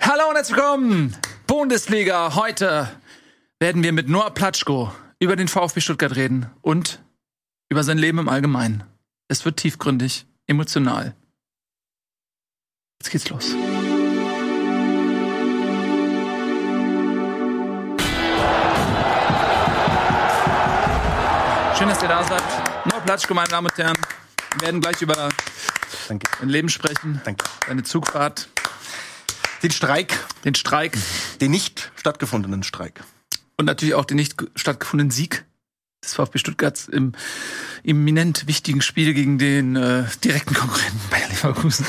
Hallo und herzlich willkommen! Bundesliga. Heute werden wir mit Noah Platschko über den VfB Stuttgart reden und über sein Leben im Allgemeinen. Es wird tiefgründig, emotional. Jetzt geht's los. Schön, dass ihr da seid. Noah Platschko, meine Damen und Herren. Wir werden gleich über Danke. dein Leben sprechen, Danke. deine Zugfahrt, Den Streik, den Streik den nicht stattgefundenen Streik. und natürlich auch den nicht ge- stattgefundenen Sieg des VfB Stuttgarts im eminent wichtigen Spiel gegen den äh, direkten Konkurrenten Bayer Leverkusen.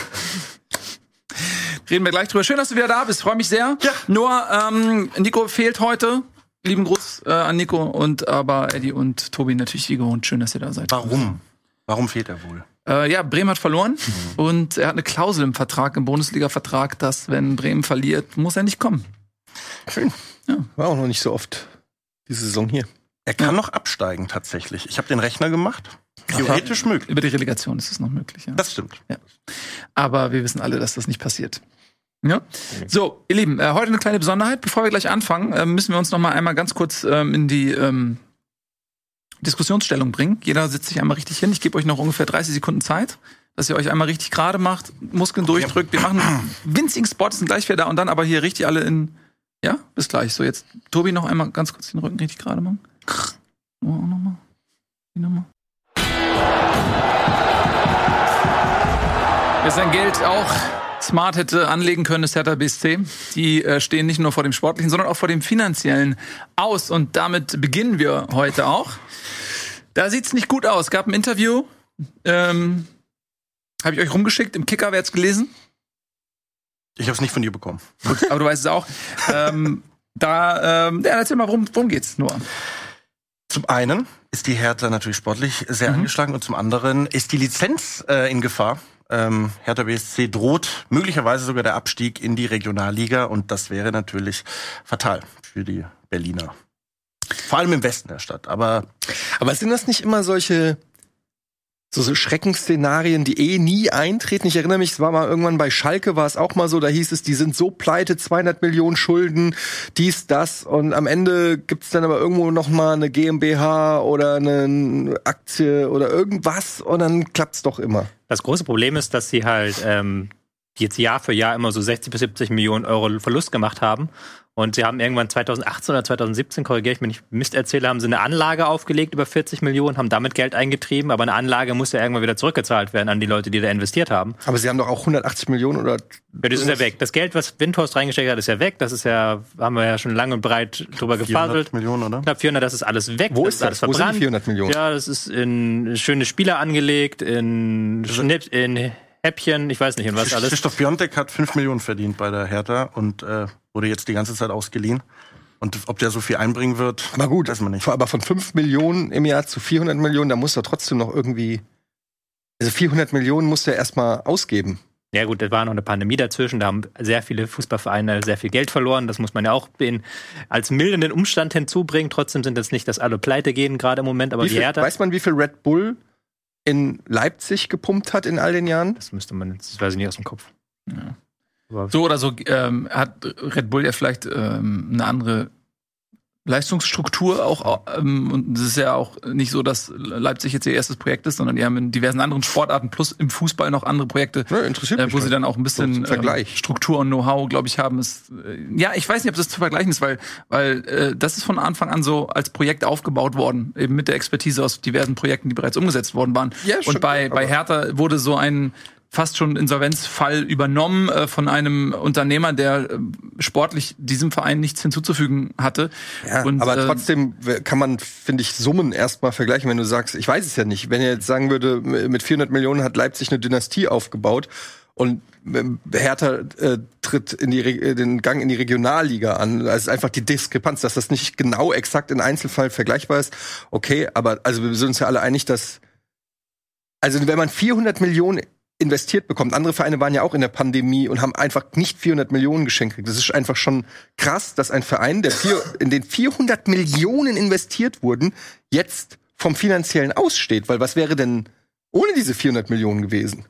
Reden wir gleich drüber. Schön, dass du wieder da bist. Freue mich sehr. Ja. Nur, ähm, Nico fehlt heute. Lieben Gruß äh, an Nico und aber Eddie und Tobi natürlich wie gewohnt. Schön, dass ihr da seid. Warum? Warum fehlt er wohl? Äh, ja, Bremen hat verloren Mhm. und er hat eine Klausel im Vertrag, im Bundesliga-Vertrag, dass wenn Bremen verliert, muss er nicht kommen. Schön. War auch noch nicht so oft diese Saison hier. Er kann noch absteigen tatsächlich. Ich habe den Rechner gemacht. Theoretisch möglich. Über die Relegation ist es noch möglich. Ja. Das stimmt. Aber wir wissen alle, dass das nicht passiert. Ja? So, ihr Lieben, äh, heute eine kleine Besonderheit. Bevor wir gleich anfangen, äh, müssen wir uns noch mal einmal ganz kurz ähm, in die ähm, Diskussionsstellung bringen. Jeder sitzt sich einmal richtig hin. Ich gebe euch noch ungefähr 30 Sekunden Zeit, dass ihr euch einmal richtig gerade macht, Muskeln durchdrückt. Wir machen einen winzigen Spot, sind gleich wieder da und dann aber hier richtig alle in. Ja, bis gleich. So, jetzt Tobi noch einmal ganz kurz den Rücken richtig gerade machen. Oh, auch noch mal. Die Nummer. Wer sein Geld auch smart hätte anlegen können, ist Hertha BSC. Die äh, stehen nicht nur vor dem sportlichen, sondern auch vor dem finanziellen aus. Und damit beginnen wir heute auch. Da sieht's nicht gut aus. Gab ein Interview, ähm, habe ich euch rumgeschickt. Im Kicker, hat's gelesen? Ich habe es nicht von dir bekommen. Gut, aber du weißt es auch. ähm, da, ähm, ja, erzähl mal, worum, worum geht's nur? Zum einen ist die Hertha natürlich sportlich sehr angeschlagen und zum anderen ist die Lizenz äh, in Gefahr. Ähm, Hertha BSC droht möglicherweise sogar der Abstieg in die Regionalliga und das wäre natürlich fatal für die Berliner. Vor allem im Westen der Stadt. Aber Aber sind das nicht immer solche so, so Schreckensszenarien, die eh nie eintreten? Ich erinnere mich, es war mal irgendwann bei Schalke, war es auch mal so, da hieß es, die sind so pleite, 200 Millionen Schulden, dies, das und am Ende gibt's dann aber irgendwo noch mal eine GmbH oder eine Aktie oder irgendwas und dann klappt's doch immer. Das große Problem ist, dass sie halt ähm, jetzt Jahr für Jahr immer so 60 bis 70 Millionen Euro Verlust gemacht haben. Und sie haben irgendwann 2018 oder 2017, korrigiere ich, wenn ich Mist erzähle, haben sie eine Anlage aufgelegt über 40 Millionen, haben damit Geld eingetrieben, aber eine Anlage muss ja irgendwann wieder zurückgezahlt werden an die Leute, die da investiert haben. Aber sie haben doch auch 180 Millionen oder Ja, das ist ja weg. Das Geld, was Windhorst reingesteckt hat, ist ja weg. Das ist ja, haben wir ja schon lang und breit drüber 400 gefaselt. Millionen, oder? Knapp 400, das ist alles weg. wo das ist das? alles Wo sind die verbrannt. 400 Millionen? Ja, das ist in schöne Spieler angelegt, in Schnitt, in Häppchen, ich weiß nicht, in was alles. Christoph Piontek hat 5 Millionen verdient bei der Hertha und äh, wurde jetzt die ganze Zeit ausgeliehen. Und ob der so viel einbringen wird, Aber gut, weiß man nicht. aber von 5 Millionen im Jahr zu 400 Millionen, da muss er trotzdem noch irgendwie. Also 400 Millionen muss er erstmal ausgeben. Ja gut, da war noch eine Pandemie dazwischen, da haben sehr viele Fußballvereine sehr viel Geld verloren. Das muss man ja auch den, als mildernden Umstand hinzubringen. Trotzdem sind es nicht, dass alle pleite gehen gerade im Moment, aber Wie die viel, Hertha, weiß man, wie viel Red Bull in Leipzig gepumpt hat in all den Jahren? das müsste man, jetzt- das weiß ich nicht aus dem Kopf. Ja. So oder so ähm, hat Red Bull ja vielleicht ähm, eine andere Leistungsstruktur auch. Ähm, und es ist ja auch nicht so, dass Leipzig jetzt ihr erstes Projekt ist, sondern die haben in diversen anderen Sportarten plus im Fußball noch andere Projekte, Ja, interessiert äh, wo halt. sie dann auch ein bisschen ähm, Struktur und Know-how, glaube ich, haben. Ist, äh, ja, ich weiß nicht, ob das zu vergleichen ist, weil, weil äh, das ist von Anfang an so als Projekt aufgebaut worden, eben mit der Expertise aus diversen Projekten, die bereits umgesetzt worden waren. Ja, und bei, bei Hertha wurde so ein fast schon Insolvenzfall übernommen äh, von einem Unternehmer, der äh, sportlich diesem Verein nichts hinzuzufügen hatte. Ja, und, aber äh, trotzdem kann man, finde ich, Summen erstmal vergleichen, wenn du sagst, ich weiß es ja nicht. Wenn ihr jetzt sagen würde, mit 400 Millionen hat Leipzig eine Dynastie aufgebaut und ähm, Hertha äh, tritt in die, Re- äh, den Gang in die Regionalliga an. Also es ist einfach die Diskrepanz, dass das nicht genau exakt in Einzelfall vergleichbar ist. Okay, aber also wir sind uns ja alle einig, dass also wenn man 400 Millionen investiert bekommt. Andere Vereine waren ja auch in der Pandemie und haben einfach nicht 400 Millionen geschenkt. Das ist einfach schon krass, dass ein Verein, der vier, in den 400 Millionen investiert wurden, jetzt vom finanziellen aussteht. Weil was wäre denn ohne diese 400 Millionen gewesen?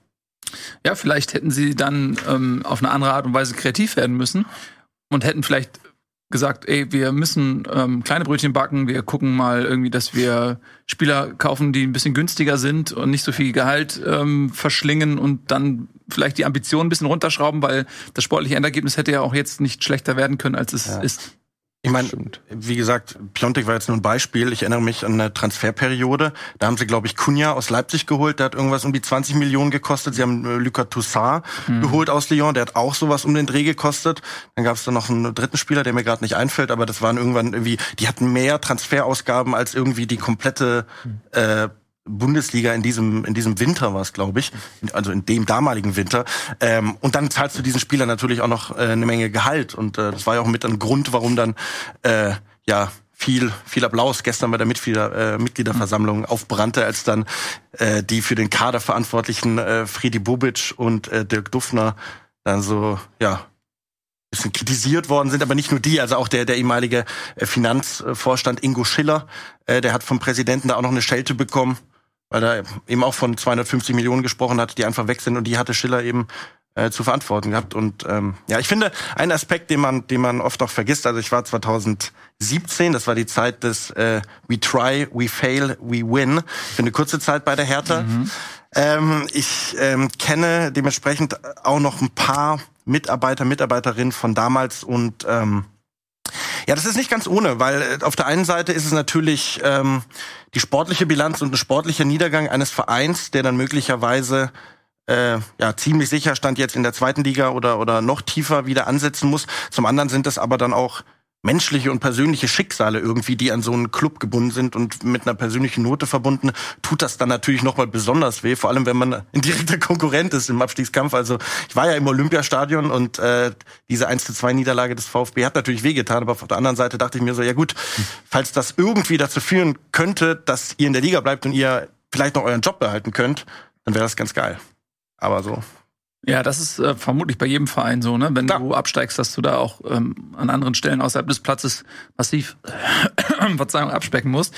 Ja, vielleicht hätten sie dann ähm, auf eine andere Art und Weise kreativ werden müssen und hätten vielleicht gesagt, ey, wir müssen ähm, kleine Brötchen backen, wir gucken mal irgendwie, dass wir Spieler kaufen, die ein bisschen günstiger sind und nicht so viel Gehalt ähm, verschlingen und dann vielleicht die Ambitionen ein bisschen runterschrauben, weil das sportliche Endergebnis hätte ja auch jetzt nicht schlechter werden können, als es Ja. ist. Ich meine, wie gesagt, Piontek war jetzt nur ein Beispiel. Ich erinnere mich an eine Transferperiode. Da haben sie, glaube ich, Kunja aus Leipzig geholt. Der hat irgendwas um die 20 Millionen gekostet. Sie haben äh, Lucas Toussaint geholt aus Lyon. Der hat auch sowas um den Dreh gekostet. Dann gab es da noch einen dritten Spieler, der mir gerade nicht einfällt. Aber das waren irgendwann irgendwie, die hatten mehr Transferausgaben als irgendwie die komplette äh, Bundesliga in diesem in diesem Winter war es, glaube ich, also in dem damaligen Winter. Ähm, und dann zahlst du diesen Spieler natürlich auch noch äh, eine Menge Gehalt. Und äh, das war ja auch mit ein Grund, warum dann äh, ja viel viel Applaus gestern bei der Mitglieder, äh, Mitgliederversammlung aufbrannte, als dann äh, die für den Kader verantwortlichen äh, Friedi Bubic und äh, Dirk Duffner dann so ja bisschen kritisiert worden sind, aber nicht nur die, also auch der, der ehemalige äh, Finanzvorstand Ingo Schiller, äh, der hat vom Präsidenten da auch noch eine Schelte bekommen, weil er eben auch von 250 Millionen gesprochen hat, die einfach weg sind und die hatte Schiller eben äh, zu verantworten gehabt. Und ähm, ja, ich finde, ein Aspekt, den man, den man oft auch vergisst, also ich war 2017, das war die Zeit des äh, We Try, We Fail, We Win, für eine kurze Zeit bei der Hertha. Ähm, ich ähm, kenne dementsprechend auch noch ein paar Mitarbeiter, Mitarbeiterinnen von damals und ähm, ja, das ist nicht ganz ohne, weil äh, auf der einen Seite ist es natürlich ähm, die sportliche Bilanz und ein sportlicher Niedergang eines Vereins, der dann möglicherweise äh, ja ziemlich sicher stand jetzt in der zweiten Liga oder oder noch tiefer wieder ansetzen muss. Zum anderen sind es aber dann auch menschliche und persönliche Schicksale irgendwie, die an so einen Club gebunden sind und mit einer persönlichen Note verbunden, tut das dann natürlich nochmal besonders weh, vor allem wenn man ein direkter Konkurrent ist im Abstiegskampf. Also ich war ja im Olympiastadion und äh, diese 1 zu 2 Niederlage des VfB hat natürlich wehgetan, aber auf der anderen Seite dachte ich mir so, ja gut, falls das irgendwie dazu führen könnte, dass ihr in der Liga bleibt und ihr vielleicht noch euren Job behalten könnt, dann wäre das ganz geil. Aber so. Ja, das ist äh, vermutlich bei jedem Verein so, ne? Wenn Klar. du absteigst, dass du da auch ähm, an anderen Stellen außerhalb des Platzes massiv Verzeihung abspecken musst.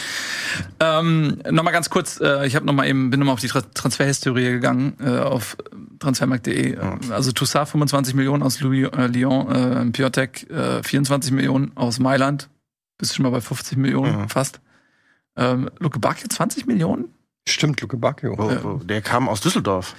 Ähm, nochmal ganz kurz, äh, ich habe noch mal eben bin noch mal auf die Tra Transferhistorie gegangen äh, auf transfermarkt.de. Also Toussaint 25 Millionen aus Louis, äh, Lyon, äh, Piotek äh, 24 Millionen aus Mailand. Bist schon mal bei 50 Millionen Mhm. fast. Ähm, Luke Bacchio 20 Millionen? Stimmt, Luke Bacchio. Wo, wo, der kam aus Düsseldorf.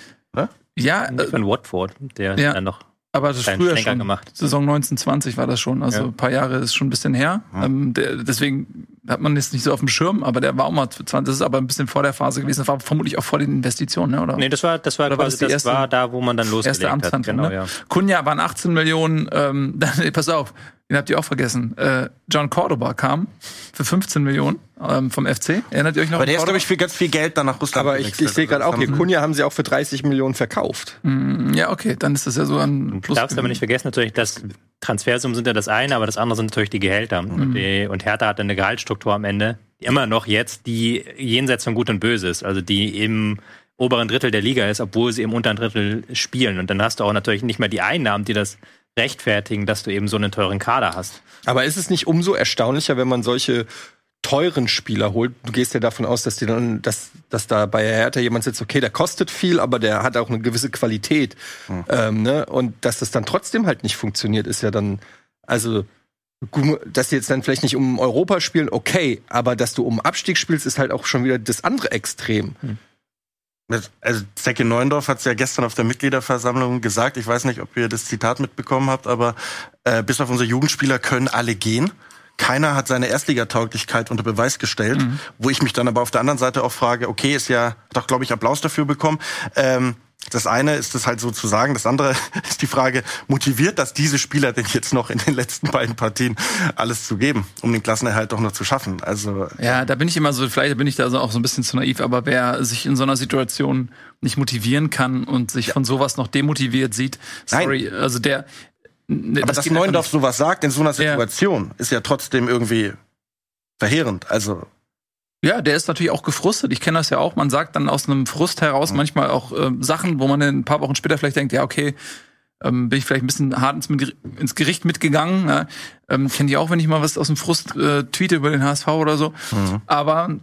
Ja, äh, von Watford, der ja. dann noch aber das ist früher Schlenker schon. gemacht. Saison 1920 war das schon, also Ja. ein paar Jahre ist schon ein bisschen her. Ja. Ähm, der, deswegen hat man jetzt nicht so auf dem Schirm, aber der war auch mal 20, das ist aber ein bisschen vor der Phase gewesen. Das war vermutlich auch vor den Investitionen, ne? oder? Nee, das war, das war Oder war quasi, das das, erste- war da, wo man dann losgelegt erste hat. Genau, ne? ja. Kunja waren 18 Millionen, ähm, dann, pass auf, den habt ihr auch vergessen. Äh, John Cordoba kam für 15 Millionen ähm, vom FC. Erinnert ihr euch noch? Aber an der ist, glaube ich, für ganz viel Geld dann nach Russland Aber ich, ich sehe gerade Also auch das hier, haben- Kunja haben sie auch für 30 Millionen verkauft. Mm, Ja, okay, dann ist das ja so ein Du Plus. darfst aber nicht vergessen, natürlich, dass Transfersummen sind ja das eine, aber das andere sind natürlich die Gehälter. Mhm. Und, die, und Hertha hat eine Gehaltsstruktur am Ende, die immer noch jetzt, die jenseits von Gut und Böse ist. Also die im oberen Drittel der Liga ist, obwohl sie im unteren Drittel spielen. Und dann hast du auch natürlich nicht mehr die Einnahmen, die das rechtfertigen, dass du eben so einen teuren Kader hast. Aber ist es nicht umso erstaunlicher, wenn man solche teuren Spieler holt? Du gehst ja davon aus, dass die dann, dass, dass da bei Hertha jemand sitzt, okay, der kostet viel, aber der hat auch eine gewisse Qualität. Ähm, ne? Und dass das dann trotzdem halt nicht funktioniert, ist ja dann, also dass die jetzt dann vielleicht nicht um Europa spielen, okay, aber dass du um Abstieg spielst, ist halt auch schon wieder das andere Extrem. Also Zecke Neuendorf hat es ja gestern auf der Mitgliederversammlung gesagt. Ich weiß nicht, ob ihr das Zitat mitbekommen habt, aber äh, bis auf unsere Jugendspieler können alle gehen. Keiner hat seine Erstligatauglichkeit unter Beweis gestellt, wo ich mich dann aber auf der anderen Seite auch frage, okay, ist ja, hat doch, glaube ich, Applaus dafür bekommen. Ähm, das eine ist das halt so zu sagen, das andere ist die Frage, motiviert das diese Spieler denn jetzt noch in den letzten beiden Partien alles zu geben, um den Klassenerhalt doch noch zu schaffen? Also Ja, da bin ich immer so, vielleicht bin ich da so auch so ein bisschen zu naiv, aber wer sich in so einer Situation nicht motivieren kann und sich von sowas noch demotiviert sieht, sorry, also der. ne, Aber dass geht einfach Neuendorf sowas sagt in so einer Ja. Situation, ist ja trotzdem irgendwie verheerend. Also, Ja, der ist natürlich auch gefrustet. Ich kenne das ja auch. Man sagt dann aus einem Frust heraus manchmal auch ähm, Sachen, wo man dann ein paar Wochen später vielleicht denkt, ja, okay, ähm, bin ich vielleicht ein bisschen hart ins, ins Gericht mitgegangen. Ne? Ähm, Kenne ich auch, wenn ich mal was aus dem Frust äh, tweete über den HSV oder so. Aber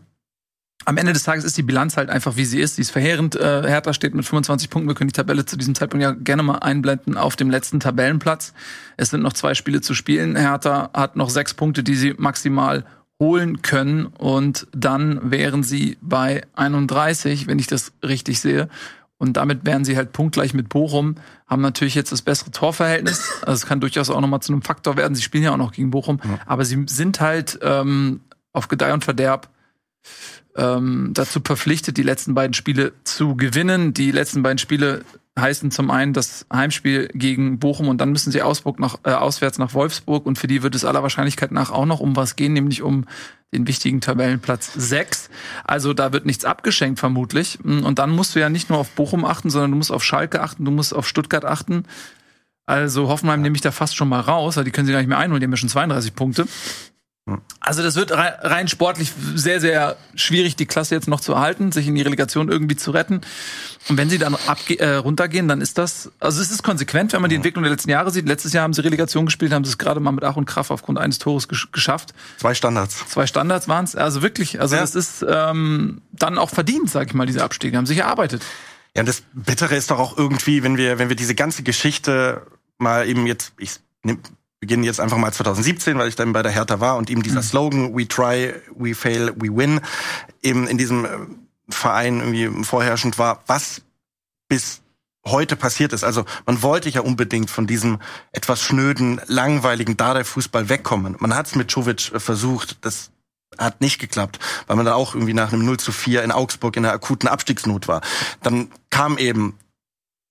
am Ende des Tages ist die Bilanz halt einfach, wie sie ist. Sie ist verheerend. Äh, Hertha steht mit 25 Punkten. Wir können die Tabelle zu diesem Zeitpunkt ja gerne mal einblenden auf dem letzten Tabellenplatz. Es sind noch zwei Spiele zu spielen. Hertha hat noch sechs Punkte, die sie maximal holen können. Und dann wären sie bei 31, wenn ich das richtig sehe. Und damit wären sie halt punktgleich mit Bochum, haben natürlich jetzt das bessere Torverhältnis. Also es kann durchaus auch nochmal zu einem Faktor werden. Sie spielen ja auch noch gegen Bochum. Ja. Aber sie sind halt ähm, auf Gedeih und Verderb ähm, dazu verpflichtet, die letzten beiden Spiele zu gewinnen. Die letzten beiden Spiele heißen zum einen das Heimspiel gegen Bochum und dann müssen sie Ausburg nach, äh, auswärts nach Wolfsburg und für die wird es aller Wahrscheinlichkeit nach auch noch um was gehen, nämlich um den wichtigen Tabellenplatz 6. Also da wird nichts abgeschenkt vermutlich. Und dann musst du ja nicht nur auf Bochum achten, sondern du musst auf Schalke achten, du musst auf Stuttgart achten. Also Hoffenheim nehme ich da fast schon mal raus, weil die können sie gar nicht mehr einholen, die haben ja schon 32 Punkte. Also das wird rein, sportlich sehr, sehr schwierig, die Klasse jetzt noch zu erhalten, sich in die Relegation irgendwie zu retten. Und wenn sie dann abge äh, runtergehen, dann ist das, also es ist konsequent, wenn man die Entwicklung der letzten Jahre sieht. Letztes Jahr haben sie Relegation gespielt, haben sie es gerade mal mit Ach und Kraft aufgrund eines Tores gesch geschafft. Zwei Standards. Zwei Standards waren es. Also wirklich, also Ja. das ist ähm, dann auch verdient, sag ich mal, diese Abstiege. Haben sich erarbeitet. Ja, und das Bittere ist doch auch irgendwie, wenn wir, wenn wir diese ganze Geschichte mal eben jetzt, ich nehm, beginne jetzt einfach mal 2017, weil ich dann bei der Hertha war und eben dieser Slogan We try, we fail, we win eben in diesem äh, Verein irgendwie vorherrschend war, was bis heute passiert ist. Also man wollte ja unbedingt von diesem etwas schnöden, langweiligen Dardai-Fußball wegkommen. Man hat es mit Czovic äh, versucht, das hat nicht geklappt, weil man da auch irgendwie nach einem 0 zu 4 in Augsburg in einer akuten Abstiegsnot war. Dann kam eben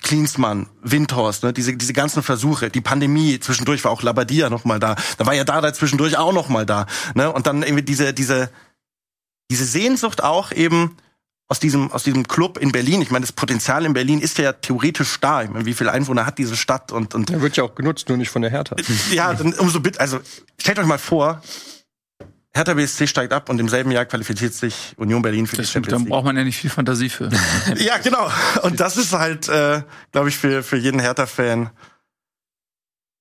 Klinsmann, Windhorst, ne, diese, diese ganzen Versuche, die Pandemie, zwischendurch war auch Labadia noch mal da, da war ja Dada zwischendurch auch noch mal da, ne, und dann irgendwie diese, diese, diese Sehnsucht auch eben aus diesem, aus diesem Club in Berlin. Ich meine, das Potenzial in Berlin ist ja theoretisch da. Ich meine, wie viele Einwohner hat diese Stadt und, und Der wird ja auch genutzt, nur nicht von der Hertha. ja, dann umso bitte, also stellt euch mal vor, Hertha BSC steigt ab und im selben Jahr qualifiziert sich Union Berlin für die Das stimmt, Champions dann League. braucht man ja nicht viel Fantasie für. Ja, genau. Und das ist halt, äh, glaube ich, für, für jeden Hertha-Fan,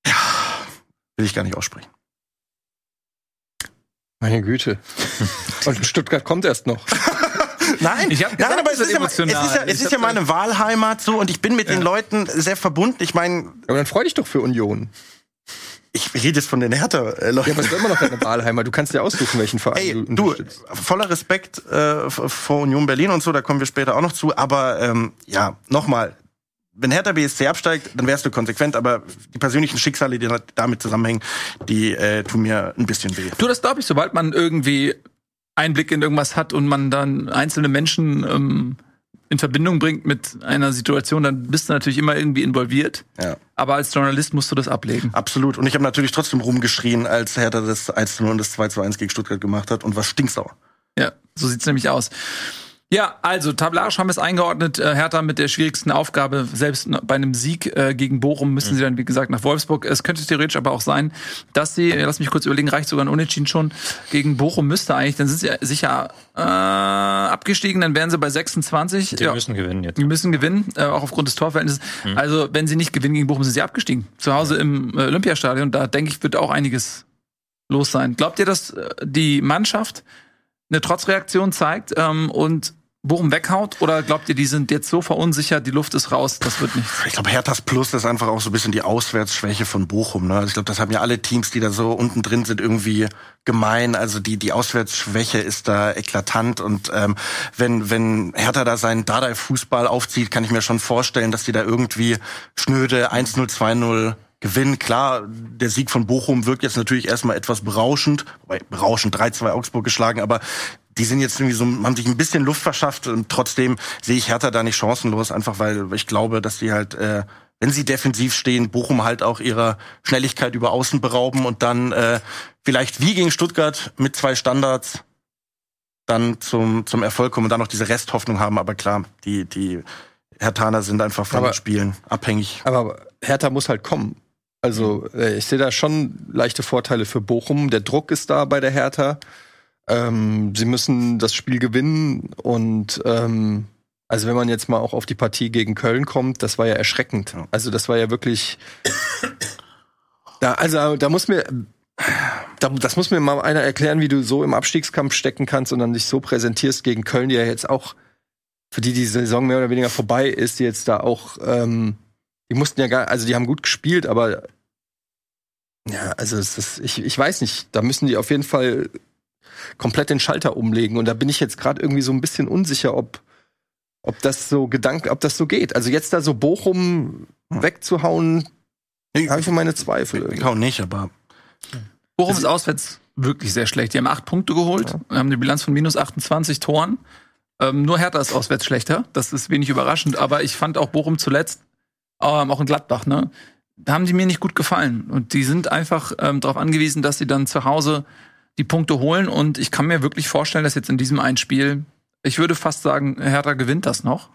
ja, will ich gar nicht aussprechen. Meine Güte. Und Stuttgart kommt erst noch. Nein, Ich hab nein, aber es ist, ja, es ist emotional. ja, es ist ja meine Wahlheimat so und ich bin mit den Leuten sehr verbunden. Ich meine, Aber dann freu dich doch für Union. Ich rede jetzt von den Hertha-Leuten. Ja, aber es ist immer noch deine Wahlheimat. Du kannst dir aussuchen, welchen Verein Ey, du du, voller Respekt äh, vor Union Berlin und so, da kommen wir später auch noch zu. Aber ähm, ja, nochmal, wenn Hertha BSC absteigt, dann wärst du konsequent, aber die persönlichen Schicksale, die damit zusammenhängen, die äh, tun mir ein bisschen weh. Du, das glaube ich, sobald man irgendwie Einblick in irgendwas hat und man dann einzelne Menschen ähm, in Verbindung bringt mit einer Situation, dann bist du natürlich immer irgendwie involviert. Ja. Aber als Journalist musst du das ablegen. Absolut. Und ich habe natürlich trotzdem rumgeschrien, als Hertha das 1 0 und das 2 1 gegen Stuttgart gemacht hat und war stinksauer. Ja, so sieht's nämlich aus. Ja, also tabellarisch haben wir es eingeordnet. Äh, Hertha mit der schwierigsten Aufgabe. Selbst bei einem Sieg äh, gegen Bochum müssen sie dann, wie gesagt, nach Wolfsburg. Es könnte theoretisch aber auch sein, dass sie, lass mich kurz überlegen, reicht sogar ein Unentschieden schon, gegen Bochum müsste eigentlich, dann sind sie sicher äh, abgestiegen, dann wären sie bei 26. Die müssen gewinnen jetzt. Die müssen gewinnen, äh, auch aufgrund des Torverhältnisses. Also, wenn sie nicht gewinnen gegen Bochum, sind sie abgestiegen. Zu Hause im äh, Olympiastadion, da denke ich, wird auch einiges los sein. Glaubt ihr, dass äh, die Mannschaft eine Trotzreaktion zeigt ähm, und Bochum weghaut? Oder glaubt ihr, die sind jetzt so verunsichert, die Luft ist raus, das wird nichts? Ich glaube, Herthas Plus ist einfach auch so ein bisschen die Auswärtsschwäche von Bochum. Ne? Also ich glaube, das haben ja alle Teams, die da so unten drin sind, irgendwie gemein. Also die, die Auswärtsschwäche ist da eklatant. Und ähm, wenn, wenn Hertha da seinen Dardai-Fußball aufzieht, kann ich mir schon vorstellen, dass die da irgendwie schnöde 1-0, 2-0 gewinnen. Klar, der Sieg von Bochum wirkt jetzt natürlich erstmal etwas berauschend. Wobei, berauschend 3-2 Augsburg geschlagen, aber die sind jetzt irgendwie so, haben sich ein bisschen Luft verschafft und trotzdem sehe ich Hertha da nicht chancenlos, einfach weil ich glaube, dass die halt, äh, wenn sie defensiv stehen, Bochum halt auch ihrer Schnelligkeit über Außen berauben und dann äh, vielleicht wie gegen Stuttgart mit zwei Standards dann zum, zum Erfolg kommen und dann noch diese Resthoffnung haben. Aber klar, die, die Hertaner sind einfach von Aber- den Spielen abhängig. Aber Hertha muss halt kommen. Also äh, ich sehe da schon leichte Vorteile für Bochum. Der Druck ist da bei der Hertha. Ähm, sie müssen das Spiel gewinnen und ähm, also wenn man jetzt mal auch auf die Partie gegen Köln kommt, das war ja erschreckend. Also das war ja wirklich da, also da muss mir Da, das muss mir mal einer erklären, wie du so im Abstiegskampf stecken kannst und dann dich so präsentierst gegen Köln, die ja jetzt auch, für die die Saison mehr oder weniger vorbei ist, die jetzt da auch, ähm, die mussten ja gar, also die haben gut gespielt, aber ja, also ist, ich, ich weiß nicht, da müssen die auf jeden Fall komplett den Schalter umlegen und da bin ich jetzt gerade irgendwie so ein bisschen unsicher, ob ob das so Gedanken, ob das so geht. Also jetzt da so Bochum wegzuhauen, habe ich meine Zweifel. Ich hau nicht, aber Bochum ist auswärts wirklich sehr schlecht. Die haben acht Punkte geholt, haben eine Bilanz von minus 28 Toren. Ähm, nur Hertha ist auswärts schlechter. Das ist wenig überraschend. Aber ich fand auch Bochum zuletzt, ähm, auch in Gladbach, ne, da haben die mir nicht gut gefallen. Und die sind einfach ähm, darauf angewiesen, dass sie dann zu Hause die Punkte holen. Und ich kann mir wirklich vorstellen, dass jetzt in diesem einen Spiel, ich würde fast sagen, Hertha gewinnt das noch.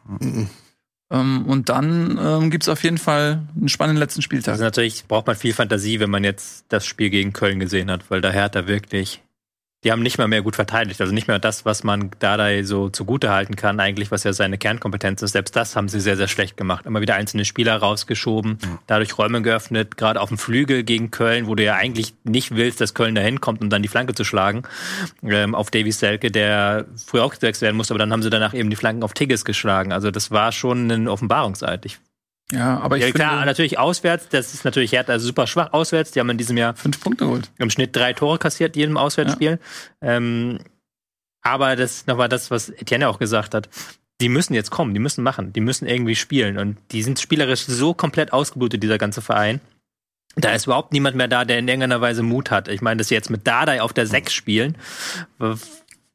Ähm, und dann ähm, gibt's auf jeden Fall einen spannenden letzten Spieltag. Also natürlich braucht man viel Fantasie, wenn man jetzt das Spiel gegen Köln gesehen hat, weil da Hertha wirklich, die haben nicht mal mehr gut verteidigt. Also nicht mehr das, was man Dardai so zugute halten kann, eigentlich, was ja seine Kernkompetenz ist. Selbst das haben sie sehr, sehr schlecht gemacht. Immer wieder einzelne Spieler rausgeschoben, dadurch Räume geöffnet, gerade auf dem Flügel gegen Köln, wo du ja eigentlich nicht willst, dass Köln da hinkommt, um dann die Flanke zu schlagen. Ähm, auf Davy Selke, der früher auch gewechselt werden musste, aber dann haben sie danach eben die Flanken auf Tigges geschlagen. Also das war schon ein Offenbarungseid. Ich Ja, aber ich ja, klar, finde, natürlich auswärts, das ist natürlich Hertha super schwach auswärts. Die haben in diesem Jahr fünf Punkte geholt. im Schnitt drei Tore kassiert, jedem Auswärtsspiel. Ähm, aber das ist nochmal das, was Etienne auch gesagt hat. Die müssen jetzt kommen, die müssen machen, die müssen irgendwie spielen. Und die sind spielerisch so komplett ausgeblutet, dieser ganze Verein. Da ist überhaupt niemand mehr da, der in irgendeiner Weise Mut hat. Ich meine, dass sie jetzt mit Dardai auf der 6 spielen,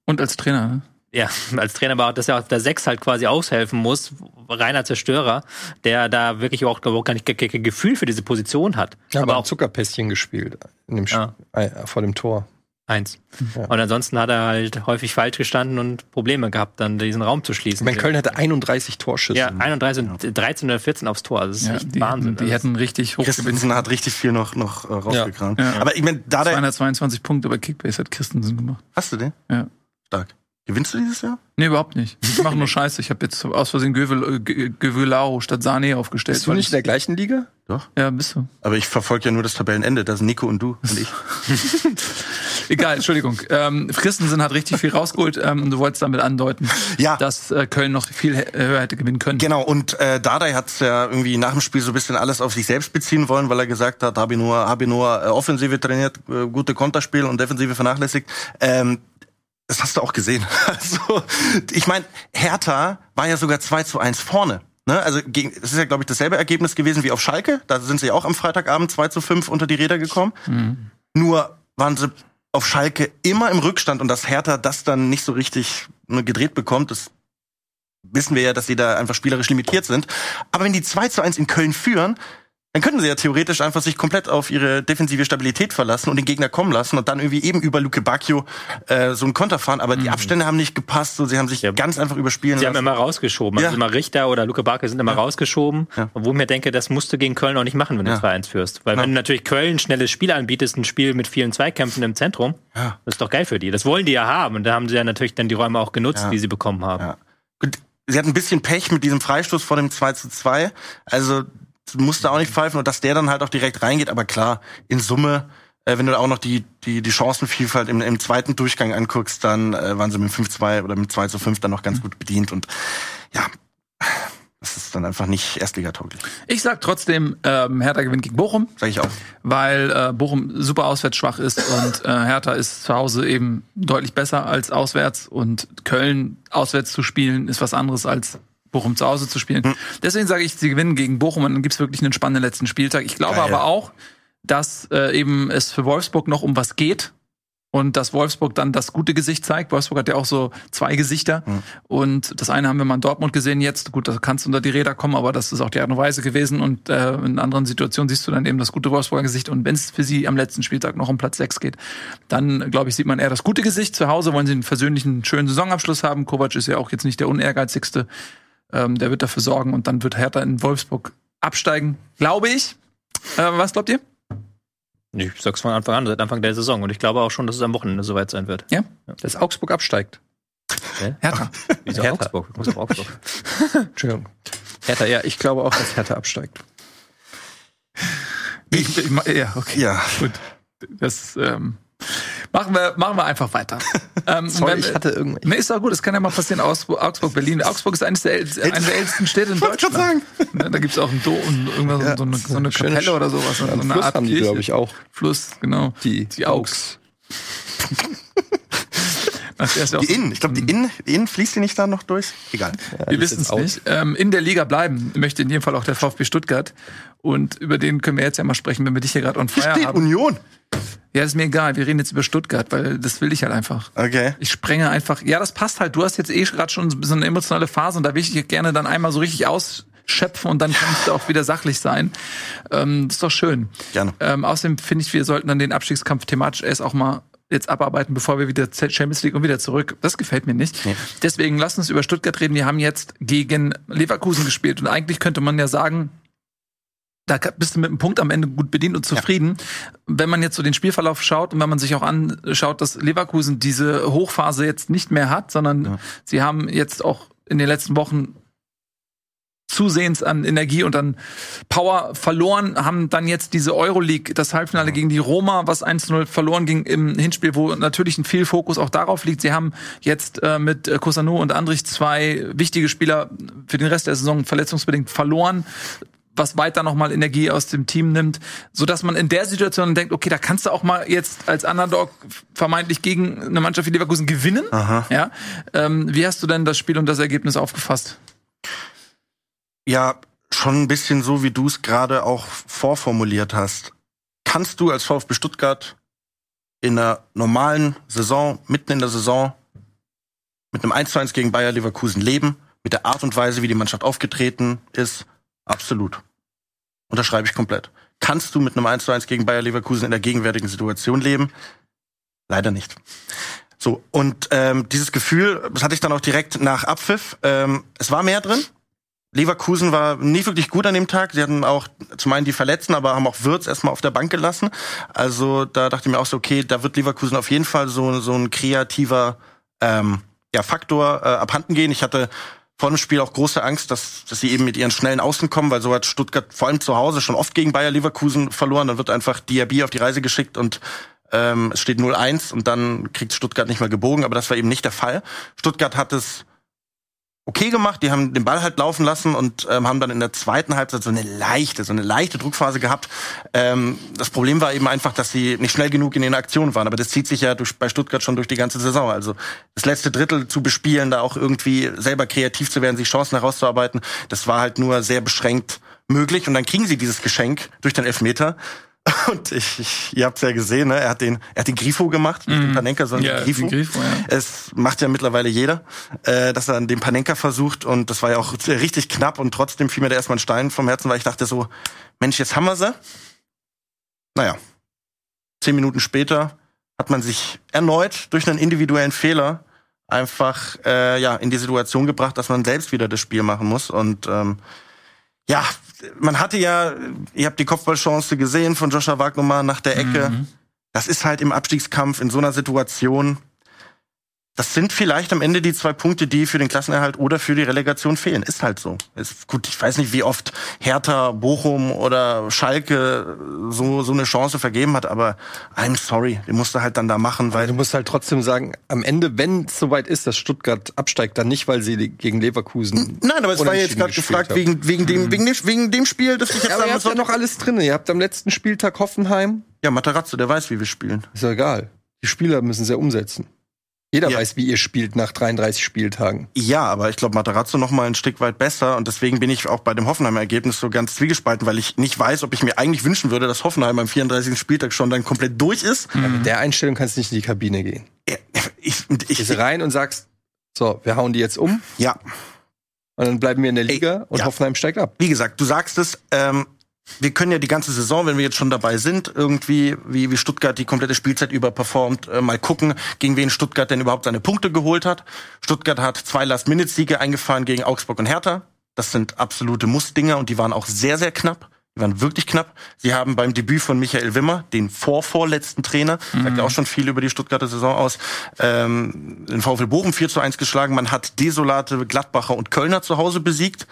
Und als Trainer, ne? Ja, als Trainer auch, dass er auf der 6 halt quasi aushelfen muss, reiner Zerstörer, der da wirklich auch überhaupt gar nicht ge- ge- Gefühl für diese Position hat. Ja, aber aber auch Zuckerpässchen gespielt in dem Ja. Spiel, äh, vor dem Tor. eins. Ja. Und ansonsten hat er halt häufig falsch gestanden und Probleme gehabt, dann diesen Raum zu schließen. Ich meine, Köln hatte 31 Torschüsse. ja, 31 und 13 oder 14 aufs Tor. Also das ist Ja, echt die, Wahnsinn. hätten, die ist- hätten richtig hoch. Christensen hat richtig viel noch, noch äh, rausgekramt. Ja. Aber ich meine, da der, 222 Punkte bei Kickbase hat Christensen gemacht. hast du den? Ja. Stark. Gewinnst du dieses Jahr? Nee, überhaupt nicht. Ich mache nur Scheiße. Ich habe jetzt aus Versehen Gövel, äh, Gö- Gövelao statt Sané aufgestellt. Bist du nicht in der gleichen Liga? Doch. ja, bist du. Aber ich verfolge ja nur das Tabellenende. Das sind Nico und du und ich. Egal, Entschuldigung. Ähm, Christensen hat richtig viel rausgeholt. Ähm, du wolltest damit andeuten, Ja. dass äh, Köln noch viel höher hätte gewinnen können. Genau, und äh, Dardai hat ja irgendwie nach dem Spiel so ein bisschen alles auf sich selbst beziehen wollen, weil er gesagt hat, habe ich nur, ich nur äh, Offensive trainiert, äh, gute Konterspiel und Defensive vernachlässigt. Ähm, das hast du auch gesehen. Also, ich meine, Hertha war ja sogar 2 zu 1 vorne. Ne? Also gegen, es ist ja, glaube ich, dasselbe Ergebnis gewesen wie auf Schalke. Da sind sie auch am Freitagabend 2 zu 5 unter die Räder gekommen. Nur waren sie auf Schalke immer im Rückstand und dass Hertha das dann nicht so richtig ne, gedreht bekommt, das wissen wir ja, dass sie da einfach spielerisch limitiert sind. Aber wenn die 2 zu 1 in Köln führen, dann könnten sie ja theoretisch einfach sich komplett auf ihre defensive Stabilität verlassen und den Gegner kommen lassen und dann irgendwie eben über Luke Bacchio äh, so einen Konter fahren. Aber die Abstände haben nicht gepasst, so sie haben sich Ja. ganz einfach überspielen Sie haben lassen. immer rausgeschoben. Ja. Also immer Richter oder Luke Barke sind immer rausgeschoben. Ja. Wo ich mir denke, das musst du gegen Köln auch nicht machen, wenn Ja. du 2-1 führst. Weil Ja. wenn du natürlich Köln schnelles Spiel anbietest, ein Spiel mit vielen Zweikämpfen im Zentrum, Ja. das ist doch geil für die. Das wollen die ja haben. Und da haben sie ja natürlich dann die Räume auch genutzt, Ja. die sie bekommen haben. Ja. Gut, sie hatten ein bisschen Pech mit diesem Freistoß vor dem 2 zu 2. Also musste auch nicht pfeifen und dass der dann halt auch direkt reingeht. Aber klar, in Summe, äh, wenn du auch noch die, die, die Chancenvielfalt im, im zweiten Durchgang anguckst, dann äh, waren sie mit 5-2 oder mit 2 zu 5 dann noch ganz gut bedient. Und ja, das ist dann einfach nicht erstligatauglich. Ich sag trotzdem, ähm, Hertha gewinnt gegen Bochum, Sag ich auch. weil äh, Bochum super auswärts schwach ist und äh, Hertha ist zu Hause eben deutlich besser als auswärts und Köln auswärts zu spielen ist was anderes als Bochum zu Hause zu spielen. Deswegen sage ich, sie gewinnen gegen Bochum und dann gibt's wirklich einen spannenden letzten Spieltag. Ich glaube Geil. aber auch, dass äh, eben es für Wolfsburg noch um was geht und dass Wolfsburg dann das gute Gesicht zeigt. Wolfsburg hat ja auch so zwei Gesichter und das eine haben wir mal in Dortmund gesehen jetzt. Gut, da kannst du unter die Räder kommen, aber das ist auch die Art und Weise gewesen und äh, in anderen Situationen siehst du dann eben das gute Wolfsburger Gesicht und wenn es für sie am letzten Spieltag noch um Platz 6 geht, dann glaube ich, sieht man eher das gute Gesicht. Zu Hause wollen sie einen versöhnlichen, schönen Saisonabschluss haben. Kovac ist ja auch jetzt nicht der unehrgeizigste. Ähm, der wird dafür sorgen und dann wird Hertha in Wolfsburg absteigen, glaube ich. Äh, was glaubt ihr? Ich sag's von Anfang an, seit Anfang der Saison. Und ich glaube auch schon, dass es am Wochenende soweit sein wird. Dass Augsburg absteigt. Hertha. Wieso Hertha. Augsburg? Ich muss auf Augsburg. Entschuldigung. Hertha, ja, ich glaube auch, dass Hertha absteigt. Ich, ich, ja, okay. Ja. Gut. Das, ähm, Machen wir, machen wir einfach weiter. ähm, Sorry, wenn- ich hatte irgendwelche. Nee, ist doch gut, das kann ja mal passieren. Augsburg, Augsburg Berlin. Augsburg ist eines der, äl- eine der ältesten Städte in Deutschland. Ne, Da gibt's auch ein Do und irgendwas, so, eine, so eine Kapelle Sch- oder sowas. So Einen eine Fluss Art haben die, glaube ich, auch. Fluss, genau. Die, Die Augs. Ach, der ist ja auch Die Inn, ich glaube, die Inn, die Inn fließt die nicht da noch durch? Egal. Wir die wissen es nicht. Ähm, in der Liga bleiben möchte in jedem Fall auch der VfB Stuttgart. Und über den können wir jetzt ja mal sprechen, wenn wir dich hier gerade on Hier fire steht haben. Union. Ja, ist mir egal. Wir reden jetzt über Stuttgart, weil das will ich halt einfach. Okay. Ich sprenge einfach. Ja, das passt halt. Du hast jetzt eh gerade schon so eine emotionale Phase und da will ich dich gerne dann einmal so richtig ausschöpfen und dann kannst du auch wieder sachlich sein. Ähm, das ist doch schön. Gerne. Ähm, außerdem finde ich, wir sollten dann den Abstiegskampf thematisch erst auch mal jetzt abarbeiten, bevor wir wieder Champions League und wieder zurück. Das gefällt mir nicht. Deswegen lass uns über Stuttgart reden. Die haben jetzt gegen Leverkusen gespielt und eigentlich könnte man ja sagen, da bist du mit einem Punkt am Ende gut bedient und zufrieden. Wenn man jetzt so den Spielverlauf schaut und wenn man sich auch anschaut, dass Leverkusen diese Hochphase jetzt nicht mehr hat, sondern sie haben jetzt auch in den letzten Wochen zusehends an Energie und an Power verloren, haben dann jetzt diese Euroleague, das Halbfinale gegen die Roma, was 1-0 verloren ging im Hinspiel, wo natürlich ein viel Fokus auch darauf liegt. Sie haben jetzt äh, mit äh, Cosano und Andrich zwei wichtige Spieler für den Rest der Saison verletzungsbedingt verloren was weiter nochmal Energie aus dem Team nimmt, so dass man in der Situation denkt, okay, da kannst du auch mal jetzt als Underdog vermeintlich gegen eine Mannschaft wie Leverkusen gewinnen. Ja, ähm, wie hast du denn das Spiel und das Ergebnis aufgefasst? Ja, schon ein bisschen so, wie du es gerade auch vorformuliert hast. Kannst du als VfB Stuttgart in einer normalen Saison, mitten in der Saison, mit einem 1 zu 1 gegen Bayer Leverkusen leben, mit der Art und Weise, wie die Mannschaft aufgetreten ist? Absolut. Unterschreibe ich komplett. Kannst du mit einem 1 zu 1 gegen Bayer Leverkusen in der gegenwärtigen Situation leben? Leider nicht. So, und ähm, dieses Gefühl, das hatte ich dann auch direkt nach Abpfiff. Ähm, es war mehr drin. Leverkusen war nicht wirklich gut an dem Tag. Sie hatten auch zum einen die Verletzten, aber haben auch Würz erstmal auf der Bank gelassen. Also da dachte ich mir auch so, okay, da wird Leverkusen auf jeden Fall so, so ein kreativer ähm, ja, Faktor äh, abhanden gehen. Ich hatte vor dem Spiel auch große Angst, dass, dass sie eben mit ihren schnellen Außen kommen, weil so hat Stuttgart vor allem zu Hause schon oft gegen Bayer Leverkusen verloren. Dann wird einfach Diaby auf die Reise geschickt und ähm, es steht 0-1 und dann kriegt Stuttgart nicht mal gebogen. Aber das war eben nicht der Fall. Stuttgart hat es okay gemacht. Die haben den Ball halt laufen lassen und ähm, haben dann in der zweiten Halbzeit so eine leichte, so eine leichte Druckphase gehabt. Ähm, das Problem war eben einfach, dass sie nicht schnell genug in den Aktionen waren. Aber das zieht sich ja durch, bei Stuttgart schon durch die ganze Saison. Also das letzte Drittel zu bespielen, da auch irgendwie selber kreativ zu werden, sich Chancen herauszuarbeiten, das war halt nur sehr beschränkt möglich. Und dann kriegen sie dieses Geschenk durch den Elfmeter. Und ich, ich ihr habt's ja gesehen, ne? er hat den, er hat den Grifo gemacht, nicht den Panenka, sondern den Grifo. den Grifo, ja. Es macht ja mittlerweile jeder, äh, dass er den Panenka versucht und das war ja auch richtig knapp und trotzdem fiel mir da erstmal ein Stein vom Herzen, weil ich dachte so, Mensch, jetzt haben wir sie. Naja, zehn Minuten später hat man sich erneut durch einen individuellen Fehler einfach äh, ja in die Situation gebracht, dass man selbst wieder das Spiel machen muss und ähm, ja, man hatte ja, ihr habt die Kopfballchance gesehen von Joshua Wagnermann nach der Ecke. Mhm. Das ist halt im Abstiegskampf in so einer Situation. Das sind vielleicht am Ende die zwei Punkte, die für den Klassenerhalt oder für die Relegation fehlen. Ist halt so. Ist gut, ich weiß nicht, wie oft Hertha, Bochum oder Schalke so, so eine Chance vergeben hat, aber I'm sorry, den musst du halt dann da machen, weil Du musst halt trotzdem sagen, am Ende, wenn es soweit ist, dass Stuttgart absteigt, dann nicht, weil sie gegen Leverkusen. Nein, aber es war jetzt gerade gefragt haben. wegen, wegen, dem, wegen, dem, wegen dem Spiel, das ich jetzt Ja, aber ihr habt ja noch alles drin. Ihr habt am letzten Spieltag Hoffenheim. Ja, Matarazzo, der weiß, wie wir spielen. Ist ja egal. Die Spieler müssen es ja umsetzen. Jeder Ja. weiß, wie ihr spielt nach 33 Spieltagen. Ja, aber ich glaube, Matarazzo noch mal ein Stück weit besser und deswegen bin ich auch bei dem Hoffenheimer Ergebnis so ganz zwiegespalten, weil ich nicht weiß, ob ich mir eigentlich wünschen würde, dass Hoffenheim am 34. Spieltag schon dann komplett durch ist. Ja, mit der Einstellung kannst du nicht in die Kabine gehen. Ich, ich, Gehst rein und sagst, so, wir hauen die jetzt um ja, und dann bleiben wir in der Liga und ja. Hoffenheim steigt ab. wie gesagt, du sagst es, ähm, wir können ja die ganze Saison, wenn wir jetzt schon dabei sind, irgendwie, wie, wie Stuttgart die komplette Spielzeit über performt, äh, mal gucken, gegen wen Stuttgart denn überhaupt seine Punkte geholt hat. Stuttgart hat zwei Last-Minute-Siege eingefahren gegen Augsburg und Hertha. Das sind absolute Muss-Dinger und die waren auch sehr, sehr knapp. Die waren wirklich knapp. Sie haben beim Debüt von Michael Wimmer, den vorvorletzten Trainer, sagt ja auch schon viel über die Stuttgarter Saison aus, ähm, den VfL Bochum 4 zu 1 geschlagen. Man hat desolate Gladbacher und Kölner zu Hause besiegt.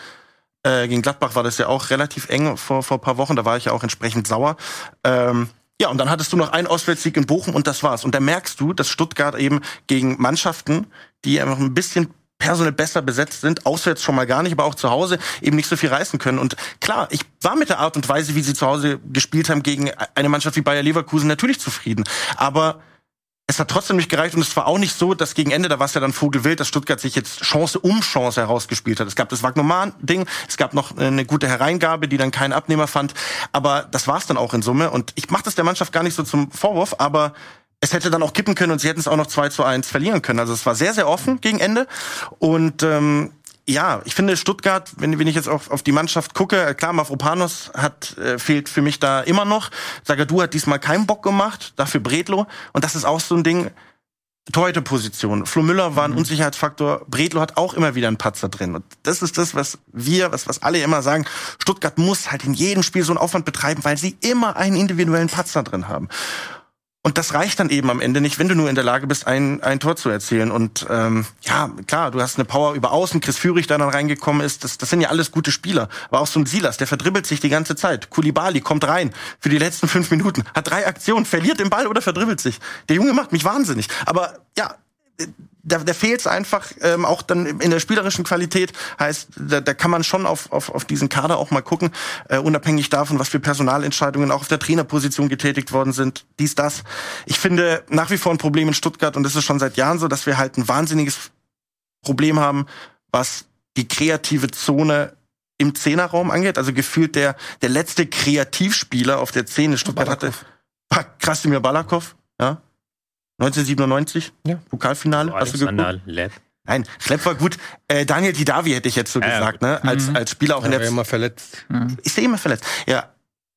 Äh, gegen Gladbach war das ja auch relativ eng vor, vor ein paar Wochen. Da war ich ja auch entsprechend sauer. Ähm, Ja, und dann hattest du noch einen Auswärtssieg in Bochum und das war's. Und da merkst du, dass Stuttgart eben gegen Mannschaften, die einfach ein bisschen personell besser besetzt sind, auswärts schon mal gar nicht, aber auch zu Hause eben nicht so viel reißen können. Und klar, ich war mit der Art und Weise, wie sie zu Hause gespielt haben, gegen eine Mannschaft wie Bayer Leverkusen natürlich zufrieden. Aber es hat trotzdem nicht gereicht und es war auch nicht so, dass gegen Ende, da war es ja dann Vogelwild, dass Stuttgart sich jetzt Chance um Chance herausgespielt hat. Es gab das Wagnoman-Ding, es gab noch eine gute Hereingabe, die dann keinen Abnehmer fand, aber das war es dann auch in Summe und ich mache das der Mannschaft gar nicht so zum Vorwurf, aber es hätte dann auch kippen können und sie hätten es auch noch 2 zu 1 verlieren können. Also es war sehr, sehr offen gegen Ende und ähm, ja, ich finde Stuttgart, wenn, wenn ich jetzt auf, auf die Mannschaft gucke, klar, Mavropanos hat äh, fehlt für mich da immer noch. Sagadu hat diesmal keinen Bock gemacht, dafür Bredlo. Und das ist auch so ein Ding, Torhüterposition. Flo Müller war ein mhm. Unsicherheitsfaktor. Bredlo hat auch immer wieder einen Patzer drin. Und das ist das, was wir, was, was alle immer sagen. Stuttgart muss halt in jedem Spiel so einen Aufwand betreiben, weil sie immer einen individuellen Patzer drin haben. Und das reicht dann eben am Ende nicht, wenn du nur in der Lage bist, ein, ein Tor zu erzielen. Und ähm, ja, klar, du hast eine Power über Außen, Chris Führig, der dann reingekommen ist. Das, das sind ja alles gute Spieler. Aber auch so ein Silas, der verdribbelt sich die ganze Zeit. Kulibali kommt rein für die letzten fünf Minuten, hat drei Aktionen, verliert den Ball oder verdribbelt sich. Der Junge macht mich wahnsinnig. Aber ja, da, da fehlt es einfach ähm, auch dann in der spielerischen Qualität. Heißt, da, da kann man schon auf, auf, auf diesen Kader auch mal gucken, äh, unabhängig davon, was für Personalentscheidungen auch auf der Trainerposition getätigt worden sind. Dies, das. Ich finde nach wie vor ein Problem in Stuttgart und das ist schon seit Jahren so, dass wir halt ein wahnsinniges Problem haben, was die kreative Zone im Zehnerraum angeht. Also gefühlt der, der letzte Kreativspieler auf der Szene Stuttgart hatte. War Krasimir Balakov, ja 1997, ja. Pokalfinale. Oh, hast du geguckt? Lab. Nein, Schlepp war gut. Äh, Daniel Didavi hätte ich jetzt so ja, gesagt, ne? Als, mhm. als Spieler auch ja, in der. Ist immer verletzt. Mhm. Ist er immer verletzt? Ja.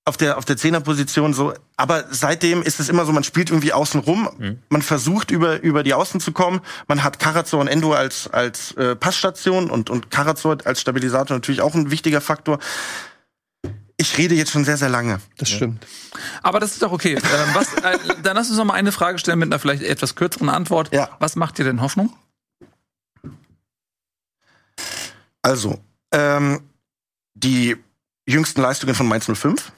Auf der, auf der Zehnerposition so. Aber seitdem ist es immer so, man spielt irgendwie außen rum. Mhm. Man versucht über, über die Außen zu kommen. Man hat Karazor und Endo als, als äh, Passstation und, und Karazor als Stabilisator natürlich auch ein wichtiger Faktor. Ich rede jetzt schon sehr, sehr lange. Das stimmt. Aber das ist doch okay. ähm, was, äh, dann lass uns noch mal eine Frage stellen mit einer vielleicht etwas kürzeren Antwort. Ja. Was macht dir denn Hoffnung? Also, ähm, die jüngsten Leistungen von Mainz 05.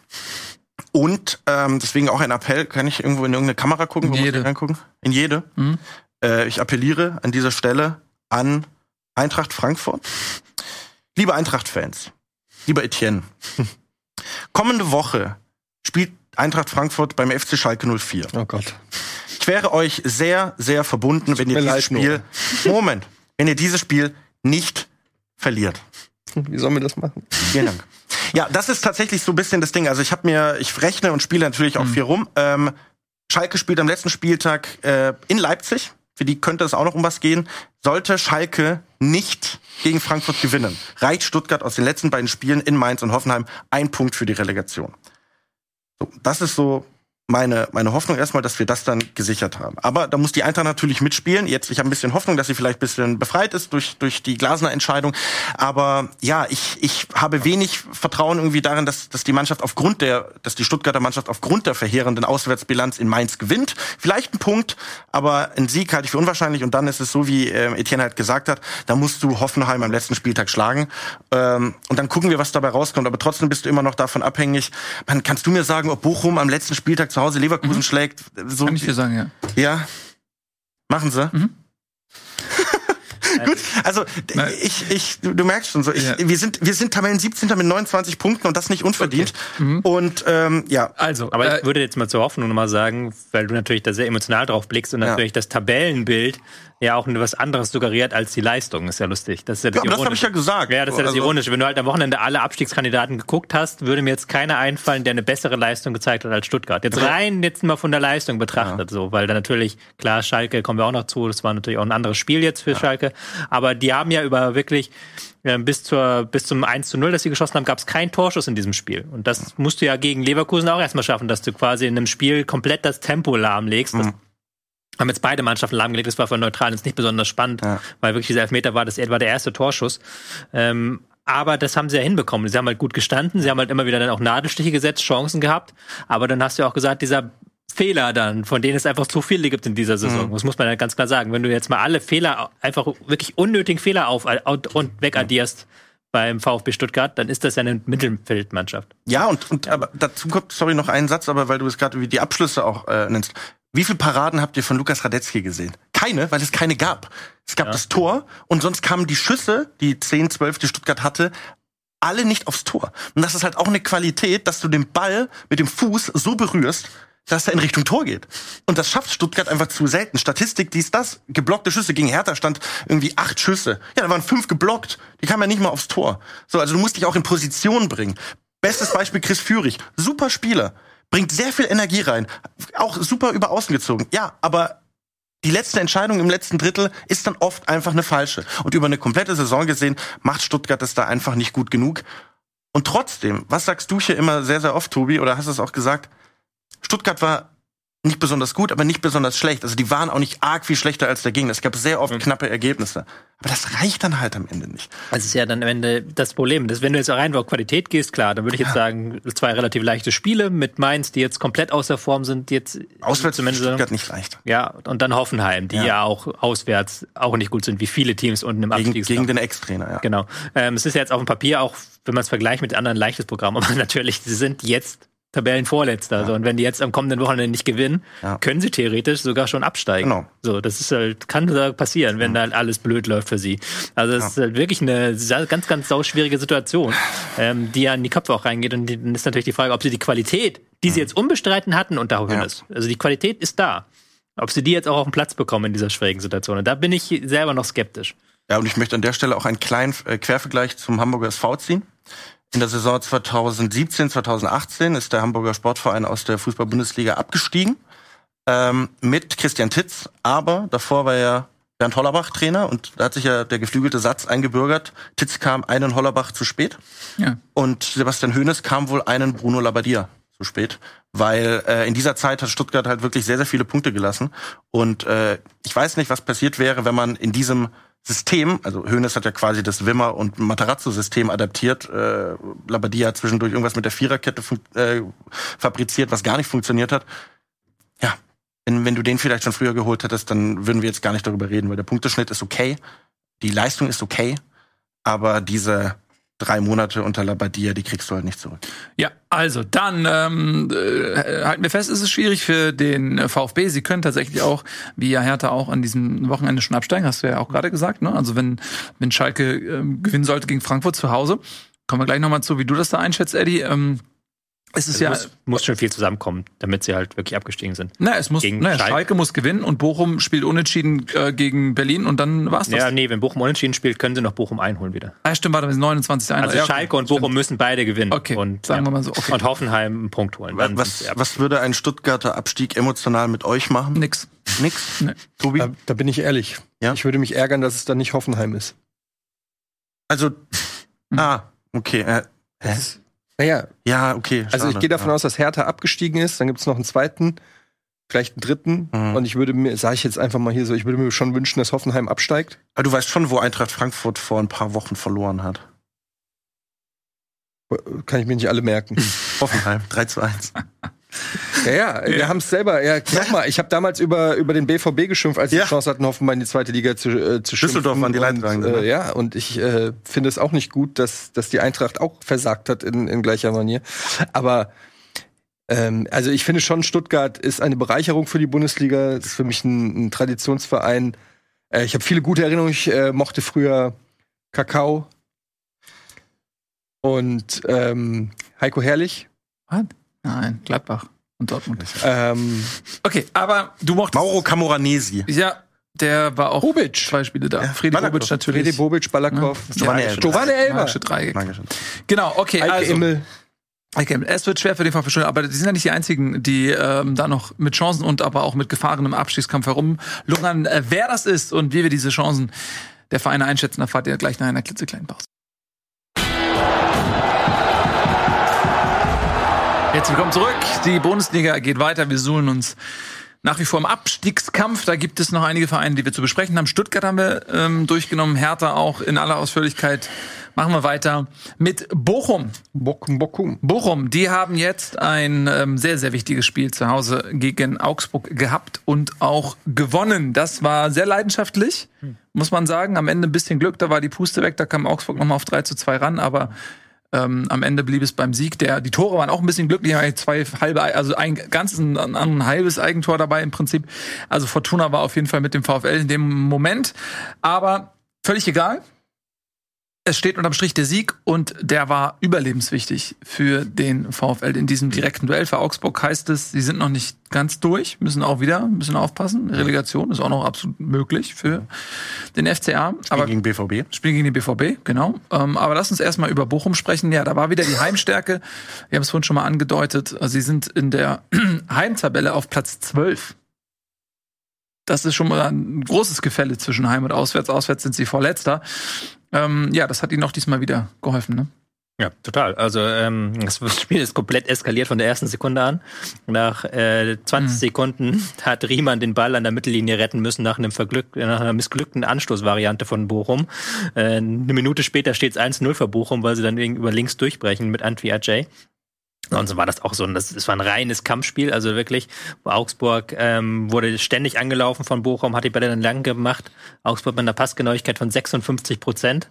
Und ähm, deswegen auch ein Appell, kann ich irgendwo in irgendeine Kamera gucken? In jede. reingucken? In jede. Mhm. Äh, ich appelliere an dieser Stelle an Eintracht Frankfurt. Liebe Eintracht-Fans, lieber Etienne, Kommende Woche spielt Eintracht Frankfurt beim FC Schalke 04. Oh Gott. Ich wäre euch sehr, sehr verbunden, wenn ihr dieses Spiel, Moment, wenn ihr dieses Spiel nicht verliert. Wie sollen wir das machen? Vielen Dank. Ja, das ist tatsächlich so ein bisschen das Ding. Also ich habe mir, ich rechne und spiele natürlich auch mhm. viel rum. Ähm, Schalke spielt am letzten Spieltag äh, in Leipzig. Für die könnte es auch noch um was gehen. Sollte Schalke nicht gegen Frankfurt gewinnen, reicht Stuttgart aus den letzten beiden Spielen in Mainz und Hoffenheim ein Punkt für die Relegation. So, das ist so meine, meine Hoffnung erstmal, dass wir das dann gesichert haben. Aber da muss die Eintracht natürlich mitspielen. Jetzt, ich habe ein bisschen Hoffnung, dass sie vielleicht ein bisschen befreit ist durch, durch die Glasner-Entscheidung. Aber ja, ich, ich habe wenig Vertrauen irgendwie darin, dass, dass die Mannschaft aufgrund der, dass die Stuttgarter Mannschaft aufgrund der verheerenden Auswärtsbilanz in Mainz gewinnt. Vielleicht ein Punkt, aber ein Sieg halte ich für unwahrscheinlich. Und dann ist es so, wie äh, Etienne halt gesagt hat, da musst du Hoffenheim am letzten Spieltag schlagen. Ähm, und dann gucken wir, was dabei rauskommt. Aber trotzdem bist du immer noch davon abhängig. Man, kannst du mir sagen, ob Bochum am letzten Spieltag zu Hause Leverkusen mhm. schlägt. So Kann ich dir sagen, ja. Ja. Machen sie. Mhm. Gut, also ich, ich, du, du, merkst schon so, ich, ja. wir sind, wir sind Tabellen 17. mit 29 Punkten und das nicht unverdient. Okay. Mhm. Und ähm, ja. Also, aber äh, ich würde jetzt mal zur Hoffnung nochmal sagen, weil du natürlich da sehr emotional drauf blickst und natürlich ja. das Tabellenbild ja auch was anderes suggeriert als die Leistung. Ist ja lustig. Das ist ja das, ja, das habe ich ja gesagt. Ja, das ist ja das also, Ironische. Wenn du halt am Wochenende alle Abstiegskandidaten geguckt hast, würde mir jetzt keiner einfallen, der eine bessere Leistung gezeigt hat als Stuttgart. Jetzt rein jetzt mal von der Leistung betrachtet, ja. so, weil da natürlich, klar, Schalke kommen wir auch noch zu, das war natürlich auch ein anderes Spiel jetzt für ja. Schalke. Aber die haben ja über wirklich äh, bis, zur, bis zum 1 zu 0, das sie geschossen haben, gab es keinen Torschuss in diesem Spiel. Und das musst du ja gegen Leverkusen auch erstmal schaffen, dass du quasi in einem Spiel komplett das Tempo lahmlegst. Mhm haben jetzt beide Mannschaften lahmgelegt. Das war für Neutral jetzt nicht besonders spannend, ja. weil wirklich dieser Elfmeter war, das war der erste Torschuss. Ähm, aber das haben sie ja hinbekommen. Sie haben halt gut gestanden, sie haben halt immer wieder dann auch Nadelstiche gesetzt, Chancen gehabt. Aber dann hast du ja auch gesagt, dieser Fehler dann, von denen es einfach zu viele gibt in dieser Saison. Mhm. Das muss man ja ganz klar sagen. Wenn du jetzt mal alle Fehler, einfach wirklich unnötigen Fehler auf und wegaddierst, beim VfB Stuttgart, dann ist das ja eine Mittelfeldmannschaft. Ja, und, und aber dazu kommt, sorry, noch einen Satz, aber weil du es gerade wie die Abschlüsse auch äh, nennst. Wie viele Paraden habt ihr von Lukas Radetzky gesehen? Keine, weil es keine gab. Es gab Ja. das Tor und sonst kamen die Schüsse, die 10, 12, die Stuttgart hatte, alle nicht aufs Tor. Und das ist halt auch eine Qualität, dass du den Ball mit dem Fuß so berührst, dass er in Richtung Tor geht. Und das schafft Stuttgart einfach zu selten. Statistik, dies, das, geblockte Schüsse. Gegen Hertha stand irgendwie acht Schüsse. Ja, da waren fünf geblockt. Die kamen ja nicht mal aufs Tor. So, also du musst dich auch in Position bringen. Bestes Beispiel Chris Führig. Super Spieler. Bringt sehr viel Energie rein. Auch super über außen gezogen. Ja, aber die letzte Entscheidung im letzten Drittel ist dann oft einfach eine falsche. Und über eine komplette Saison gesehen macht Stuttgart das da einfach nicht gut genug. Und trotzdem, was sagst du hier immer sehr, sehr oft, Tobi, oder hast du es auch gesagt? Stuttgart war nicht besonders gut, aber nicht besonders schlecht. Also die waren auch nicht arg viel schlechter als der Gegner. Es gab sehr oft knappe Ergebnisse. Aber das reicht dann halt am Ende nicht. Das ist ja dann am Ende das Problem. Das, wenn du jetzt rein auf Qualität gehst, klar, dann würde ich jetzt sagen, zwei relativ leichte Spiele mit Mainz, die jetzt komplett außer Form sind, die jetzt Auswärts zumindest Stuttgart nicht leicht. ja, und dann Hoffenheim, die ja. Ja. auch auswärts auch nicht gut sind, wie viele Teams unten im Gegen, Abstiegskampf. gegen den Ex-Trainer, ja. Genau. Ähm, es ist ja jetzt auf dem Papier auch, wenn man es vergleicht mit anderen, ein leichtes Programm. Aber natürlich, sie sind jetzt Tabellenvorletzter. So, und wenn die jetzt am kommenden Wochenende nicht gewinnen, Ja. können sie theoretisch sogar schon absteigen. Genau. So, das ist halt, kann da passieren, wenn halt alles blöd läuft für sie. Also es ist halt wirklich eine ganz, ganz sau schwierige Situation, ähm, die ja in die Köpfe auch reingeht. Und dann ist natürlich die Frage, ob sie die Qualität, die sie jetzt unbestritten hatten, und da Ja. ist. Also die Qualität ist da. Ob sie die jetzt auch auf den Platz bekommen in dieser schwierigen Situation. Und da bin ich selber noch skeptisch. Ja, und ich möchte an der Stelle auch einen kleinen äh, Quervergleich zum Hamburger SV ziehen. In der Saison 2017, 2018 ist der Hamburger Sportverein aus der Fußball-Bundesliga abgestiegen ähm, mit Christian Titz. Aber davor war ja Bernd Hollerbach Trainer und da hat sich ja der geflügelte Satz eingebürgert. Titz kam einen Hollerbach zu spät Ja. und Sebastian Hoeneß kam wohl einen Bruno Labbadia zu spät, weil äh, in dieser Zeit hat Stuttgart halt wirklich sehr, sehr viele Punkte gelassen. Und äh, ich weiß nicht, was passiert wäre, wenn man in diesem System, also Hoeneß hat ja quasi das Wimmer- und Matarazzo-System adaptiert, äh, Labbadia hat zwischendurch irgendwas mit der Viererkette äh, fabriziert, was gar nicht funktioniert hat. Ja, wenn, wenn du den vielleicht schon früher geholt hättest, dann würden wir jetzt gar nicht darüber reden, weil der Punkteschnitt ist okay, die Leistung ist okay, aber diese drei Monate unter Labadia, die kriegst du halt nicht zurück. Ja, also dann ähm, äh, halten wir fest, es ist schwierig für den VfB. Sie können tatsächlich auch, wie ja Hertha auch an diesem Wochenende schon absteigen, hast du ja auch gerade gesagt. Ne? Also wenn wenn Schalke ähm, gewinnen sollte gegen Frankfurt zu Hause, kommen wir gleich nochmal zu, wie du das da einschätzt, Eddie. Ähm, es ist Also ja, muss, muss schon viel zusammenkommen, damit sie halt wirklich abgestiegen sind. na, es muss, gegen naja, Schalke. Schalke muss gewinnen und Bochum spielt unentschieden äh, gegen Berlin und dann war's das. Ja, nee, wenn Bochum unentschieden spielt, können sie noch Bochum einholen wieder. Ah, stimmt, warte, wir sind 29. Also ja, okay, Schalke und Bochum stimmt. müssen beide gewinnen. Okay, und, sagen wir mal so, okay. Und Hoffenheim einen Punkt holen. Dann Was, was würde ein Stuttgarter Abstieg emotional mit euch machen? Nix. Nix? Nee. Tobi? Da, da bin ich ehrlich. Ja? Ich würde mich ärgern, dass es dann nicht Hoffenheim ist. Also, ah, okay. Äh, hä? Naja, ja, okay. also ich schade. gehe davon ja. aus, dass Hertha abgestiegen ist. Dann gibt es noch einen zweiten, vielleicht einen dritten. Mhm. Und ich würde mir, sage ich jetzt einfach mal hier so, ich würde mir schon wünschen, dass Hoffenheim absteigt. Aber du weißt schon, wo Eintracht Frankfurt vor ein paar Wochen verloren hat. Kann ich mir nicht alle merken. Hoffenheim, 3 zu 1. Ja, ja, wir haben es selber. Ja, guck mal, ich habe damals über, über den BVB geschimpft, als sie Ja. die Chance hatten, Hoffenheim in die zweite Liga zu, äh, zu schimpfen. Düsseldorf waren die Leidtragenden, äh, Ja, und ich äh, finde es auch nicht gut, dass, dass die Eintracht auch versagt hat in, in gleicher Manier. Aber ähm, also ich finde schon, Stuttgart ist eine Bereicherung für die Bundesliga. Ist für mich ein, ein Traditionsverein. Äh, ich habe viele gute Erinnerungen. Ich äh, mochte früher Kakao und ähm, Heiko Herrlich. Was? Nein, Gladbach und Dortmund. Ähm, Okay, aber du mochtest. Mauro Camoranesi. Ja, der war auch Bobic. zwei Spiele da. Ja, Balakow. Bobic natürlich. Fredi Bobic, Balakov, Ja, Giovanni magische Elber. Giovanni Dreieck. Elber. Magische Dreieck. Dankeschön. Genau, okay, Eike also. Immel. Okay, es wird schwer für den VfB Stuttgart, aber die sind ja nicht die einzigen, die ähm, da noch mit Chancen und aber auch mit Gefahren im Abstiegskampf herumlungern. Äh, wer das ist und wie wir diese Chancen der Vereine einschätzen, erfahrt ihr gleich nach einer klitzekleinen Pause. Herzlich willkommen zurück. Die Bundesliga geht weiter. Wir suhlen uns nach wie vor im Abstiegskampf. Da gibt es noch einige Vereine, die wir zu besprechen haben. Stuttgart haben wir ähm, durchgenommen, Hertha auch in aller Ausführlichkeit Machen wir weiter mit Bochum. Bochum, Bochum. Bochum, die haben jetzt ein ähm, sehr, sehr wichtiges Spiel zu Hause gegen Augsburg gehabt und auch gewonnen. Das war sehr leidenschaftlich, muss man sagen. Am Ende ein bisschen Glück, da war die Puste weg, da kam Augsburg nochmal auf 3 zu 2 ran, aber ähm, am Ende blieb es beim Sieg. Der, die Tore waren auch ein bisschen glücklich, zwei halbe, also ein ganzes, ein, ein halbes Eigentor dabei im Prinzip. Also Fortuna war auf jeden Fall mit dem VfL in dem Moment. Aber völlig egal es steht unterm Strich der Sieg und der war überlebenswichtig für den VfL in diesem direkten Duell. Für Augsburg heißt es, sie sind noch nicht ganz durch, müssen auch wieder ein bisschen aufpassen. Relegation ist auch noch absolut möglich für den FCA. Spiel aber gegen BVB. Spiel gegen den BVB, genau. Ähm, aber lass uns erstmal über Bochum sprechen. Ja, da war wieder die Heimstärke. Wir haben es vorhin schon mal angedeutet. Sie sind in der Heimtabelle auf Platz 12 das ist schon mal ein großes Gefälle zwischen Heim und Auswärts. Auswärts sind sie Vorletzter. Ähm, ja, das hat ihnen auch diesmal wieder geholfen, ne? Ja, total. Also ähm, das Spiel ist komplett eskaliert von der ersten Sekunde an. Nach äh, 20 mhm. Sekunden hat Riemann den Ball an der Mittellinie retten müssen nach einem verglück nach einer missglückten Anstoßvariante von Bochum. Äh, eine Minute später steht es 1-0 für Bochum, weil sie dann über links durchbrechen mit Antwi Ajay. So war das auch so. Das, das war ein reines Kampfspiel, also wirklich. Augsburg ähm, wurde ständig angelaufen von Bochum, hat die Bälle dann lang gemacht. Augsburg mit einer Passgenauigkeit von 56 Prozent.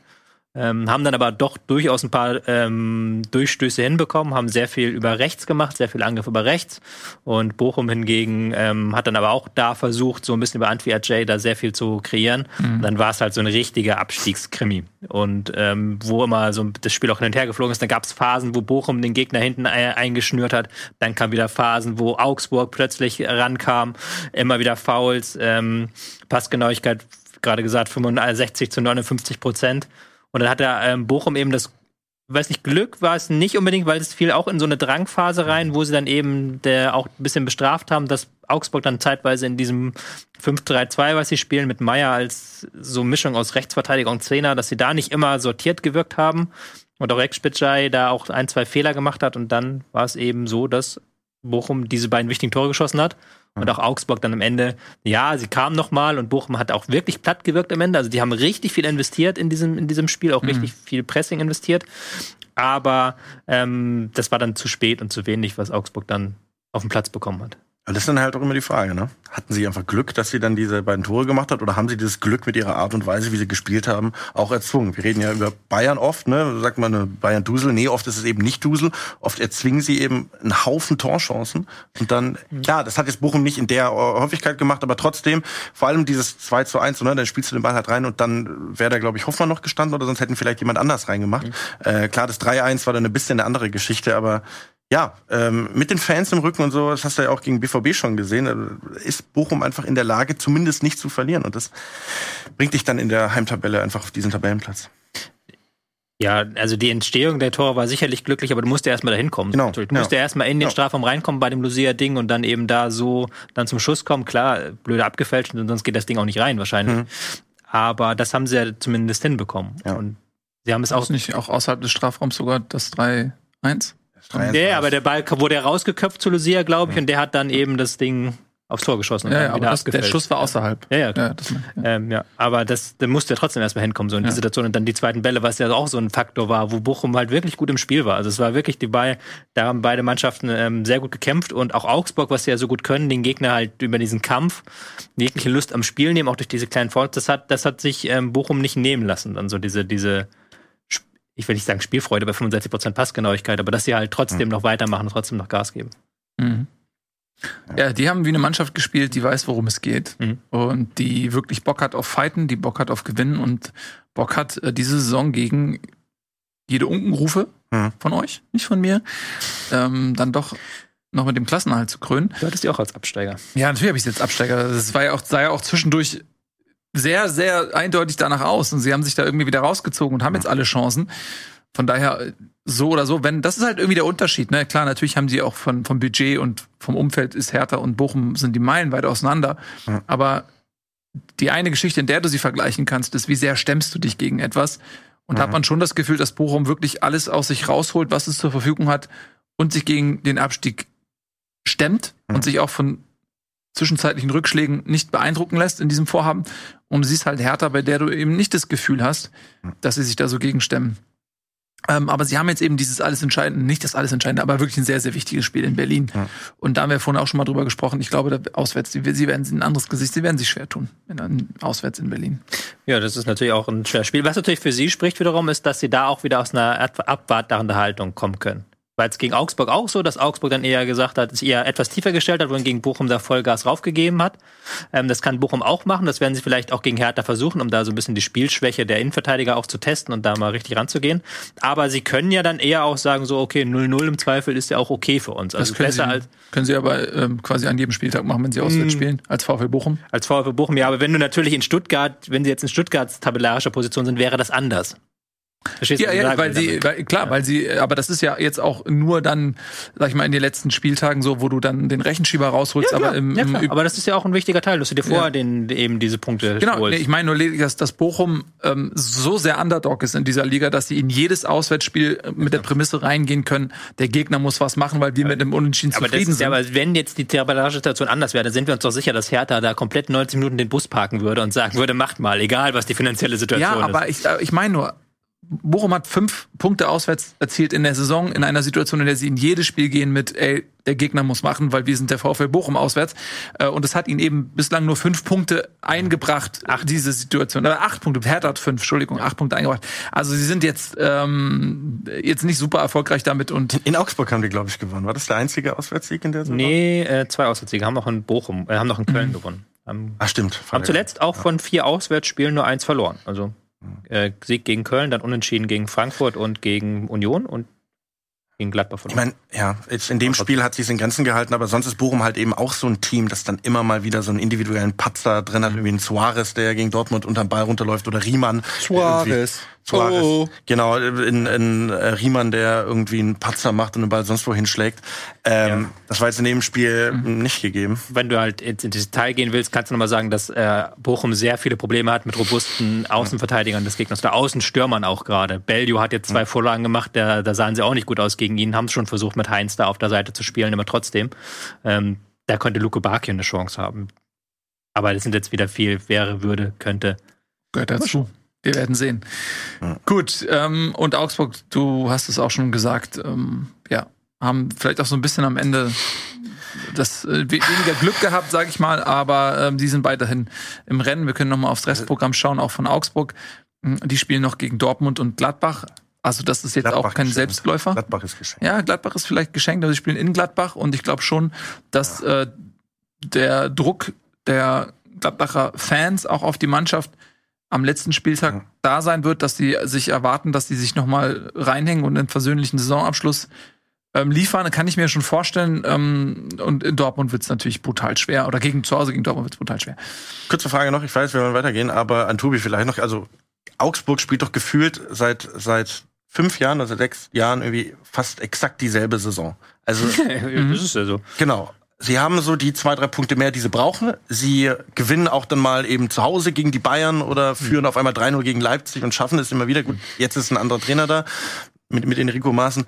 Ähm, haben dann aber doch durchaus ein paar ähm, Durchstöße hinbekommen, haben sehr viel über rechts gemacht, sehr viel Angriff über rechts. Und Bochum hingegen ähm, hat dann aber auch da versucht, so ein bisschen über Antwi Ajay da sehr viel zu kreieren. Mhm. Dann war es halt so ein richtiger Abstiegskrimi. Und ähm, wo immer so das Spiel auch hin und her geflogen ist, dann gab es Phasen, wo Bochum den Gegner hinten eingeschnürt hat. Dann kam wieder Phasen, wo Augsburg plötzlich rankam, immer wieder Fouls, ähm, Passgenauigkeit, gerade gesagt, 65 zu 59 Prozent. Und dann hat er ähm, Bochum eben das, weiß nicht, Glück war es nicht unbedingt, weil es fiel auch in so eine Drangphase rein, wo sie dann eben der auch ein bisschen bestraft haben, dass Augsburg dann zeitweise in diesem 5-3-2, was sie spielen, mit Meier als so Mischung aus Rechtsverteidiger und Zehner, dass sie da nicht immer sortiert gewirkt haben. Und auch Ekspitschei da auch ein, zwei Fehler gemacht hat. Und dann war es eben so, dass Bochum diese beiden wichtigen Tore geschossen hat. Und auch Augsburg dann am Ende, ja, sie kam nochmal und Bochum hat auch wirklich platt gewirkt am Ende. Also die haben richtig viel investiert in diesem, in diesem Spiel, auch mhm. richtig viel Pressing investiert. Aber ähm, das war dann zu spät und zu wenig, was Augsburg dann auf den Platz bekommen hat. Das ist dann halt auch immer die Frage, ne? Hatten sie einfach Glück, dass sie dann diese beiden Tore gemacht hat, oder haben sie dieses Glück mit ihrer Art und Weise, wie sie gespielt haben, auch erzwungen? Wir reden ja über Bayern oft, ne? Sagt man eine Bayern Dusel. Nee, oft ist es eben nicht Dusel. Oft erzwingen sie eben einen Haufen Torchancen. Und dann, mhm. klar, das hat jetzt Bochum nicht in der Häufigkeit gemacht, aber trotzdem, vor allem dieses 2 zu 1, ne? Dann spielst du den Ball halt rein und dann wäre da, glaube ich, Hoffmann noch gestanden oder sonst hätten vielleicht jemand anders reingemacht. Mhm. Äh, klar, das 3-1 war dann ein bisschen eine andere Geschichte, aber ja, ähm, mit den Fans im Rücken und so, das hast du ja auch gegen BVB schon gesehen, äh, ist Bochum einfach in der Lage, zumindest nicht zu verlieren. Und das bringt dich dann in der Heimtabelle einfach auf diesen Tabellenplatz. Ja, also die Entstehung der Tore war sicherlich glücklich, aber du musst ja erstmal dahin kommen. Genau. Du musst ja erstmal in den genau. Strafraum reinkommen bei dem Lucia-Ding und dann eben da so dann zum Schuss kommen. Klar, blöde abgefälscht und sonst geht das Ding auch nicht rein wahrscheinlich. Mhm. Aber das haben sie ja zumindest hinbekommen. Ja. Und sie haben es auch. nicht auch außerhalb des Strafraums sogar das 3-1? Nee, aber der Ball wurde herausgeköpft zu Lucia, glaube ich, ja. und der hat dann eben das Ding aufs Tor geschossen. Ja, ja aber das, der Schuss war außerhalb. Ja, ja, ja, das, ja. Ähm, ja. Aber das, da musste ja trotzdem erstmal hinkommen, so in die Situation. Und dann die zweiten Bälle, was ja auch so ein Faktor war, wo Bochum halt wirklich gut im Spiel war. Also es war wirklich die Ball, da haben beide Mannschaften ähm, sehr gut gekämpft und auch Augsburg, was sie ja so gut können, den Gegner halt über diesen Kampf, jegliche Lust am Spiel nehmen, auch durch diese kleinen Fouls, das hat, das hat sich ähm, Bochum nicht nehmen lassen. Dann so diese, diese ich will nicht sagen Spielfreude bei 65% Passgenauigkeit, aber dass sie halt trotzdem mhm. noch weitermachen, trotzdem noch Gas geben. Mhm. Ja, die haben wie eine Mannschaft gespielt, die weiß, worum es geht mhm. und die wirklich Bock hat auf Fighten, die Bock hat auf Gewinnen und Bock hat äh, diese Saison gegen jede Unkenrufe mhm. von euch, nicht von mir, ähm, dann doch noch mit dem Klassenerhalt zu krönen. Du hattest die auch als Absteiger. Ja, natürlich habe ich sie als Absteiger. Das war ja auch, sah ja auch zwischendurch sehr, sehr eindeutig danach aus. Und sie haben sich da irgendwie wieder rausgezogen und haben jetzt alle Chancen. Von daher, so oder so, wenn, das ist halt irgendwie der Unterschied, ne? Klar, natürlich haben sie auch von, vom Budget und vom Umfeld ist Hertha und Bochum sind die Meilen weit auseinander. Ja. Aber die eine Geschichte, in der du sie vergleichen kannst, ist, wie sehr stemmst du dich gegen etwas? Und mhm. hat man schon das Gefühl, dass Bochum wirklich alles aus sich rausholt, was es zur Verfügung hat und sich gegen den Abstieg stemmt mhm. und sich auch von zwischenzeitlichen Rückschlägen nicht beeindrucken lässt in diesem Vorhaben. Und du siehst halt Hertha, bei der du eben nicht das Gefühl hast, dass sie sich da so gegenstemmen Ähm, aber sie haben jetzt eben dieses alles entscheidende, nicht das alles entscheidende, aber wirklich ein sehr, sehr wichtiges Spiel in Berlin. Ja. Und da haben wir vorhin auch schon mal drüber gesprochen. Ich glaube, da, auswärts, sie, sie werden ein anderes Gesicht, sie werden sich schwer tun, in, in, auswärts in Berlin. Ja, das ist natürlich auch ein schweres Spiel. Was natürlich für sie spricht wiederum, ist, dass sie da auch wieder aus einer abwartenden Haltung kommen können. War es gegen Augsburg auch so, dass Augsburg dann eher gesagt hat, es eher etwas tiefer gestellt hat, wohingegen Bochum da Vollgas raufgegeben hat. Ähm, das kann Bochum auch machen. Das werden sie vielleicht auch gegen Hertha versuchen, um da so ein bisschen die Spielschwäche der Innenverteidiger auch zu testen und da mal richtig ranzugehen. Aber sie können ja dann eher auch sagen, so, okay, 0-0 im Zweifel ist ja auch okay für uns. Also das können, besser sie, als können sie aber ähm, quasi an jedem Spieltag machen, wenn sie auswärts mm. spielen, als VfL Bochum. Als VfL Bochum, ja. Aber wenn du natürlich in Stuttgart, wenn sie jetzt in Stuttgarts tabellarischer Position sind, wäre das anders. Verstehst ja, ja, weil sie, weil, klar, ja. weil sie, aber das ist ja jetzt auch nur dann, sag ich mal, in den letzten Spieltagen so, wo du dann den Rechenschieber rausholst, ja, aber im, klar. aber das ist ja auch ein wichtiger Teil, dass du dir vorher den, eben diese Punkte Genau, holst. Nee, ich meine nur lediglich, dass, dass Bochum ähm, so sehr Underdog ist in dieser Liga, dass sie in jedes Auswärtsspiel äh, mit der Prämisse reingehen können, der Gegner muss was machen, weil wir mit dem Unentschieden aber zufrieden ist, sind. aber wenn jetzt die tabellarische Situation anders wäre, dann sind wir uns doch sicher, dass Hertha da komplett 90 Minuten den Bus parken würde und sagen würde, macht mal, egal was die finanzielle Situation ist. Ja, aber ich, äh, ich meine nur, Bochum hat fünf Punkte auswärts erzielt in der Saison, in einer Situation, in der sie in jedes Spiel gehen mit, ey, der Gegner muss machen, weil wir sind der VfL Bochum auswärts. Äh, und es hat ihnen eben bislang nur fünf Punkte eingebracht, ach, diese Situation. Aber acht Punkte, Hertha hat fünf, Entschuldigung, acht Punkte eingebracht. Also sie sind jetzt, ähm, jetzt nicht super erfolgreich damit. Und in Augsburg haben die, glaube ich, gewonnen. War das der einzige Auswärtssieg in der Saison? Nee, äh, zwei Auswärtssiege. Haben noch in Bochum, äh, haben noch in Köln mhm. gewonnen. Haben, Ach stimmt. Haben zuletzt auch von vier Auswärtsspielen nur eins verloren. Also äh, Sieg gegen Köln, dann unentschieden gegen Frankfurt und gegen Union und gegen Gladbach von Ich meine, ja, jetzt in dem Spiel hat sich in Grenzen gehalten, aber sonst ist Bochum halt eben auch so ein Team, das dann immer mal wieder so einen individuellen Patzer drin hat, mhm. irgendwie ein Suarez, der gegen Dortmund unterm Ball runterläuft oder Riemann. Suarez. Suarez. Oh. Genau, in, in äh, Riemann, der irgendwie einen Patzer macht und den Ball sonst wo hinschlägt. Ähm, ja. Das war jetzt in dem Spiel mhm. nicht gegeben. Wenn du halt ins Detail gehen willst, kannst du nochmal sagen, dass äh, Bochum sehr viele Probleme hat mit robusten Außenverteidigern des Gegners, oder Außenstürmern auch gerade. Bellio hat jetzt zwei mhm. Vorlagen gemacht, da, da sahen sie auch nicht gut aus gegen ihn, haben es schon versucht, mit Heinz da auf der Seite zu spielen, aber trotzdem. Ähm, da könnte Luke Bakio eine Chance haben. Aber das sind jetzt wieder viel, wäre, würde, könnte. Gehört dazu. Wir werden sehen. Ja. Gut, ähm, und Augsburg, du hast es auch schon gesagt, ähm, ja, haben vielleicht auch so ein bisschen am Ende das äh, weniger Glück gehabt, sage ich mal, aber ähm, die sind weiterhin im Rennen. Wir können noch mal aufs Restprogramm schauen, auch von Augsburg. Hm, die spielen noch gegen Dortmund und Gladbach. Also das ist jetzt Gladbach auch kein geschenkt. Selbstläufer. Gladbach ist geschenkt. Ja, Gladbach ist vielleicht geschenkt, aber sie spielen in Gladbach und ich glaube schon, dass ja. äh, der Druck der Gladbacher Fans auch auf die Mannschaft am letzten Spieltag ja. da sein wird, dass die sich erwarten, dass die sich noch mal reinhängen und einen versöhnlichen Saisonabschluss ähm, liefern, kann ich mir schon vorstellen. Ähm, und in Dortmund wird es natürlich brutal schwer. Oder gegen zu Hause gegen Dortmund wird es brutal schwer. Kurze Frage noch, ich weiß, wir wollen weitergehen, aber an Tobi vielleicht noch. Also Augsburg spielt doch gefühlt seit seit fünf Jahren, also sechs Jahren irgendwie fast exakt dieselbe Saison. Also das ist ja so. Genau. Sie haben so die zwei, drei Punkte mehr, die sie brauchen. Sie gewinnen auch dann mal eben zu Hause gegen die Bayern oder führen mhm. auf einmal 3-0 gegen Leipzig und schaffen es immer wieder. Gut, jetzt ist ein anderer Trainer da mit, mit Enrico Maaßen.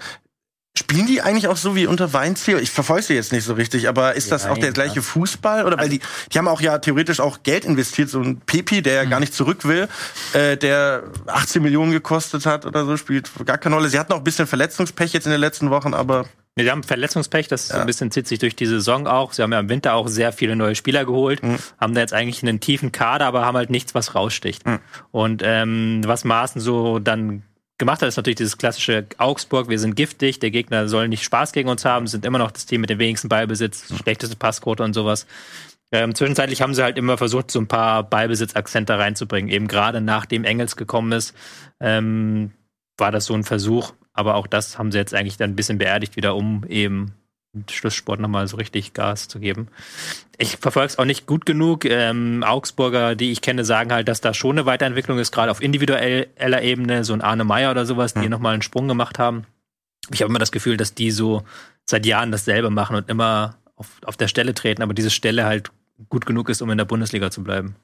Spielen die eigentlich auch so wie unter Weinziel? Ich verfolge sie jetzt nicht so richtig, aber ist das Nein, auch der gleiche Fußball? Oder weil die, die haben auch ja theoretisch auch Geld investiert, so ein Pepi, der mhm. gar nicht zurück will, äh, der 18 Millionen gekostet hat oder so, spielt gar keine Rolle. Sie hatten auch ein bisschen Verletzungspech jetzt in den letzten Wochen, aber Nee, sie haben Verletzungspech, das ja. so ein bisschen zieht sich durch die Saison auch. Sie haben ja im Winter auch sehr viele neue Spieler geholt, mhm. haben da jetzt eigentlich einen tiefen Kader, aber haben halt nichts, was raussticht. Mhm. Und ähm, was Maaßen so dann gemacht hat, ist natürlich dieses klassische Augsburg, wir sind giftig, der Gegner soll nicht Spaß gegen uns haben, sind immer noch das Team mit dem wenigsten Ballbesitz, mhm. schlechteste Passquote und sowas. Ähm, zwischenzeitlich haben sie halt immer versucht, so ein paar Ballbesitz-Akzente reinzubringen. Eben gerade nachdem Engels gekommen ist, ähm, war das so ein Versuch. Aber auch das haben sie jetzt eigentlich dann ein bisschen beerdigt wieder, um eben Schlusssport nochmal so richtig Gas zu geben. Ich verfolge es auch nicht gut genug. Ähm, Augsburger, die ich kenne, sagen halt, dass da schon eine Weiterentwicklung ist, gerade auf individueller Ebene, so ein Arne Meyer oder sowas, die mhm. nochmal einen Sprung gemacht haben. Ich habe immer das Gefühl, dass die so seit Jahren dasselbe machen und immer auf, auf der Stelle treten, aber diese Stelle halt gut genug ist, um in der Bundesliga zu bleiben.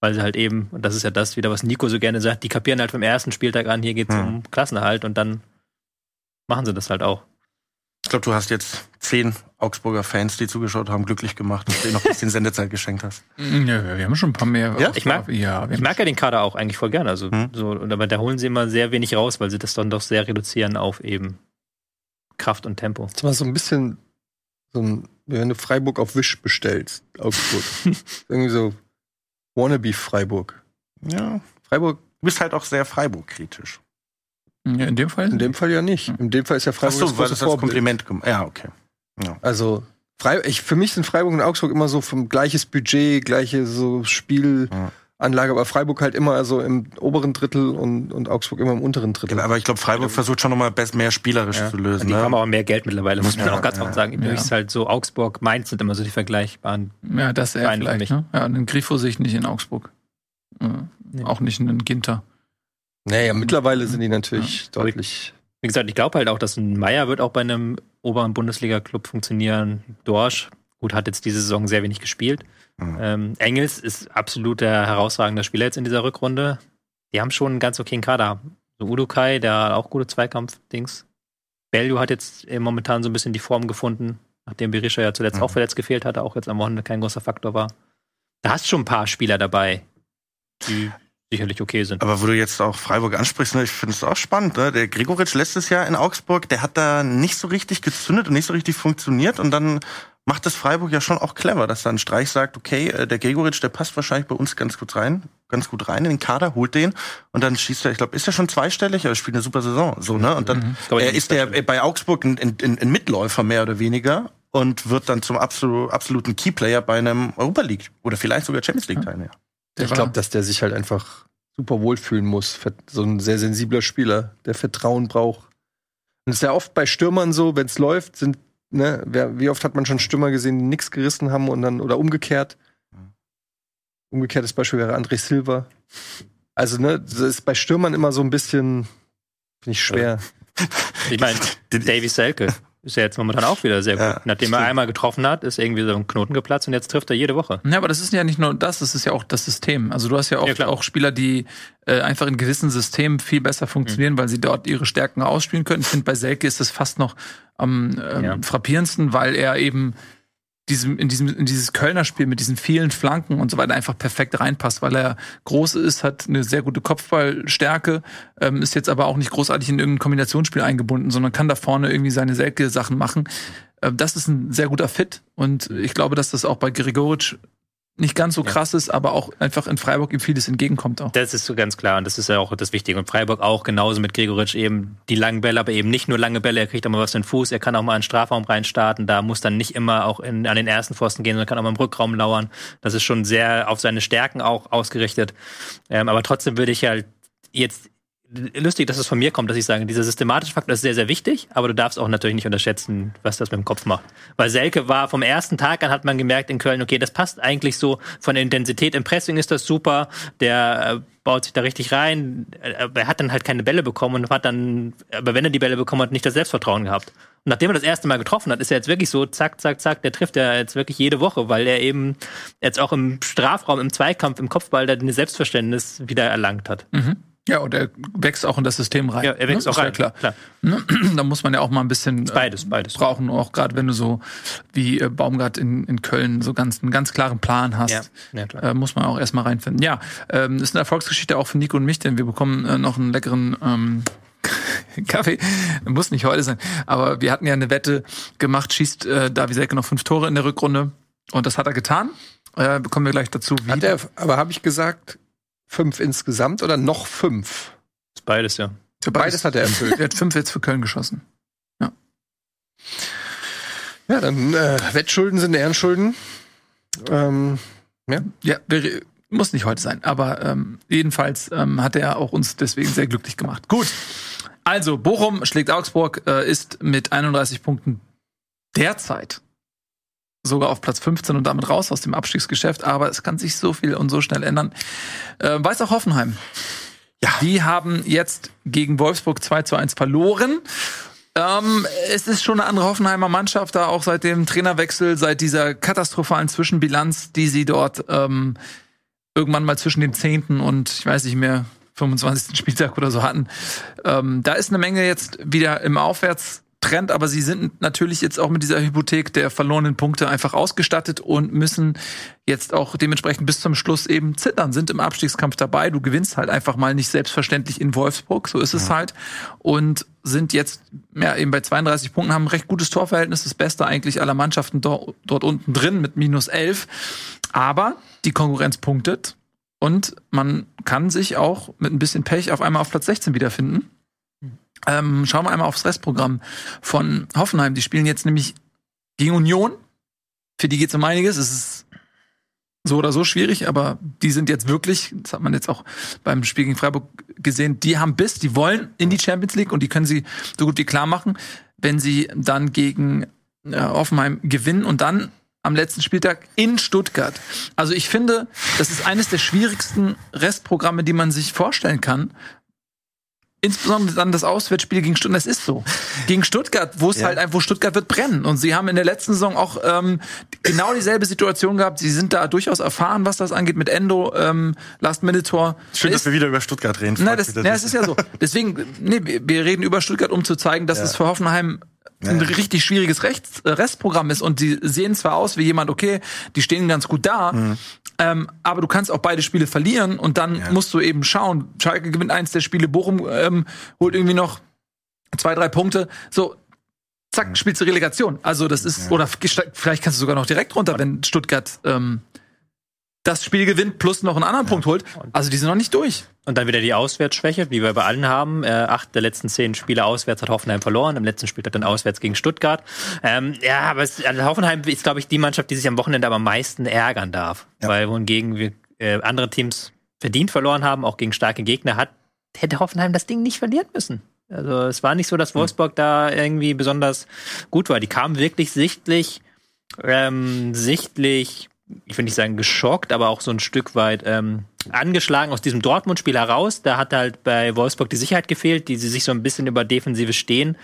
Weil sie halt eben, und das ist ja das wieder, was Nico so gerne sagt, die kapieren halt vom ersten Spieltag an, hier geht es mhm. um Klassenerhalt und dann machen sie das halt auch. glaube, du hast jetzt zehn Augsburger Fans, die zugeschaut haben, glücklich gemacht, dass du ihnen noch ein bisschen Sendezeit geschenkt hast. Ja, wir haben schon ein paar mehr. Ja? Ich mag- ja, Ich mag ja den Kader auch eigentlich voll gerne. Also, Hm. so, und aber da holen sie immer sehr wenig raus, weil sie das dann doch sehr reduzieren auf eben Kraft und Tempo. Das war so ein bisschen so ein, wie wenn du Freiburg auf Wisch bestellst, Augsburg. Irgendwie so wannabe Freiburg. Ja. Freiburg Du bist halt auch sehr Freiburg-kritisch. Ja, in dem Fall. in dem Fall ja nicht. In dem Fall ist ja Ach Freiburg so, das weil große das als. Kompliment gemacht. Ja, okay. Ja. Also ich, für mich sind Freiburg und Augsburg immer so vom gleiches Budget, gleiche so Spielanlage, aber Freiburg halt immer so im oberen Drittel und, und Augsburg immer im unteren Drittel. Genau, aber ich glaube, Freiburg versucht schon nochmal mehr spielerisch Ja. zu lösen. Die Ne? haben aber mehr Geld mittlerweile, muss man Ja, auch ganz ja, offen sagen. Übrigens ja. ist halt so Augsburg, Mainz sind immer so die vergleichbaren. Ja, das eher Vereine für vielleicht. Ne? Ja, einen Grifo sehe ich nicht in Augsburg. Äh, Auch nicht einen Ginter. Naja, mittlerweile sind die natürlich ich- deutlich. Wie gesagt, ich glaube halt auch, dass ein Meier wird auch bei einem oberen Bundesliga-Club funktionieren. Dorsch, gut, hat jetzt diese Saison sehr wenig gespielt. Mhm. Ähm, Engels ist absolut der herausragende Spieler jetzt in dieser Rückrunde. Die haben schon einen ganz okayen Kader. So Udukai, der hat auch gute Zweikampf-Dings. Bellu hat jetzt äh, momentan so ein bisschen die Form gefunden, nachdem Berisha ja zuletzt Mhm. auch verletzt gefehlt hatte, auch jetzt am Wochenende kein großer Faktor war. Da hast schon ein paar Spieler dabei, die sicherlich okay sind. Aber wo du jetzt auch Freiburg ansprichst, ne, ich finde es auch spannend. Ne? Der Gregoritsch letztes Jahr in Augsburg, der hat da nicht so richtig gezündet und nicht so richtig funktioniert. Und dann macht das Freiburg ja schon auch clever, dass dann Streich sagt, okay, äh, der Gregoritsch, der passt wahrscheinlich bei uns ganz gut rein, ganz gut rein in den Kader, holt den und dann schießt er, ich glaube, ist er schon zweistellig, aber spielt eine super Saison. So, ne? Und dann äh, ich ist äh, bei Augsburg ein, ein, ein Mitläufer mehr oder weniger und wird dann zum absolu absoluten Keyplayer bei einem Europa League oder vielleicht sogar Champions League Teilnehmer. Der ich glaube, dass der sich halt einfach super wohlfühlen muss. So ein sehr sensibler Spieler, der Vertrauen braucht. Und es ist ja oft bei Stürmern so, wenn es läuft, sind, ne, wer, wie oft hat man schon Stürmer gesehen, die nichts gerissen haben und dann, oder umgekehrt. Umgekehrtes Beispiel wäre André Silva. Also, ne, das ist bei Stürmern immer so ein bisschen, finde ich schwer. Ich meine, Davy Selke ist ja jetzt momentan auch wieder sehr gut. Ja, Nachdem er stimmt. einmal getroffen hat, ist irgendwie so ein Knoten geplatzt und jetzt trifft er jede Woche. Ja, aber das ist ja nicht nur das, das ist ja auch das System. Also du hast ja Ja, oft klar. auch Spieler, die äh, einfach in gewissen Systemen viel besser funktionieren, weil sie dort ihre Stärken ausspielen können. Ich finde, bei Selke ist das fast noch am ähm, Ja. frappierendsten, weil er eben diesem, in, diesem, in dieses Kölner Spiel mit diesen vielen Flanken und so weiter einfach perfekt reinpasst, weil er groß ist, hat eine sehr gute Kopfballstärke, ähm, ist jetzt aber auch nicht großartig in irgendein Kombinationsspiel eingebunden, sondern kann da vorne irgendwie seine Selke-Sachen machen. Ähm, das ist ein sehr guter Fit und ich glaube, dass das auch bei Gregoritsch nicht ganz so krass ist, aber auch einfach in Freiburg ihm vieles entgegenkommt auch. Das ist so ganz klar und das ist ja auch das Wichtige. Und Freiburg auch genauso mit Gregoritsch eben die langen Bälle, aber eben nicht nur lange Bälle, er kriegt auch mal was in den Fuß, er kann auch mal in den Strafraum reinstarten, da muss dann nicht immer auch in, an den ersten Pfosten gehen, sondern kann auch mal im Rückraum lauern. Das ist schon sehr auf seine Stärken auch ausgerichtet. Ähm, aber trotzdem würde ich halt jetzt lustig, dass es von mir kommt, dass ich sage, dieser systematische Faktor ist sehr, sehr wichtig, aber du darfst auch natürlich nicht unterschätzen, was das mit dem Kopf macht. Weil Selke war vom ersten Tag an, hat man gemerkt in Köln, okay, das passt eigentlich so von der Intensität im Pressing ist das super, der äh, baut sich da richtig rein, aber er hat dann halt keine Bälle bekommen und hat dann, aber wenn er die Bälle bekommen hat, nicht das Selbstvertrauen gehabt. Und nachdem er das erste Mal getroffen hat, ist er jetzt wirklich so, zack, zack, zack, der trifft er jetzt wirklich jede Woche, weil er eben jetzt auch im Strafraum, im Zweikampf, im Kopfball da ein Selbstverständnis wieder erlangt hat. Ja, und er wächst auch in das System rein. Ja, er wächst ne? auch Ist ja rein, klar. klar. Ne? Da muss man ja auch mal ein bisschen äh, Beides, beides. brauchen, auch gerade wenn du so wie äh, Baumgart in, in Köln so ganz einen ganz klaren Plan hast. Ja, ja klar. Äh, muss man auch erstmal reinfinden. Ja, ähm, ist eine Erfolgsgeschichte auch für Nico und mich, denn wir bekommen äh, noch einen leckeren ähm, Kaffee. Muss nicht heute sein. Aber wir hatten ja eine Wette gemacht, schießt äh, Davi Selke noch fünf Tore in der Rückrunde. Und das hat er getan. Äh, bekommen wir gleich dazu. Wie Hat er, aber habe ich gesagt, fünf insgesamt oder noch fünf? Ist beides, ja. Für Beides hat er erfüllt. Er hat fünf jetzt für Köln geschossen. Ja, dann äh, Wettschulden sind Ehrenschulden. Ähm, Ja, wäre, muss nicht heute sein, aber ähm, jedenfalls ähm, hat er auch uns deswegen sehr glücklich gemacht. Gut. Also, Bochum schlägt Augsburg, äh, ist mit 31 Punkten derzeit sogar auf Platz 15 und damit raus aus dem Abstiegsgeschäft, aber es kann sich so viel und so schnell ändern. Äh, weiß auch Hoffenheim. Ja. Die haben jetzt gegen Wolfsburg 2 zu 1 verloren. Ähm, es ist schon eine andere Hoffenheimer Mannschaft, da auch seit dem Trainerwechsel, seit dieser katastrophalen Zwischenbilanz, die sie dort ähm, irgendwann mal zwischen dem 10. und ich weiß nicht mehr, 25. Spieltag oder so hatten. Ähm, da ist eine Menge jetzt wieder im Trend, aber sie sind natürlich jetzt auch mit dieser Hypothek der verlorenen Punkte einfach ausgestattet und müssen jetzt auch dementsprechend bis zum Schluss eben zittern, sind im Abstiegskampf dabei. Du gewinnst halt einfach mal nicht selbstverständlich in Wolfsburg, so ist es halt. Und sind jetzt ja, eben bei 32 Punkten, haben ein recht gutes Torverhältnis, das Beste eigentlich aller Mannschaften dort, dort unten drin mit minus 11. Aber die Konkurrenz punktet und man kann sich auch mit ein bisschen Pech auf einmal auf Platz 16 wiederfinden. Ähm, schauen wir einmal aufs Restprogramm von Hoffenheim. Die spielen jetzt nämlich gegen Union. Für die geht es um einiges. Es ist so oder so schwierig, aber die sind jetzt wirklich, das hat man jetzt auch beim Spiel gegen Freiburg gesehen, die haben Biss, die wollen in die Champions League und die können sie so gut wie klar machen, wenn sie dann gegen äh, Hoffenheim gewinnen und dann am letzten Spieltag in Stuttgart. Also ich finde, das ist eines der schwierigsten Restprogramme, die man sich vorstellen kann, Insbesondere dann das Auswärtsspiel gegen Stuttgart, das ist so. Gegen Stuttgart, wo es ja. halt einfach, wo Stuttgart wird brennen. Und sie haben in der letzten Saison auch ähm, genau dieselbe Situation gehabt. Sie sind da durchaus erfahren, was das angeht mit Endo, ähm, Last-Minute-Tor. Schön, da dass wir wieder über Stuttgart reden. Nein, das, ja, das ist ja so. Deswegen, nee, wir reden über Stuttgart, um zu zeigen, dass ja. es für Hoffenheim ein ja. richtig schwieriges Rechts, äh, Restprogramm ist und die sehen zwar aus wie jemand, okay, die stehen ganz gut da, mhm. Ähm, aber du kannst auch beide Spiele verlieren und dann ja. musst du eben schauen. Schalke gewinnt eins der Spiele, Bochum ähm, holt irgendwie noch zwei, drei Punkte. So, zack, spielst du Relegation. Also das ist, ja. oder vielleicht kannst du sogar noch direkt runter, wenn Stuttgart ähm, das Spiel gewinnt plus noch einen anderen Punkt holt. Also die sind noch nicht durch. Und dann wieder die Auswärtsschwäche, wie wir bei allen haben. Äh, acht der letzten zehn Spiele auswärts hat Hoffenheim verloren. Im letzten Spiel hat dann auswärts gegen Stuttgart. Ähm, ja, aber es, also Hoffenheim ist, glaube ich, die Mannschaft, die sich am Wochenende aber am meisten ärgern darf. Ja. Weil wohingegen wir äh, andere Teams verdient verloren haben, auch gegen starke Gegner, hat, hätte Hoffenheim das Ding nicht verlieren müssen. Also es war nicht so, dass Wolfsburg da irgendwie besonders gut war. Die kamen wirklich sichtlich, ähm, sichtlich ich will nicht sagen geschockt, aber auch so ein Stück weit ähm, angeschlagen aus diesem Dortmund-Spiel heraus. Da hat halt bei Wolfsburg die Sicherheit gefehlt, die sie sich so ein bisschen über defensive Stehen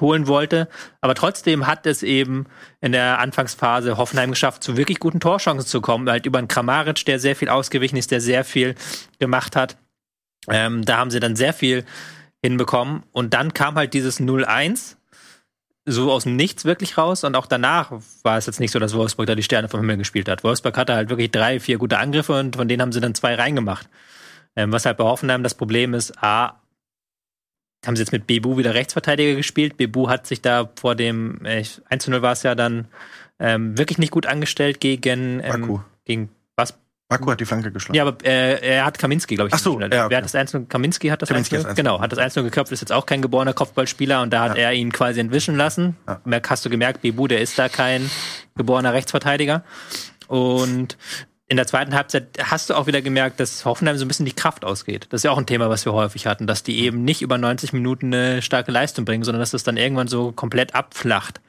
holen wollte. Aber trotzdem hat es eben in der Anfangsphase Hoffenheim geschafft, zu wirklich guten Torchancen zu kommen. Halt über einen Kramaric, der sehr viel ausgewichen ist, der sehr viel gemacht hat. Ähm, da haben sie dann sehr viel hinbekommen. Und dann kam halt dieses 0-1 so aus dem Nichts wirklich raus und auch danach war es jetzt nicht so, dass Wolfsburg da die Sterne vom Himmel gespielt hat. Wolfsburg hatte halt wirklich drei, vier gute Angriffe und von denen haben sie dann zwei reingemacht. Ähm, was halt bei Hoffenheim das Problem ist, A, haben sie jetzt mit Bebu wieder Rechtsverteidiger gespielt. Bebu hat sich da vor dem äh, 1 0 war es ja dann ähm, wirklich nicht gut angestellt gegen, ähm, gegen Baku hat die Flanke geschlagen. Ja, aber äh, er hat Kaminski, glaube ich. Ach so, ja, okay. Wer hat das Einzelne? Kaminski hat das Kaminski Einzelne, genau, hat das Einzelne geköpft, ist jetzt auch kein geborener Kopfballspieler und da hat ja. er ihn quasi entwischen lassen. Ja. Hast du gemerkt, Bebu, der ist da kein geborener Rechtsverteidiger. Und in der zweiten Halbzeit hast du auch wieder gemerkt, dass Hoffenheim so ein bisschen die Kraft ausgeht. Das ist ja auch ein Thema, was wir häufig hatten, dass die eben nicht über 90 Minuten eine starke Leistung bringen, sondern dass das dann irgendwann so komplett abflacht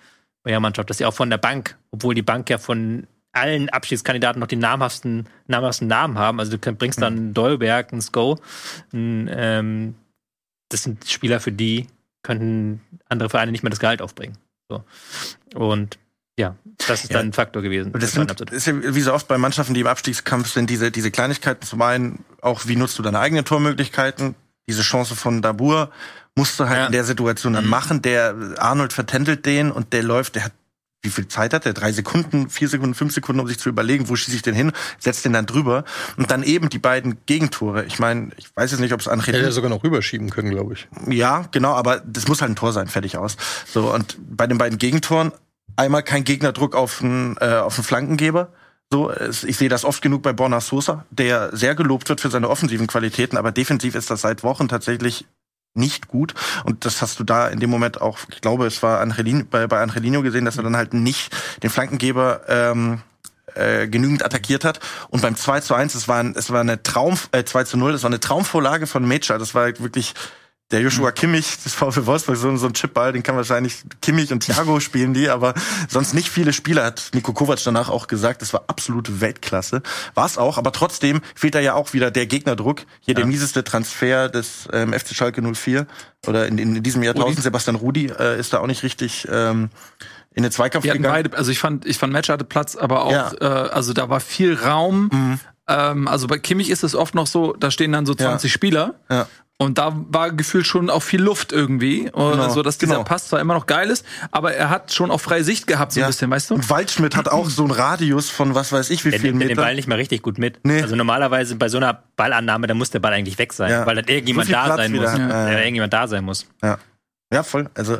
bei der Mannschaft, dass sie auch von der Bank, obwohl die Bank ja von allen Abschiedskandidaten noch die namhaften, namhaften Namen haben. Also du bringst dann einen Dolberg, einen Sko. Einen, ähm, das sind Spieler, für die könnten andere Vereine nicht mehr das Gehalt aufbringen. So. Und ja, das ist ja. dann ein Faktor gewesen. Das, sind, ist ja wie so oft bei Mannschaften, die im Abstiegskampf sind, diese, diese Kleinigkeiten zum einen, auch wie nutzt du deine eigenen Tormöglichkeiten, diese Chance von Dabur musst du halt ja. in der Situation dann mhm. machen. Der Arnold vertändelt den und der läuft, der hat wie viel Zeit hat er? Drei Sekunden, vier Sekunden, fünf Sekunden, um sich zu überlegen, wo schieße ich denn hin, setzt den dann drüber und dann eben die beiden Gegentore. Ich meine, ich weiß jetzt nicht, ob es Angelino... Hätte er sogar noch rüberschieben können, glaube ich. Ja, genau, aber das muss halt ein Tor sein, fertig aus. So, und bei den beiden Gegentoren einmal kein Gegnerdruck auf den, äh, auf den Flankengeber. So, ich sehe das oft genug bei Borna Sosa, der sehr gelobt wird für seine offensiven Qualitäten, aber defensiv ist das seit Wochen tatsächlich nicht gut. Und das hast du da in dem Moment auch, ich glaube, es war Angelino, bei, bei Angelino gesehen, dass er dann halt nicht den Flankengeber ähm, äh, genügend attackiert hat. Und beim 2 zu 1, es war, ein, es war eine Traum, äh, 2 zu 0, das war eine Traumvorlage von Mecha. Das war wirklich der Joshua mhm. Kimmich das VfL Wolfsburg, so, so ein Chipball, den kann wahrscheinlich Kimmich und Thiago spielen die, aber sonst nicht viele Spieler, hat Nico Kovac danach auch gesagt, das war absolute Weltklasse. War es auch, aber trotzdem fehlt da ja auch wieder der Gegnerdruck. Hier ja. der mieseste Transfer des ähm, FC Schalke 04 oder in, in diesem Jahrtausend, Rudi. Sebastian Rudi äh, ist da auch nicht richtig ähm, in den Zweikampf gegangen. Beide, also ich fand, ich fand Match hatte Platz, aber auch, ja. äh, also da war viel Raum. Mhm. Ähm, also bei Kimmich ist es oft noch so, da stehen dann so 20 ja. Spieler. Ja. Und da war gefühlt schon auch viel Luft irgendwie, genau, so dass dieser genau. Pass zwar immer noch geil ist, aber er hat schon auch freie Sicht gehabt so ja. ein bisschen, weißt du? Und Waldschmidt hat auch so einen Radius von was weiß ich wie viel Meter. nimmt den Ball nicht mal richtig gut mit. Nee. Also normalerweise bei so einer Ballannahme, da muss der Ball eigentlich weg sein, ja. weil dann irgendjemand so da Platz sein wieder. muss, ja. ja. irgendjemand da sein muss. Ja, ja voll. Also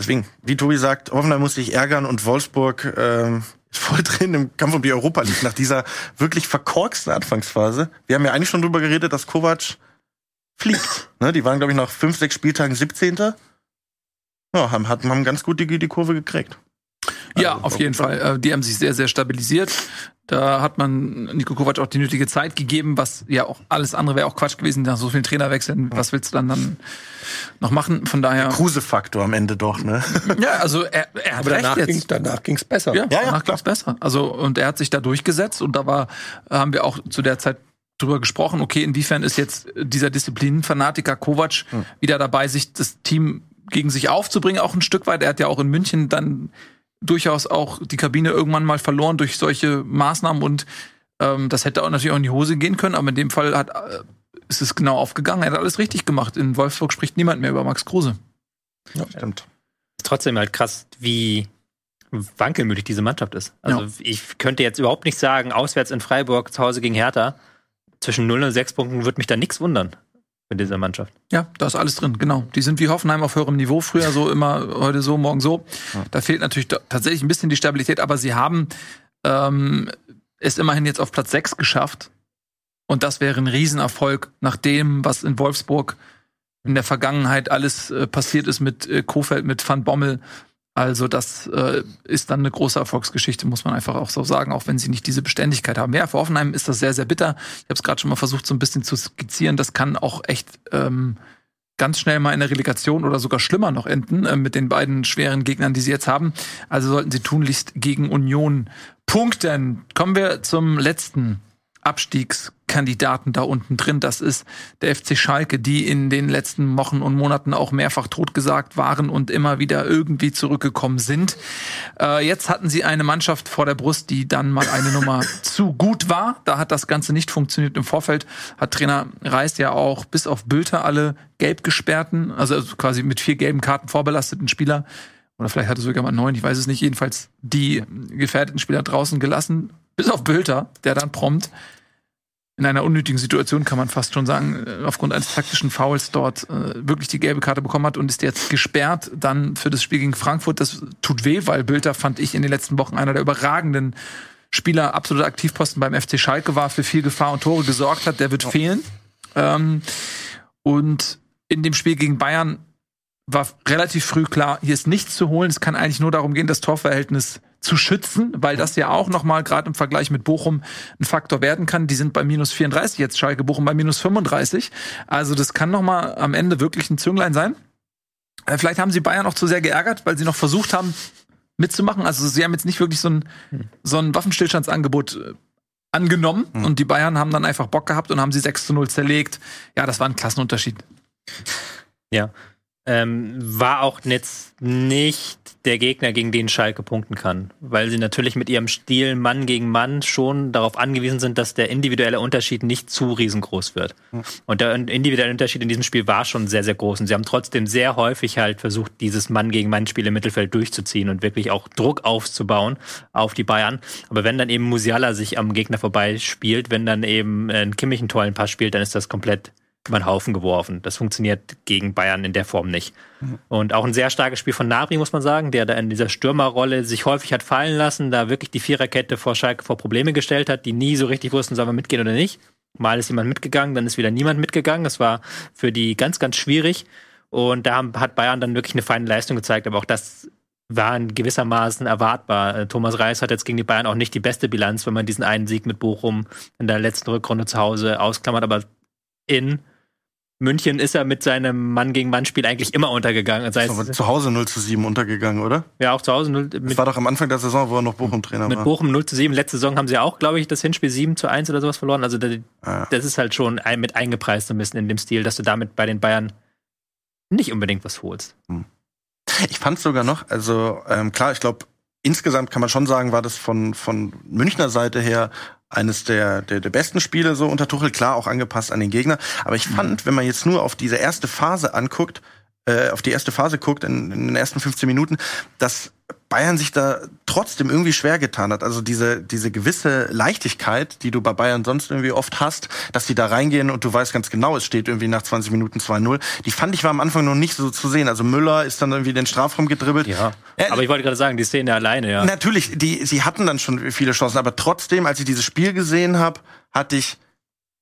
deswegen, wie Tobi sagt, Hoffenheim muss sich ärgern und Wolfsburg ähm, voll drin im Kampf um die Europa League nach dieser wirklich verkorksten Anfangsphase. Wir haben ja eigentlich schon drüber geredet, dass Kovac fliegt. ne, die waren, glaube ich, nach fünf, sechs Spieltagen 17. Ja, haben, haben ganz gut die, die Kurve gekriegt. Ja, also, auf jeden Fall. Äh, die haben sich sehr, sehr stabilisiert. Da hat man Nico Kovac auch die nötige Zeit gegeben, was ja auch alles andere wäre auch Quatsch gewesen, nach so vielen Trainerwechseln. Was willst du dann dann noch machen? Von daher. Kruse-Faktor am Ende doch, ne? Ja, also er, er hat Aber recht danach jetzt. Ging, danach ging's besser. Ja, ja, ja danach ging's besser. Also und er hat sich da durchgesetzt und da war haben wir auch zu der Zeit drüber gesprochen, okay, inwiefern ist jetzt dieser Disziplinenfanatiker Kovac hm. wieder dabei, sich das Team gegen sich aufzubringen, auch ein Stück weit. Er hat ja auch in München dann durchaus auch die Kabine irgendwann mal verloren durch solche Maßnahmen und ähm, das hätte auch natürlich auch in die Hose gehen können, aber in dem Fall hat, äh, ist es genau aufgegangen. Er hat alles richtig gemacht. In Wolfsburg spricht niemand mehr über Max Kruse. Ja, stimmt. Trotzdem halt krass, wie wankelmütig diese Mannschaft ist. Also ja. ich könnte jetzt überhaupt nicht sagen, auswärts in Freiburg, zu Hause gegen Hertha, zwischen 0 und 6 Punkten würde mich da nichts wundern mit dieser Mannschaft. Ja, da ist alles drin, genau. Die sind wie Hoffenheim auf höherem Niveau, früher so immer, heute so, morgen so. Da fehlt natürlich tatsächlich ein bisschen die Stabilität, aber sie haben ähm, es immerhin jetzt auf Platz 6 geschafft. Und das wäre ein Riesenerfolg nach dem, was in Wolfsburg in der Vergangenheit alles äh, passiert ist mit äh, Kofeld, mit Van Bommel, also das äh, ist dann eine große Erfolgsgeschichte, muss man einfach auch so sagen, auch wenn sie nicht diese Beständigkeit haben. Ja, für Hoffenheim ist das sehr, sehr bitter. Ich habe es gerade schon mal versucht, so ein bisschen zu skizzieren. Das kann auch echt ähm, ganz schnell mal in der Relegation oder sogar schlimmer noch enden äh, mit den beiden schweren Gegnern, die sie jetzt haben. Also sollten sie tunlichst gegen Union punkten. Kommen wir zum letzten Abstiegskandidaten da unten drin. Das ist der FC Schalke, die in den letzten Wochen und Monaten auch mehrfach totgesagt waren und immer wieder irgendwie zurückgekommen sind. Äh, jetzt hatten sie eine Mannschaft vor der Brust, die dann mal eine Nummer zu gut war. Da hat das Ganze nicht funktioniert. Im Vorfeld hat Trainer Reis ja auch bis auf Bülter alle gelb gesperrten, also quasi mit vier gelben Karten vorbelasteten Spieler oder vielleicht hatte sogar mal neun, ich weiß es nicht, jedenfalls die gefährdeten Spieler draußen gelassen, bis auf Bülter, der dann prompt in einer unnötigen Situation, kann man fast schon sagen, äh, aufgrund eines taktischen Fouls dort äh, wirklich die gelbe Karte bekommen hat und ist jetzt gesperrt dann für das Spiel gegen Frankfurt. Das tut weh, weil Bülter fand ich in den letzten Wochen einer der überragenden Spieler, absoluter Aktivposten beim FC Schalke war, für viel Gefahr und Tore gesorgt hat. Der wird oh. fehlen. Ähm, und in dem Spiel gegen Bayern war relativ früh klar, hier ist nichts zu holen. Es kann eigentlich nur darum gehen, das Torverhältnis zu schützen, weil das ja auch nochmal gerade im Vergleich mit Bochum ein Faktor werden kann. Die sind bei minus 34 jetzt, Schalke Bochum bei minus 35. Also das kann nochmal am Ende wirklich ein Zünglein sein. Äh, vielleicht haben sie Bayern auch zu sehr geärgert, weil sie noch versucht haben mitzumachen. Also sie haben jetzt nicht wirklich so ein, so ein Waffenstillstandsangebot äh, angenommen mhm. und die Bayern haben dann einfach Bock gehabt und haben sie 6 zu 0 zerlegt. Ja, das war ein Klassenunterschied. Ja, ähm, war auch jetzt nicht der Gegner, gegen den Schalke punkten kann, weil sie natürlich mit ihrem Stil Mann gegen Mann schon darauf angewiesen sind, dass der individuelle Unterschied nicht zu riesengroß wird. Und der individuelle Unterschied in diesem Spiel war schon sehr, sehr groß. Und sie haben trotzdem sehr häufig halt versucht, dieses Mann gegen Mann Spiel im Mittelfeld durchzuziehen und wirklich auch Druck aufzubauen auf die Bayern. Aber wenn dann eben Musiala sich am Gegner vorbeispielt, wenn dann eben ein Kimmich einen tollen Pass spielt, dann ist das komplett über den Haufen geworfen. Das funktioniert gegen Bayern in der Form nicht. Und auch ein sehr starkes Spiel von Nabri, muss man sagen, der da in dieser Stürmerrolle sich häufig hat fallen lassen, da wirklich die Viererkette vor Schalke vor Probleme gestellt hat, die nie so richtig wussten, sollen wir mitgehen oder nicht. Mal ist jemand mitgegangen, dann ist wieder niemand mitgegangen. Das war für die ganz, ganz schwierig. Und da hat Bayern dann wirklich eine feine Leistung gezeigt, aber auch das war in gewissermaßen erwartbar. Äh, Thomas Reis hat jetzt gegen die Bayern auch nicht die beste Bilanz, wenn man diesen einen Sieg mit Bochum in der letzten Rückrunde zu Hause ausklammert, aber in München ist er mit seinem Mann gegen Mann Spiel eigentlich immer untergegangen. Das heißt, zu Hause 0 zu 7 untergegangen, oder? Ja, auch zu Hause 0. Mit, das war doch am Anfang der Saison, wo er noch Bochum-Trainer war. Mit Bochum 0 zu 7. Letzte Saison haben sie auch, glaube ich, das Hinspiel 7 zu 1 oder sowas verloren. Also das, ah. das ist halt schon ein, mit eingepreist ein bisschen in dem Stil, dass du damit bei den Bayern nicht unbedingt was holst. Hm. Ich fand sogar noch, also ähm, klar, ich glaube, insgesamt kann man schon sagen, war das von, von Münchner Seite her eines der, der, der besten Spiele so unter Tuchel, klar auch angepasst an den Gegner. Aber ich fand, wenn man jetzt nur auf diese erste Phase anguckt, äh, auf die erste Phase guckt, in, in den ersten 15 Minuten, dass Bayern sich da trotzdem irgendwie schwer getan hat. Also diese, diese gewisse Leichtigkeit, die du bei Bayern sonst irgendwie oft hast, dass die da reingehen und du weißt ganz genau, es steht irgendwie nach 20 Minuten 2-0. Die fand ich war am Anfang noch nicht so zu sehen. Also Müller ist dann irgendwie den Strafraum gedribbelt. Ja. Aber ich wollte gerade sagen, die Szene alleine, ja. Natürlich, die, sie hatten dann schon viele Chancen, aber trotzdem, als ich dieses Spiel gesehen habe, hatte ich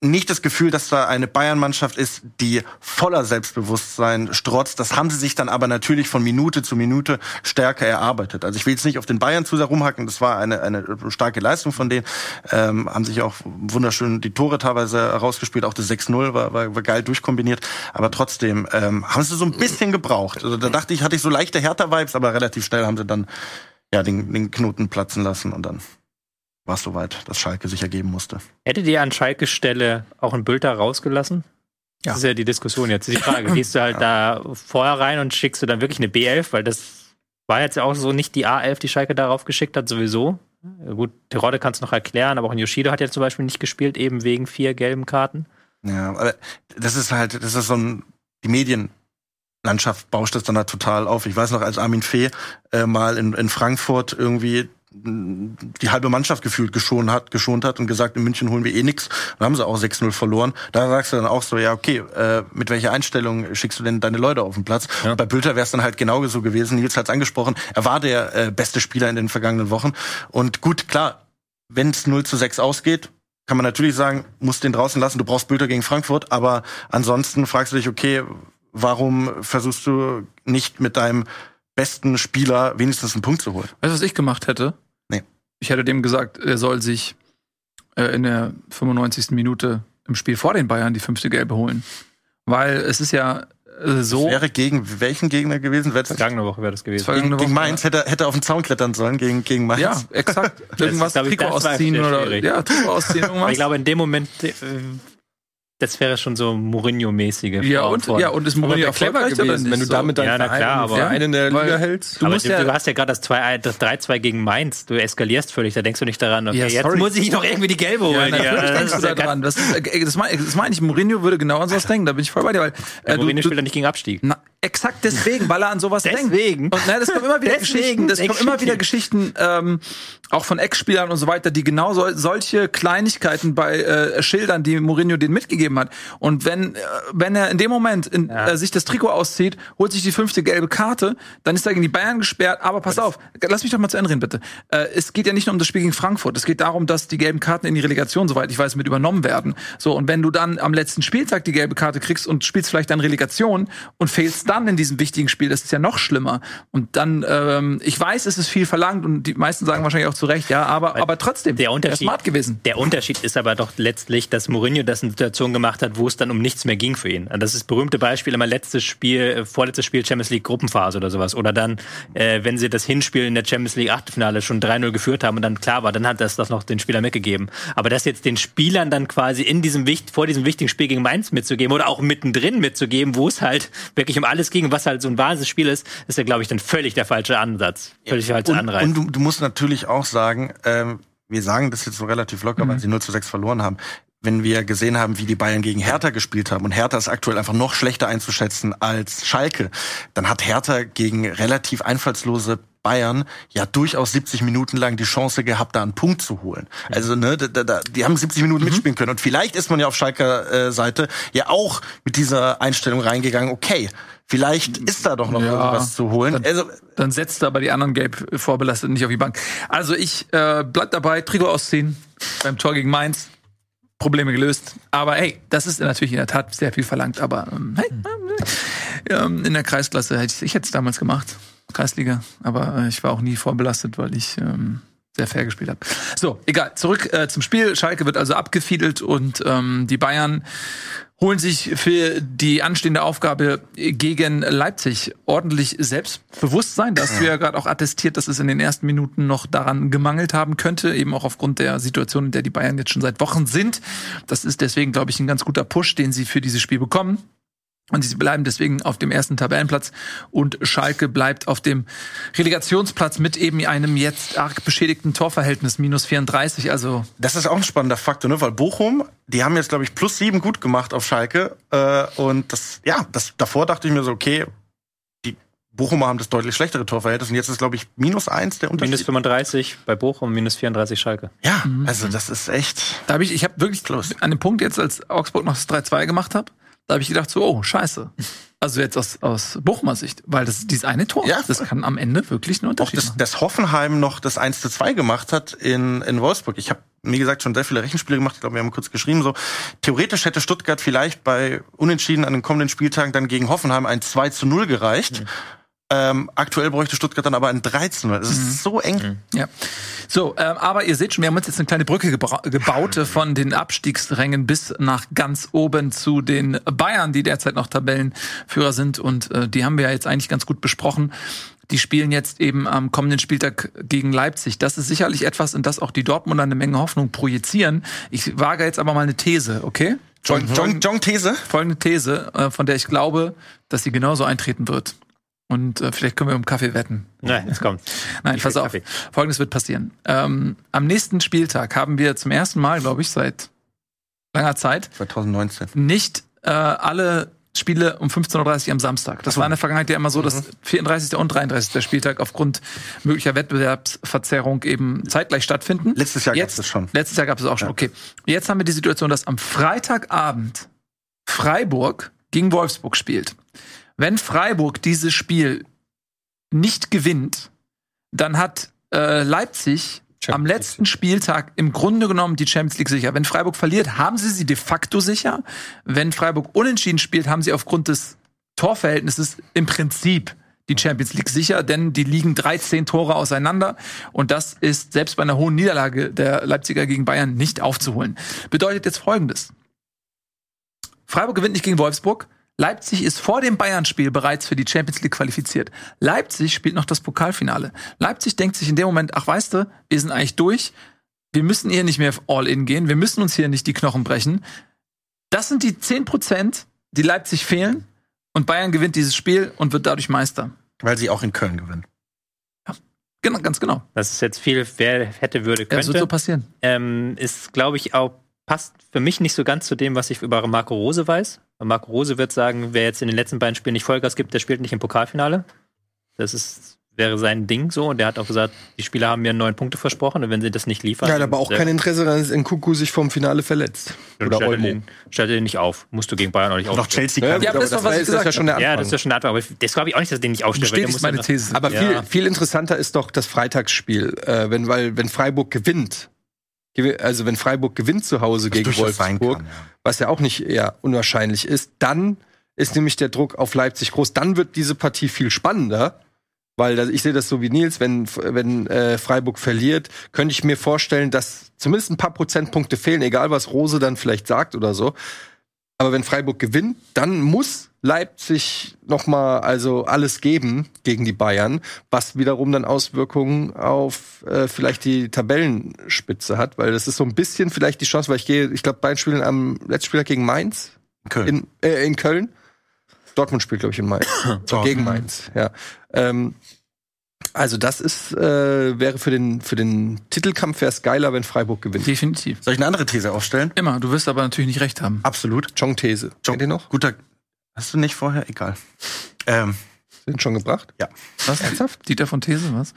nicht das Gefühl, dass da eine Bayern-Mannschaft ist, die voller Selbstbewusstsein strotzt. Das haben sie sich dann aber natürlich von Minute zu Minute stärker erarbeitet. Also ich will jetzt nicht auf den Bayern zu sehr rumhacken. Das war eine, eine starke Leistung von denen. Ähm, haben sich auch wunderschön die Tore teilweise herausgespielt. Auch das 6-0 war, war, war geil durchkombiniert. Aber trotzdem ähm, haben sie so ein bisschen gebraucht. Also da dachte ich, hatte ich so leichte Hertha-Vibes, aber relativ schnell haben sie dann ja den, den Knoten platzen lassen und dann war es soweit, dass Schalke sich ergeben musste. Hättet ihr an Schalke Stelle auch einen Bülter rausgelassen? Ja. Das ist ja die Diskussion jetzt. Die Frage, gehst du halt da vorher rein und schickst du dann wirklich eine B11, weil das war jetzt ja auch so nicht die A11, die Schalke darauf geschickt hat, sowieso. Gut, Terodde kann es noch erklären, aber auch ein Yoshido hat ja zum Beispiel nicht gespielt, eben wegen vier gelben Karten. Ja, aber das ist halt, das ist so ein, die Medienlandschaft bauscht das dann halt total auf. Ich weiß noch, als Armin Fee äh, mal in, in Frankfurt irgendwie die halbe Mannschaft gefühlt geschont hat, geschont hat und gesagt, in München holen wir eh nix. Dann haben sie auch 6-0 verloren. Da sagst du dann auch so, ja, okay, äh, mit welcher Einstellung schickst du denn deine Leute auf den Platz? Ja. Bei Bülter wäre es dann halt genau so gewesen. Nils hat es angesprochen, er war der äh, beste Spieler in den vergangenen Wochen. Und gut, klar, wenn es 0 zu 6 ausgeht, kann man natürlich sagen, musst den draußen lassen, du brauchst Bülter gegen Frankfurt, aber ansonsten fragst du dich, okay, warum versuchst du nicht mit deinem besten Spieler wenigstens einen Punkt zu holen? Weißt du, was ich gemacht hätte? Ich hätte dem gesagt, er soll sich äh, in der 95. Minute im Spiel vor den Bayern die fünfte Gelbe holen. Weil es ist ja äh, so. Das wäre gegen welchen Gegner gewesen? Vergangene Woche wäre das gewesen. Gegen, Woche, gegen Mainz hätte, hätte er auf den Zaun klettern sollen, gegen, gegen Mainz. Ja, exakt. Irgendwas Trikot ausziehen oder. Ja, Trikot ausziehen, irgendwas. ich glaube, in dem Moment äh, das wäre schon so Mourinho-mäßige. Ja, und, ja, und ist Mourinho clever gewesen, wenn du damit deinen ja, na klar, aber Verein in der Liga hältst? Du, musst ja, du hast ja gerade das 3-2 gegen Mainz. Du eskalierst völlig, da denkst du nicht daran, okay, ja, jetzt muss ich noch irgendwie die Gelbe holen. Ja, natürlich denkst du da dran. Das, das meine das mein ich, Mourinho würde genau an sowas denken, da bin ich voll bei dir. Weil, äh, Mourinho du, spielt ja nicht gegen Abstieg. Na, exakt deswegen, weil er an sowas deswegen. denkt. Deswegen. Und na, das kommen immer wieder Geschichten, das kommen immer wieder Geschichten, ähm, auch von Ex-Spielern und so weiter, die genau so, solche Kleinigkeiten bei äh, Schildern, die Mourinho denen mitgegeben hat. Und wenn, äh, wenn er in dem Moment in, ja. äh, sich das Trikot auszieht, holt sich die fünfte gelbe Karte, dann ist er gegen die Bayern gesperrt. Aber pass auf, lass mich doch mal zu Ende reden, bitte. Äh, es geht ja nicht nur um das Spiel gegen Frankfurt. Es geht darum, dass die gelben Karten in die Relegation, soweit ich weiß, mit übernommen werden. So, und wenn du dann am letzten Spieltag die gelbe Karte kriegst und spielst vielleicht dann Relegation und fehlst dann in diesem wichtigen Spiel, das ist ja noch schlimmer. Und dann, ähm, ich weiß, es ist viel verlangt und die meisten sagen wahrscheinlich auch zu Recht, ja, aber, aber trotzdem, der Unterschied, smart gewesen. Der Unterschied ist aber doch letztlich, dass Mourinho das in Situation gemacht hat, wo es dann um nichts mehr ging für ihn. Das ist das berühmte Beispiel, immer letztes Spiel, äh, vorletztes Spiel Champions League Gruppenphase oder sowas. Oder dann, äh, wenn sie das Hinspiel in der Champions League Achtelfinale schon 3-0 geführt haben und dann klar war, dann hat das das noch den Spielern mitgegeben. Aber das jetzt den Spielern dann quasi in diesem vor diesem wichtigen Spiel gegen Mainz mitzugeben oder auch mittendrin mitzugeben, wo es halt wirklich um alles ging, was halt so ein Wahnsinnsspiel ist, ist ja, glaube ich, dann völlig der falsche Ansatz. Völlig falscher Anreiz. Und du, du musst natürlich auch sagen, ähm, wir sagen das jetzt so relativ locker, mhm. weil sie 0 zu 6 verloren haben wenn wir gesehen haben, wie die Bayern gegen Hertha gespielt haben und Hertha ist aktuell einfach noch schlechter einzuschätzen als Schalke, dann hat Hertha gegen relativ einfallslose Bayern ja durchaus 70 Minuten lang die Chance gehabt, da einen Punkt zu holen. Also ne, da, da, die haben 70 Minuten mhm. mitspielen können und vielleicht ist man ja auf Schalker äh, Seite ja auch mit dieser Einstellung reingegangen. Okay, vielleicht ist da doch noch ja, irgendwas zu holen. Dann, also, dann setzt aber die anderen gelb vorbelasteten nicht auf die Bank. Also ich äh, bleib dabei, Trikot ausziehen beim Tor gegen Mainz. Probleme gelöst. Aber hey, das ist natürlich in der Tat sehr viel verlangt. Aber ähm, hey, ähm, in der Kreisklasse hätte ich, ich hätte es damals gemacht, Kreisliga. Aber äh, ich war auch nie vorbelastet, weil ich ähm, sehr fair gespielt habe. So, egal. Zurück äh, zum Spiel. Schalke wird also abgefiedelt und ähm, die Bayern holen sich für die anstehende Aufgabe gegen Leipzig ordentlich Selbstbewusstsein. Da hast du ja gerade auch attestiert, dass es in den ersten Minuten noch daran gemangelt haben könnte, eben auch aufgrund der Situation, in der die Bayern jetzt schon seit Wochen sind. Das ist deswegen, glaube ich, ein ganz guter Push, den sie für dieses Spiel bekommen. Und sie bleiben deswegen auf dem ersten Tabellenplatz und Schalke bleibt auf dem Relegationsplatz mit eben einem jetzt arg beschädigten Torverhältnis, minus 34. Also Das ist auch ein spannender Faktor, ne? Weil Bochum, die haben jetzt, glaube ich, plus sieben gut gemacht auf Schalke. Äh, und das, ja, das davor dachte ich mir so, okay, die Bochumer haben das deutlich schlechtere Torverhältnis und jetzt ist, glaube ich, minus eins der Unterschied. Minus 35 bei Bochum, minus 34 Schalke. ja, also das ist echt. da habe ich, ich habe wirklich Close. an dem Punkt jetzt, als Augsburg noch das 3-2 gemacht hat, da habe ich gedacht so, oh, scheiße. Also jetzt aus, aus Bochumer Sicht, weil das dieses eine Tor, Ja, das kann am Ende wirklich einen Auch Unterschied dass, machen. dass Hoffenheim noch das 1 zu 2 gemacht hat in, in Wolfsburg. Ich habe, wie gesagt, schon sehr viele Rechenspiele gemacht. Ich glaube, wir haben kurz geschrieben, so theoretisch hätte Stuttgart vielleicht bei Unentschieden an den kommenden Spieltagen dann gegen Hoffenheim ein 2 zu 0 gereicht. Ähm, aktuell bräuchte Stuttgart dann aber ein 3 zu 0. Das ist so eng. Ja. So, ähm, aber ihr seht schon, wir haben uns jetzt eine kleine Brücke gebaut äh, von den Abstiegsrängen bis nach ganz oben zu den Bayern, die derzeit noch Tabellenführer sind. Und äh, die haben wir ja jetzt eigentlich ganz gut besprochen. Die spielen jetzt eben am kommenden Spieltag gegen Leipzig. Das ist sicherlich etwas, in das auch die Dortmunder eine Menge Hoffnung projizieren. Ich wage jetzt aber mal eine These, okay? John, John, John These. Folgende These, äh, von der ich glaube, dass sie genauso eintreten wird. Und äh, vielleicht können wir um Kaffee wetten. Nein, jetzt kommt. Nein, Ich pass auf. Kaffee. Folgendes wird passieren. Ähm, am nächsten Spieltag haben wir zum ersten Mal, glaube ich, seit langer Zeit 2019. nicht äh, alle Spiele um 15.30 Uhr am Samstag. Das war in der Vergangenheit ja immer so, dass 34. und 33. Spieltag aufgrund möglicher Wettbewerbsverzerrung eben zeitgleich stattfinden. Letztes Jahr Jetzt, das schon. Letztes Jahr gab es auch schon. Ja. Okay. Jetzt haben wir die Situation, dass am Freitagabend Freiburg gegen Wolfsburg spielt. Wenn Freiburg dieses Spiel nicht gewinnt, dann hat äh, Leipzig am Champions letzten Spieltag im Grunde genommen die Champions League sicher. Wenn Freiburg verliert, haben sie sie de facto sicher. Wenn Freiburg unentschieden spielt, haben sie aufgrund des Torverhältnisses im Prinzip die Champions League sicher, denn die liegen 13 Tore auseinander und das ist selbst bei einer hohen Niederlage der Leipziger gegen Bayern nicht aufzuholen. Bedeutet jetzt Folgendes. Freiburg gewinnt nicht gegen Wolfsburg. Leipzig ist vor dem Bayern-Spiel bereits für die Champions League qualifiziert. Leipzig spielt noch das Pokalfinale. Leipzig denkt sich in dem Moment, ach weißt du, wir sind eigentlich durch. Wir müssen hier nicht mehr all in gehen. Wir müssen uns hier nicht die Knochen brechen. Das sind die 10 Prozent, die Leipzig fehlen. Und Bayern gewinnt dieses Spiel und wird dadurch Meister. Weil sie auch in Köln gewinnen. Genau, ganz genau. Das ist jetzt viel, wer hätte, würde, Ja, das wird könnte. so passieren. ähm, ist, glaube ich, auch, passt für mich nicht so ganz zu dem, was ich über Marco Rose weiß. Marco Rose wird sagen, wer jetzt in den letzten beiden Spielen nicht Vollgas gibt, der spielt nicht im Pokalfinale. Das ist, wäre sein Ding so. Und der hat auch gesagt, die Spieler haben mir neun Punkte versprochen und wenn sie das nicht liefern. Ja, hat aber auch kein Interesse daran, dass Nkuku sich vom Finale verletzt. Oder stellt Olmo. den, stellt den nicht auf. Musst du gegen Bayern auch nicht Noch aufstellen. Chelsea Ja, kann. Ja, aber das das, war- ich ist ja schon der Anfang. Ja, das ist ja schon eine Antwort. Aber das glaube ich auch nicht, dass er den nicht aufstellt. weil der muss meine These. Aber Ja. viel, viel interessanter ist doch das Freitagsspiel, äh, wenn, weil, wenn Freiburg gewinnt. Also wenn Freiburg gewinnt zu Hause gegen durchaus sein Wolfsburg, kann, ja. was ja auch nicht eher unwahrscheinlich ist, dann ist nämlich der Druck auf Leipzig groß. Dann wird diese Partie viel spannender, weil das, ich sehe das so wie Nils, wenn, wenn äh, Freiburg verliert, könnte ich mir vorstellen, dass zumindest ein paar Prozentpunkte fehlen, egal was Rose dann vielleicht sagt oder so. Aber wenn Freiburg gewinnt, dann muss Leipzig noch mal also alles geben gegen die Bayern, was wiederum dann Auswirkungen auf äh, vielleicht die Tabellenspitze hat, weil das ist so ein bisschen vielleicht die Chance, weil ich gehe, ich glaube, Bayern spielen am letzten Spieltag gegen Mainz Köln. in, äh, in Köln. Dortmund spielt, glaube ich, in Mainz. gegen Mainz, ja. Ähm, also das ist äh, wäre für den für den Titelkampf wäre es geiler, wenn Freiburg gewinnt. Definitiv. Soll ich eine andere These aufstellen? Immer. Du wirst aber natürlich nicht recht haben. Absolut. Chong These. Kennt ihr noch? Guter. Hast du nicht vorher? Egal. Ähm, Sind schon gebracht? ja, Was? Ernsthaft? Dieter von These, was?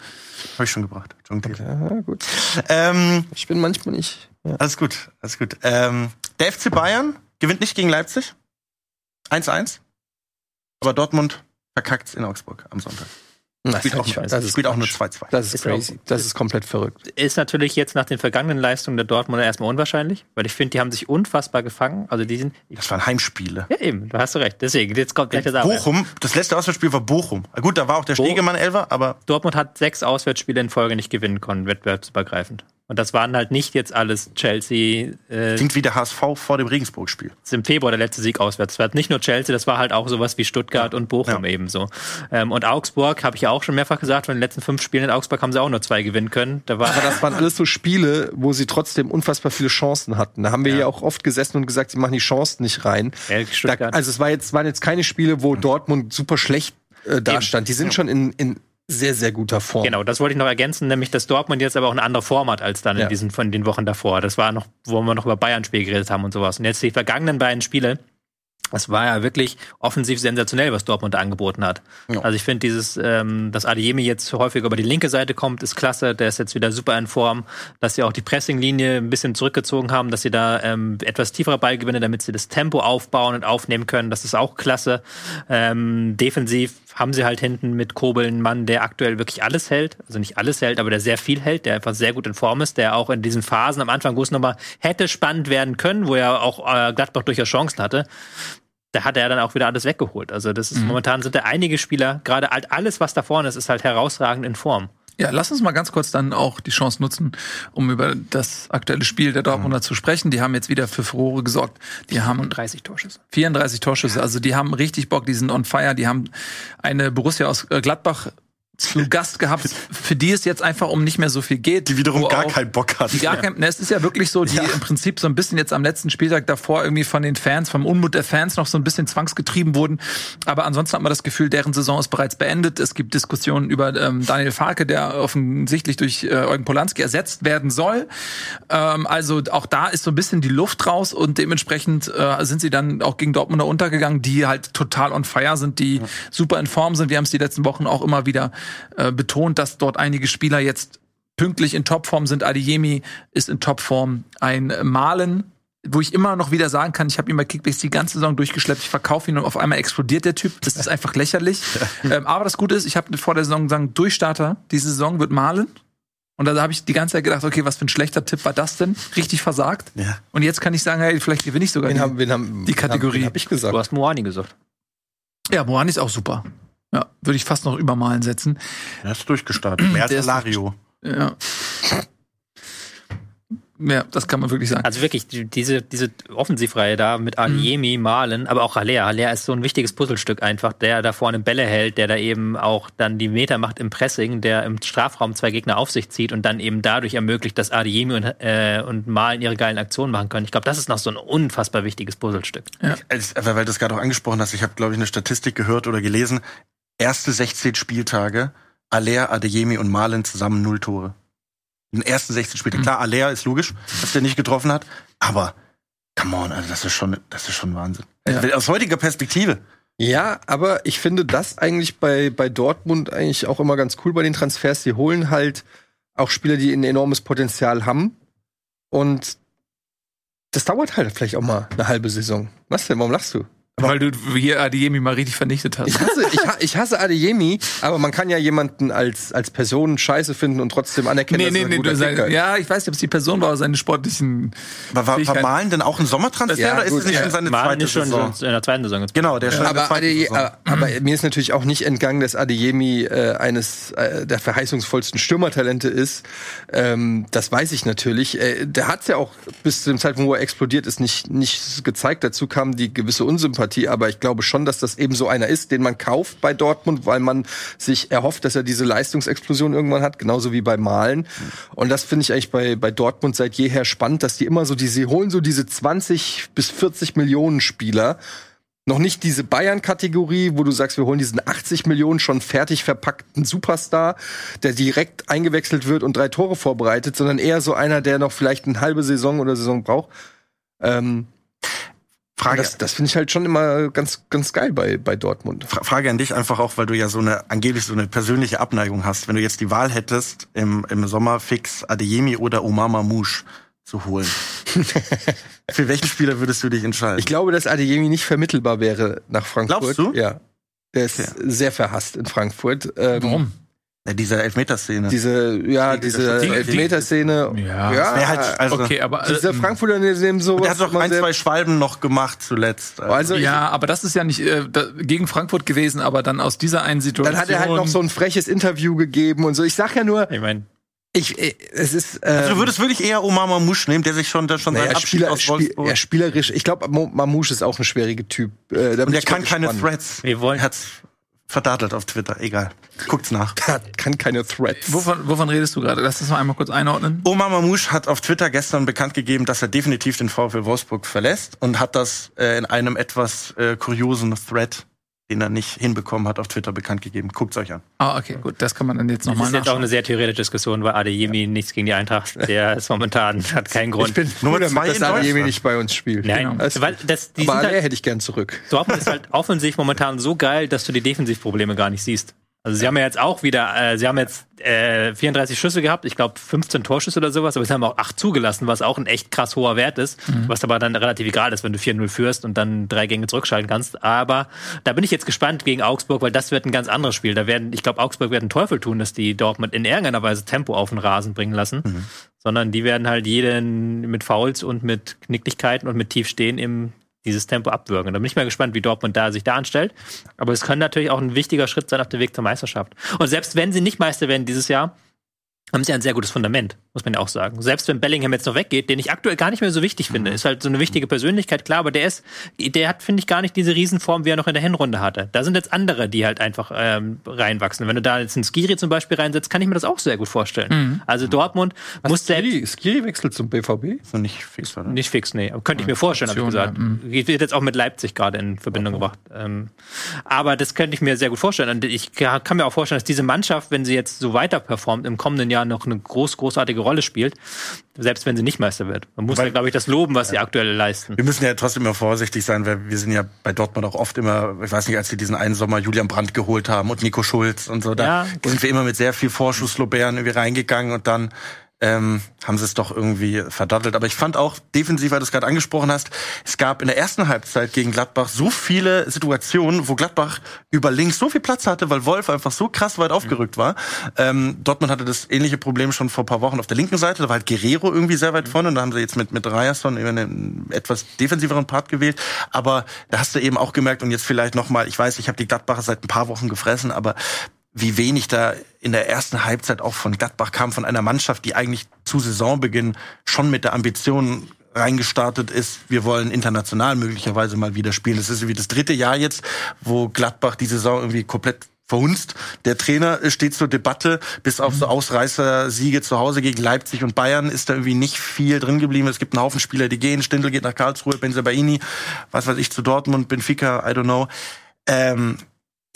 habe ich schon gebracht. John These. Ja, gut. Ähm, Ich bin manchmal nicht. Ja. alles gut, alles gut. Ähm, der FC Bayern gewinnt nicht gegen Leipzig. 1-1. Aber Dortmund verkackt's in Augsburg am Sonntag. Das, Spielt auch, das spielt auch nur Quatsch. 2-2. Das ist Ist crazy. auch- Das ist komplett verrückt. Ist natürlich jetzt nach den vergangenen Leistungen der Dortmunder erstmal unwahrscheinlich, weil ich finde, die haben sich unfassbar gefangen. Also die sind. Das waren Heimspiele. Ja, eben, da hast du recht. Deswegen, jetzt kommt gleich das. Bochum, das letzte Auswärtsspiel war Bochum. Gut, da war auch der Stegemann Elfer, aber Dortmund hat sechs Auswärtsspiele in Folge nicht gewinnen können, wettbewerbsübergreifend. Und das waren halt nicht jetzt alles Chelsea. Äh, Klingt wie der HSV vor dem Regensburg-Spiel. Das ist im Februar der letzte Sieg auswärts. Das war nicht nur Chelsea, das war halt auch sowas wie Stuttgart und Bochum Ja. ebenso. Ähm, und Augsburg, habe ich ja auch schon mehrfach gesagt, von den letzten fünf Spielen in Augsburg haben sie auch nur zwei gewinnen können. Da war Aber das waren alles so Spiele, wo sie trotzdem unfassbar viele Chancen hatten. Da haben wir ja, auch oft gesessen und gesagt, sie machen die Chancen nicht rein. Ja, Da, also es war jetzt, waren jetzt keine Spiele, wo Dortmund super schlecht äh, dastand. Die sind schon in, in sehr, sehr guter Form. Genau, das wollte ich noch ergänzen, nämlich dass Dortmund jetzt aber auch eine andere Form hat als dann Ja. in diesen von den Wochen davor. Das war noch, wo wir noch über Bayern-Spiel geredet haben und sowas. Und jetzt die vergangenen beiden Spiele, das war ja wirklich offensiv sensationell, was Dortmund da angeboten hat. Ja. Also ich finde dieses, ähm, dass Adeyemi jetzt häufig über die linke Seite kommt, ist klasse. Der ist jetzt wieder super in Form. Dass sie auch die Pressinglinie ein bisschen zurückgezogen haben, dass sie da ähm, etwas tiefere Ballgewinne, damit sie das Tempo aufbauen und aufnehmen können. Das ist auch klasse. Ähm, defensiv haben sie halt hinten mit Kobel einen Mann, der aktuell wirklich alles hält. Also nicht alles hält, aber der sehr viel hält, der einfach sehr gut in Form ist, der auch in diesen Phasen am Anfang, wo es nochmal hätte spannend werden können, wo er auch äh, Gladbach durchaus Chancen hatte, da hat er dann auch wieder alles weggeholt. Also das ist momentan sind da einige Spieler, gerade halt alles, was da vorne ist, ist halt herausragend in Form. Ja, lass uns mal ganz kurz dann auch die Chance nutzen, um über das aktuelle Spiel der Dortmunder zu sprechen. Die haben jetzt wieder für Furore gesorgt. Die haben 30 Torschüsse. 34 Torschüsse, also die haben richtig Bock, die sind on fire. Die haben eine Borussia aus äh, Gladbach zu Gast gehabt, für die es jetzt einfach um nicht mehr so viel geht. Die wiederum gar auch- keinen Bock hat. Die gar kein, ne, es ist ja wirklich so, die im Prinzip so ein bisschen jetzt am letzten Spieltag davor irgendwie von den Fans, vom Unmut der Fans noch so ein bisschen zwangsgetrieben wurden. Aber ansonsten hat man das Gefühl, deren Saison ist bereits beendet. Es gibt Diskussionen über ähm, Daniel Farke, der offensichtlich durch äh, Eugen Polanski ersetzt werden soll. Ähm, also auch da ist so ein bisschen die Luft raus und dementsprechend äh, sind sie dann auch gegen Dortmunder untergegangen, die halt total on fire sind, die super in Form sind. Wir haben es die letzten Wochen auch immer wieder äh, betont, dass dort einige Spieler jetzt pünktlich in Topform sind. Adeyemi ist in Topform. Ein Malen, wo ich immer noch wieder sagen kann, ich habe ihn bei Kickbase die ganze Saison durchgeschleppt, ich verkaufe ihn und auf einmal explodiert der Typ. Das ist einfach lächerlich. ähm, aber das Gute ist, ich habe vor der Saison gesagt, Durchstarter, diese Saison wird Malen. Und da habe ich die ganze Zeit gedacht, okay, was für ein schlechter Tipp war das denn? Richtig versagt. Ja. Und jetzt kann ich sagen, hey, vielleicht gewinne ich sogar Wen die, haben, wen haben, die Kategorie. Wen hab ich gesagt? Du hast Moani gesagt. Ja, Moani ist auch super. Ja, würde ich fast noch über Malen setzen. Er ist durchgestartet. Mehr als Lario. Ja. Ja, das kann man wirklich sagen. Also wirklich, die- diese, diese Offensivreihe da mit Aliemi, Malen, aber auch Haller. Haller ist so ein wichtiges Puzzlestück einfach, der da vorne Bälle hält, der da eben auch dann die Meter macht im Pressing, der im Strafraum zwei Gegner auf sich zieht und dann eben dadurch ermöglicht, dass Adiemi und, äh, und Malen ihre geilen Aktionen machen können. Ich glaube, das ist noch so ein unfassbar wichtiges Puzzlestück. Als- Weil weil du das gerade auch angesprochen hast, ich habe, glaube ich, eine Statistik gehört oder gelesen. Erste 16 Spieltage, Aller, Adeyemi und Malen zusammen null Tore. Den ersten 16 Spieltagen. Klar, Aller ist logisch, dass der nicht getroffen hat, aber come on, also das ist schon, das ist schon Wahnsinn. Ja. Aus heutiger Perspektive. Ja, aber ich finde das eigentlich bei, bei Dortmund eigentlich auch immer ganz cool bei den Transfers. Die holen halt auch Spieler, die ein enormes Potenzial haben. Und das dauert halt vielleicht auch mal eine halbe Saison. Was denn? Warum lachst du? Weil du hier Adeyemi mal richtig vernichtet hast. Ich hasse, ich, ich hasse Adeyemi, aber man kann ja jemanden als, als Person scheiße finden und trotzdem anerkennen, Nee, dass nee, er ein nee, guter du Kicker sein, ist. ja, ich weiß nicht, ob es die Person war, aber seine sportlichen. War, war, war Malen denn auch ein Sommertransfer Ja, oder ist gut, es nicht ja. schon seine Malen zweite ist schon Saison? so in der zweiten Saison. jetzt. Genau, der ist schon in der Aber, zweiten Ade, Saison. aber, aber mir ist natürlich auch nicht entgangen, dass Adeyemi äh, eines äh, der verheißungsvollsten Stürmertalente ist. Ähm, das weiß ich natürlich. Äh, der hat es ja auch bis zu dem Zeitpunkt, wo er explodiert ist, nicht, nicht gezeigt. Dazu kam die gewisse Unsympathie. Aber ich glaube schon, dass das eben so einer ist, den man kauft bei Dortmund, weil man sich erhofft, dass er diese Leistungsexplosion irgendwann hat, genauso wie bei Malen. Und das finde ich eigentlich bei, bei Dortmund seit jeher spannend, dass die immer so diese, holen so diese 20 bis 40 Millionen Spieler noch nicht diese Bayern-Kategorie, wo du sagst, wir holen diesen 80 Millionen schon fertig verpackten Superstar, der direkt eingewechselt wird und drei Tore vorbereitet, sondern eher so einer, der noch vielleicht eine halbe Saison oder Saison braucht. Ähm, Frage, das das finde ich halt schon immer ganz, ganz geil bei, bei Dortmund. Fra- Frage an dich einfach auch, weil du ja so eine angeblich so eine persönliche Abneigung hast. Wenn du jetzt die Wahl hättest, im, im Sommer fix Adeyemi oder Omar Mamouche zu holen. Für welchen Spieler würdest du dich entscheiden? Ich glaube, dass Adeyemi nicht vermittelbar wäre nach Frankfurt. Glaubst du? Ja. Der ist Okay. sehr verhasst in Frankfurt. Ähm, Warum? Ja, diese Elfmeterszene. Diese, ja, Die- diese die- die- Elfmeterszene. Ja. Wer halt, also, Okay, aber äh, Dieser Frankfurter nehmen so. der hat doch ein, zwei Schwalben noch gemacht zuletzt. Also ich- ja, aber das ist ja nicht äh, da, gegen Frankfurt gewesen, aber dann aus dieser einen Situation. Dann hat er halt noch so ein freches Interview gegeben und so. Ich sag ja nur, Ich meine, Ich, äh, es ist. Äh, Also du würdest wirklich eher Omar Mamouche nehmen, der sich schon, der schon seinen naja, Abschied Spieler, aus Spiel, Wolfsburg... ja, spielerisch. Ich glaube, Mamouche ist auch ein schwieriger Typ. Äh, und der ich kann keine gespannt. Threads. Wir wollen- Er hat's verdattelt auf Twitter. Egal. Guckt's nach. Der kann keine Threads. Wovon, wovon redest du gerade? Lass das mal einmal kurz einordnen. Omar Mamouche hat auf Twitter gestern bekannt gegeben, dass er definitiv den VfL Wolfsburg verlässt und hat das äh, in einem etwas äh, kuriosen Thread, den er nicht hinbekommen hat, auf Twitter bekannt gegeben. Guckt's euch an. Ah, okay, gut. Das kann man dann jetzt Das nochmal ist jetzt auch nachschauen. eine sehr theoretische Diskussion, weil Adeyemi nichts gegen die Eintracht. Der ist momentan, hat keinen Grund. Ich bin nur damit, zwei dass Adeyemi nicht bei uns spielt. Nein, Alles weil das, die Aber halt, hätte ich gern zurück. Dortmund ist halt offensiv momentan so geil, dass du die Defensivprobleme gar nicht siehst. Also sie haben ja jetzt auch wieder, äh, sie haben jetzt äh, 34 Schüsse gehabt, ich glaube 15 Torschüsse oder sowas, aber sie haben auch 8 zugelassen, was auch ein echt krass hoher Wert ist, was aber dann relativ egal ist, wenn du 4-0 führst und dann drei Gänge zurückschalten kannst. Aber da bin ich jetzt gespannt gegen Augsburg, weil das wird ein ganz anderes Spiel. Da werden, ich glaube, Augsburg wird einen Teufel tun, dass die Dortmund in irgendeiner Weise Tempo auf den Rasen bringen lassen, sondern die werden halt jeden mit Fouls und mit Knicklichkeiten und mit Tiefstehen im dieses Tempo abwürgen. Da bin ich mal gespannt, wie Dortmund da sich da anstellt. Aber es kann natürlich auch ein wichtiger Schritt sein auf dem Weg zur Meisterschaft. Und selbst wenn sie nicht Meister werden dieses Jahr, haben sie ein sehr gutes Fundament, muss man ja auch sagen. Selbst wenn Bellingham jetzt noch weggeht, den ich aktuell gar nicht mehr so wichtig finde, ist halt so eine wichtige Persönlichkeit, klar, aber der ist, der hat, finde ich, gar nicht diese Riesenform, wie er noch in der Hinrunde hatte. Da sind jetzt andere, die halt einfach ähm, reinwachsen. Wenn du da jetzt einen Skiri zum Beispiel reinsetzt, kann ich mir das auch sehr gut vorstellen. Also Dortmund muss selbst Skiri, Skiri wechselt zum BVB? So nicht fix, oder? nicht fix, nee. Aber Könnte ich mir vorstellen, habe ich gesagt. ja, Wird jetzt auch mit Leipzig gerade in Verbindung gebracht. Ähm, aber das könnte ich mir sehr gut vorstellen. Und ich ka- kann mir auch vorstellen, dass diese Mannschaft, wenn sie jetzt so weiter performt, im kommenden Jahr noch eine groß, großartige Rolle spielt, selbst wenn sie nicht Meister wird. Man muss ja, glaube ich, das loben, was sie aktuell leisten. Wir müssen ja trotzdem immer vorsichtig sein, weil wir sind ja bei Dortmund auch oft immer, ich weiß nicht, als wir diesen einen Sommer Julian Brandt geholt haben und Nico Schulz und so, da Ja. sind wir immer mit sehr viel Vorschusslobären irgendwie reingegangen und dann ähm, haben sie es doch irgendwie verdattelt. Aber ich fand auch defensiv, weil du es gerade angesprochen hast, es gab in der ersten Halbzeit gegen Gladbach so viele Situationen, wo Gladbach über links so viel Platz hatte, weil Wolf einfach so krass weit aufgerückt war. Ähm, Dortmund hatte das ähnliche Problem schon vor ein paar Wochen auf der linken Seite. Da war halt Guerrero irgendwie sehr weit vorne und da haben sie jetzt mit, mit Ryerson einen etwas defensiveren Part gewählt. Aber da hast du eben auch gemerkt und jetzt vielleicht nochmal, ich weiß, ich habe die Gladbacher seit ein paar Wochen gefressen, aber wie wenig da in der ersten Halbzeit auch von Gladbach kam, von einer Mannschaft, die eigentlich zu Saisonbeginn schon mit der Ambition reingestartet ist, wir wollen international möglicherweise mal wieder spielen. Das ist wie das dritte Jahr jetzt, wo Gladbach die Saison irgendwie komplett verhunzt. Der Trainer steht zur Debatte, bis auf so Ausreißer-Siege zu Hause gegen Leipzig und Bayern ist da irgendwie nicht viel drin geblieben. Es gibt einen Haufen Spieler, die gehen. Stindl geht nach Karlsruhe, Benzabaini, was weiß ich, zu Dortmund, Benfica, I don't know. Ähm,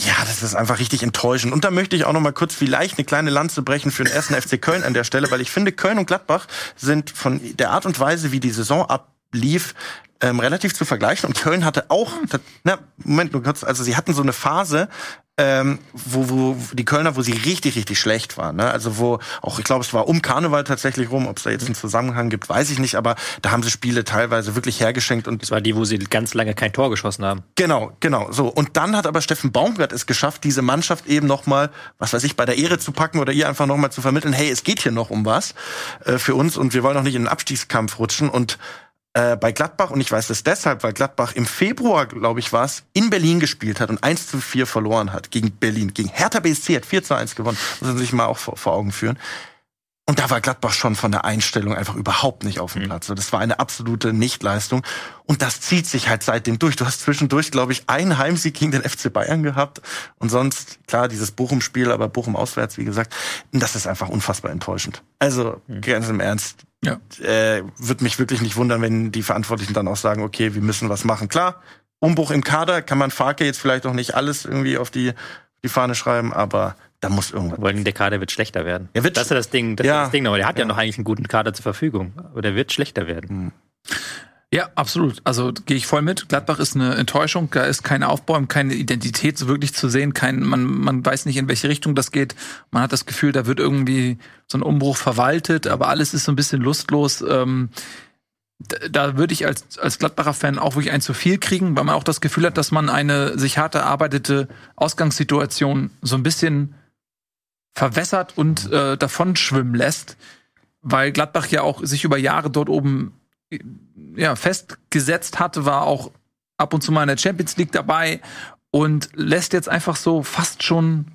ja, das ist einfach richtig enttäuschend. Und da möchte ich auch noch mal kurz vielleicht eine kleine Lanze brechen für den ersten FC Köln an der Stelle, weil ich finde, Köln und Gladbach sind von der Art und Weise, wie die Saison ablief, ähm, relativ zu vergleichen. Und Köln hatte auch, das, na, Moment, nur kurz, also sie hatten so eine Phase, ähm, wo, wo die Kölner, wo sie richtig, richtig schlecht waren. Ne? Also wo auch, ich glaube, es war um Karneval tatsächlich rum, ob es da jetzt einen Zusammenhang gibt, weiß ich nicht, aber da haben sie Spiele teilweise wirklich hergeschenkt und Das war die, wo sie ganz lange kein Tor geschossen haben. Genau, genau. So und dann hat aber Steffen Baumgart es geschafft, diese Mannschaft eben noch mal, was weiß ich, bei der Ehre zu packen oder ihr einfach noch mal zu vermitteln. Hey, es geht hier noch um was äh, für uns und wir wollen auch nicht in den Abstiegskampf rutschen und äh, bei Gladbach, und ich weiß das deshalb, weil Gladbach im Februar, glaube ich, war es, in Berlin gespielt hat und 1 zu 4 verloren hat gegen Berlin. Gegen Hertha BSC hat 4 zu 1 gewonnen. Muss man sich mal auch vor, vor Augen führen. Und da war Gladbach schon von der Einstellung einfach überhaupt nicht auf dem Platz. So, Das war eine absolute Nichtleistung. Und das zieht sich halt seitdem durch. Du hast zwischendurch, glaube ich, einen Heimsieg gegen den FC Bayern gehabt. Und sonst, klar, dieses Bochum-Spiel, aber Bochum auswärts, wie gesagt. Und das ist einfach unfassbar enttäuschend. Also, ganz im Ernst. Ja. Äh, Würde mich wirklich nicht wundern, wenn die Verantwortlichen dann auch sagen, okay, wir müssen was machen. Klar, Umbruch im Kader kann man Farke jetzt vielleicht auch nicht alles irgendwie auf die, die Fahne schreiben, aber da muss irgendwas. Vor allem der Kader wird schlechter werden. Er wird das ist ja das Ding, das Ja. ist das Ding noch. Der hat ja. noch eigentlich einen guten Kader zur Verfügung, aber der wird schlechter werden. Ja, absolut. Also gehe ich voll mit. Gladbach ist eine Enttäuschung. Da ist kein Aufbau, keine Identität so wirklich zu sehen. Kein, man, man weiß nicht, in welche Richtung das geht. Man hat das Gefühl, da wird irgendwie so ein Umbruch verwaltet, aber alles ist so ein bisschen lustlos. Ähm, da, würde ich als, als Gladbacher Fan auch wirklich ein zu viel kriegen, weil man auch das Gefühl hat, dass man eine sich hart erarbeitete Ausgangssituation so ein bisschen verwässert und äh, davon schwimmen lässt, weil Gladbach ja auch sich über Jahre dort oben ja, festgesetzt hatte, war auch ab und zu mal in der Champions League dabei und lässt jetzt einfach so fast schon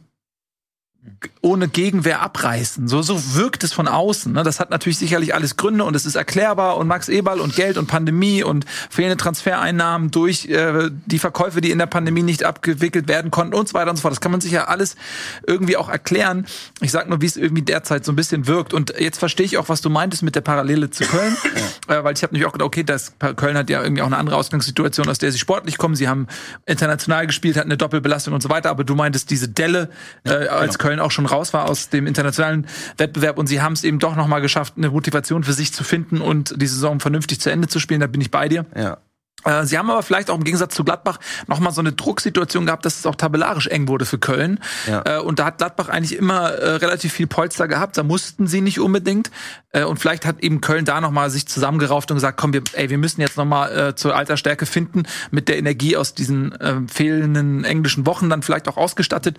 ohne Gegenwehr abreißen. So, so wirkt es von außen. Ne? Das hat natürlich sicherlich alles Gründe und es ist erklärbar und Max Eberl und Geld und Pandemie und fehlende Transfereinnahmen durch äh, die Verkäufe, die in der Pandemie nicht abgewickelt werden konnten und so weiter und so fort. Das kann man sich ja alles irgendwie auch erklären. Ich sag nur, wie es irgendwie derzeit so ein bisschen wirkt. Und jetzt verstehe ich auch, was du meintest mit der Parallele zu Köln, äh, weil ich habe nämlich auch gedacht, okay, das Köln hat ja irgendwie auch eine andere Ausgangssituation, aus der sie sportlich kommen. Sie haben international gespielt, hatten eine Doppelbelastung und so weiter. Aber du meintest diese Delle, äh, als genau. Köln auch schon raus war aus dem internationalen Wettbewerb und sie haben es eben doch noch mal geschafft, eine Motivation für sich zu finden und die Saison vernünftig zu Ende zu spielen. Da bin ich bei dir. Ja. Äh, Sie haben aber vielleicht auch im Gegensatz zu Gladbach noch mal so eine Drucksituation gehabt, dass es auch tabellarisch eng wurde für Köln. Ja. Äh, Und da hat Gladbach eigentlich immer äh, relativ viel Polster gehabt. Da mussten sie nicht unbedingt. Und vielleicht hat eben Köln da noch mal sich zusammengerauft und gesagt, komm, wir, ey, wir müssen jetzt noch mal äh, zur alter Stärke finden, mit der Energie aus diesen ähm, fehlenden englischen Wochen dann vielleicht auch ausgestattet.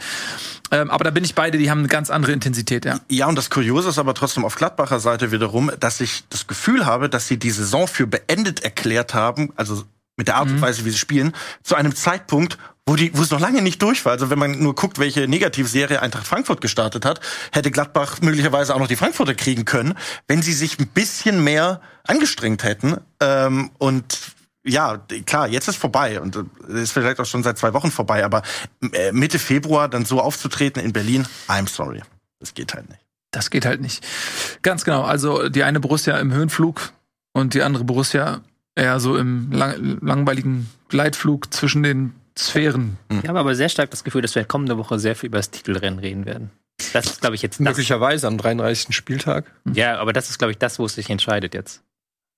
Ähm, aber da bin ich beide, die haben eine ganz andere Intensität, ja. Ja, und das Kuriose ist aber trotzdem auf Gladbacher Seite wiederum, dass ich das Gefühl habe, dass sie die Saison für beendet erklärt haben, also mit der Art und Weise, wie sie spielen, zu einem Zeitpunkt, wo, die, wo es noch lange nicht durch war. Also wenn man nur guckt, welche Negativserie Eintracht Frankfurt gestartet hat, hätte Gladbach möglicherweise auch noch die Frankfurter kriegen können, wenn sie sich ein bisschen mehr angestrengt hätten. Ähm, und ja, klar, jetzt ist vorbei und äh, ist vielleicht auch schon seit zwei Wochen vorbei, aber äh, Mitte Februar dann so aufzutreten in Berlin, I'm sorry. Das geht halt nicht. Das geht halt nicht. Ganz genau. Also die eine Borussia im Höhenflug und die andere Borussia eher so im lang langweiligen Gleitflug zwischen den Sphären. Ich habe aber sehr stark das Gefühl, dass wir kommende Woche sehr viel über das Titelrennen reden werden. Das ist, glaube ich, jetzt das. Möglicherweise am 33. Spieltag. Ja, aber das ist, glaube ich, das, wo es sich entscheidet jetzt.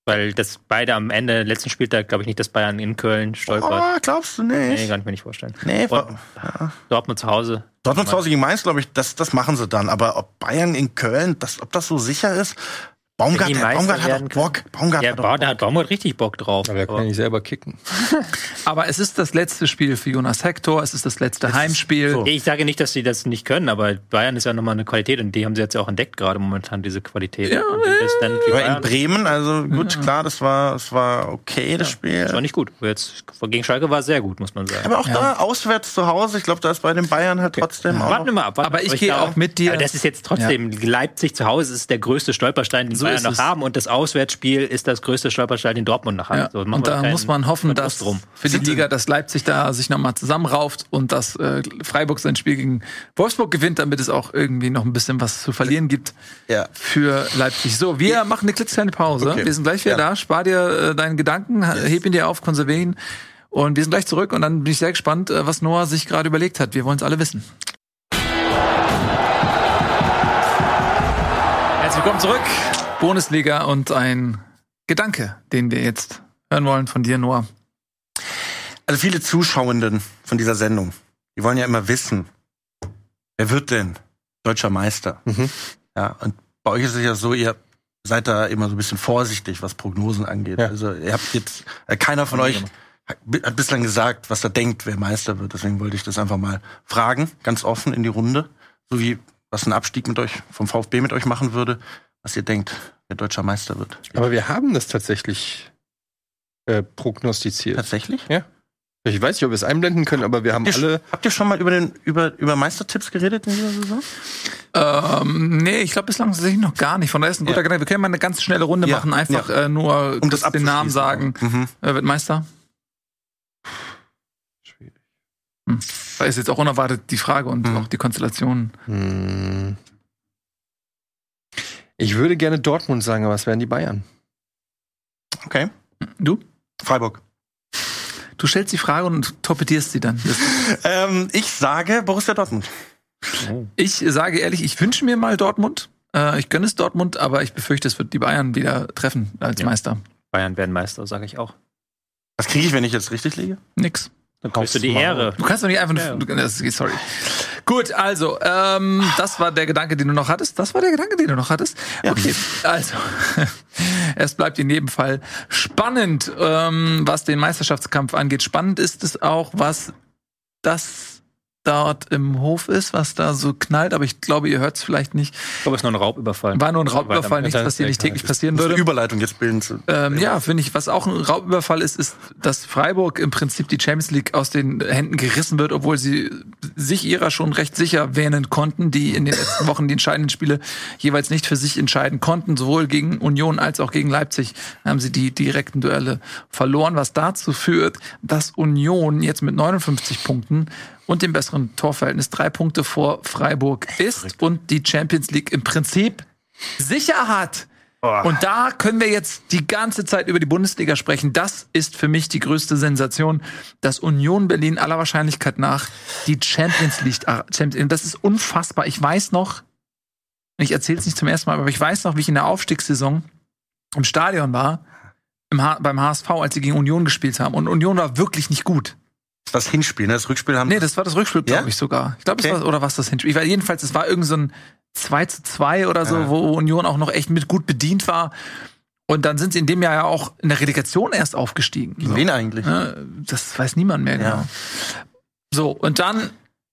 Weil das beide am Ende, letzten Spieltag, glaube ich nicht, dass Bayern in Köln stolpert. Oh, glaubst du Nee, nicht? kann ich mir nicht vorstellen. Nee, Und Dortmund zu Hause. Dortmund zu Hause gegen Mainz, glaube ich, das, das machen sie dann. Aber ob Bayern in Köln, das, ob das so sicher ist? Baumgart, der, Baumgart hat doch Bock. Baumgart Ja, hat doch Bau- da hat Baumgart richtig Bock drauf. Aber er kann ja nicht selber kicken. Aber es ist das letzte Spiel für Jonas Hector, es ist das letzte Heimspiel. so. Ich sage nicht, dass sie das nicht können, aber Bayern ist ja nochmal eine Qualität und die haben sie jetzt ja auch entdeckt gerade momentan, diese Qualität. Ja, Aber in Bremen, also gut, klar, das war, das war okay, das Spiel. das war nicht gut. Jetzt gegen Schalke war es sehr gut, muss man sagen. Aber auch da auswärts zu Hause, ich glaube, da ist bei den Bayern halt trotzdem auch. Warten wir mal ab. Aber ich ab. gehe auch mit dir. Aber das ist jetzt trotzdem, Leipzig zu Hause ist der größte Stolperstein, den So Bayern ist noch es. haben und das Auswärtsspiel ist das größte Stolperstein, den Dortmund noch hat. Ja, So, und da muss man hoffen, dass für die Liga, dass Leipzig da sich nochmal zusammenrauft und dass äh, Freiburg sein Spiel gegen Wolfsburg gewinnt, damit es auch irgendwie noch ein bisschen was zu verlieren gibt Ja. für Leipzig. So, wir machen eine klitzekleine Pause. Okay. Wir sind gleich wieder Ja. da. Spar dir äh, deinen Gedanken, heb ihn dir auf, konservier ihn. Und wir sind gleich zurück und dann bin ich sehr gespannt, äh, was Noah sich gerade überlegt hat. Wir wollen es alle wissen. Herzlich willkommen zurück. Bundesliga und ein Gedanke, den wir jetzt hören wollen von dir, Noah. Also viele Zuschauenden von dieser Sendung, die wollen ja immer wissen, wer wird denn deutscher Meister? Mhm. Ja, und bei euch ist es ja so, ihr seid da immer so ein bisschen vorsichtig, was Prognosen angeht. Ja. Also ihr habt jetzt, äh, keiner von euch hat hat bislang gesagt, was er denkt, wer Meister wird. Deswegen wollte ich das einfach mal fragen, ganz offen in die Runde. So wie was ein Abstieg mit euch, vom VfB mit euch machen würde, was ihr denkt, wer deutscher Meister wird. Aber wir haben das tatsächlich äh, prognostiziert. Tatsächlich? Ich weiß nicht, ob wir es einblenden können, aber wir haben Habt ihr, alle. habt ihr schon mal über, den, über, über Meistertipps geredet in dieser Saison? Ähm, nee, ich glaube bislang tatsächlich noch gar nicht. Von daher ist ein guter Ja. Gedanke. Wir können mal eine ganz schnelle Runde Ja, machen, einfach ja. äh, nur Um das den Namen sagen. Mhm. Wer wird Meister? Hm. Da ist jetzt auch unerwartet die Frage und Mhm. auch die Konstellation. Hm. Ich würde gerne Dortmund sagen, aber es wären die Bayern. Okay. Du? Freiburg. Du stellst die Frage und torpedierst sie dann. Ähm, ich sage Borussia Dortmund. Ich sage ehrlich, ich wünsche mir mal Dortmund. Äh, ich gönne es Dortmund, aber ich befürchte, es wird die Bayern wieder treffen als Ja. Meister. Bayern werden Meister, sage ich auch. Was kriege ich, wenn ich jetzt richtig liege? Nix. Dann kriegst du die Maul. Ehre. Du kannst doch nicht einfach Ja. Das, sorry. Gut, also, ähm, das war der Gedanke, den du noch hattest. Das war der Gedanke, den du noch hattest. Okay, also. Es bleibt in jedem Fall spannend, ähm, was den Meisterschaftskampf angeht. Spannend ist es auch, was das dort im Hof ist, was da so knallt, aber ich glaube, ihr hört es vielleicht nicht. Ich glaube, es ist nur ein Raubüberfall. War nur ein Raubüberfall, nichts, was hier nicht täglich passieren würde. Überleitung jetzt bilden zu. Ähm, ja, finde ich, was auch ein Raubüberfall ist, ist, dass Freiburg im Prinzip die Champions League aus den Händen gerissen wird, obwohl sie sich ihrer schon recht sicher wähnen konnten, die in den letzten Wochen die entscheidenden Spiele jeweils nicht für sich entscheiden konnten. Sowohl gegen Union als auch gegen Leipzig haben sie die direkten Duelle verloren, was dazu führt, dass Union jetzt mit 59 Punkten und dem besseren Torverhältnis drei Punkte vor Freiburg ist und die Champions League im Prinzip sicher hat. Und da können wir jetzt die ganze Zeit über die Bundesliga sprechen. Das ist für mich die größte Sensation, dass Union Berlin aller Wahrscheinlichkeit nach die Champions League. ah, Champions, das ist unfassbar. Ich weiß noch, ich erzähle es nicht zum ersten Mal, aber ich weiß noch, wie ich in der Aufstiegssaison im Stadion war, im beim HSV, als sie gegen Union gespielt haben. Und Union war wirklich nicht gut. Das Hinspiel, ne? Das Rückspiel haben. Nee, das war das Rückspiel, glaube Ja? ich sogar. Ich glaube, Okay. es war, oder was das Hinspiel? Ich weiß, jedenfalls, es war irgend so ein 2 zu 2 oder so, Ja. wo Union auch noch echt mit gut bedient war. Und dann sind sie in dem Jahr ja auch in der Relegation erst aufgestiegen. So. wen eigentlich? Ne? Das weiß niemand mehr genau. Ja. So, und dann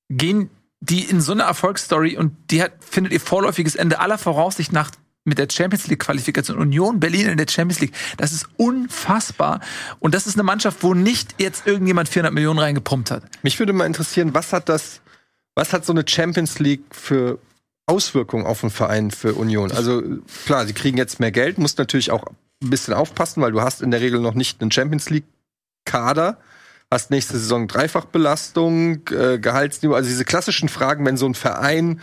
gehen die in so eine Erfolgsstory und die hat, findet ihr vorläufiges Ende aller Voraussicht nach mit der Champions League Qualifikation Union Berlin in der Champions League. Das ist unfassbar. Und das ist eine Mannschaft, wo nicht jetzt irgendjemand 400 Millionen reingepumpt hat. Mich würde mal interessieren, was hat das, was hat so eine Champions League für Auswirkungen auf den Verein für Union? Also klar, sie kriegen jetzt mehr Geld, musst natürlich auch ein bisschen aufpassen, weil du hast in der Regel noch nicht einen Champions League Kader, hast nächste Saison Dreifachbelastung, äh, Gehaltsniveau, also diese klassischen Fragen, wenn so ein Verein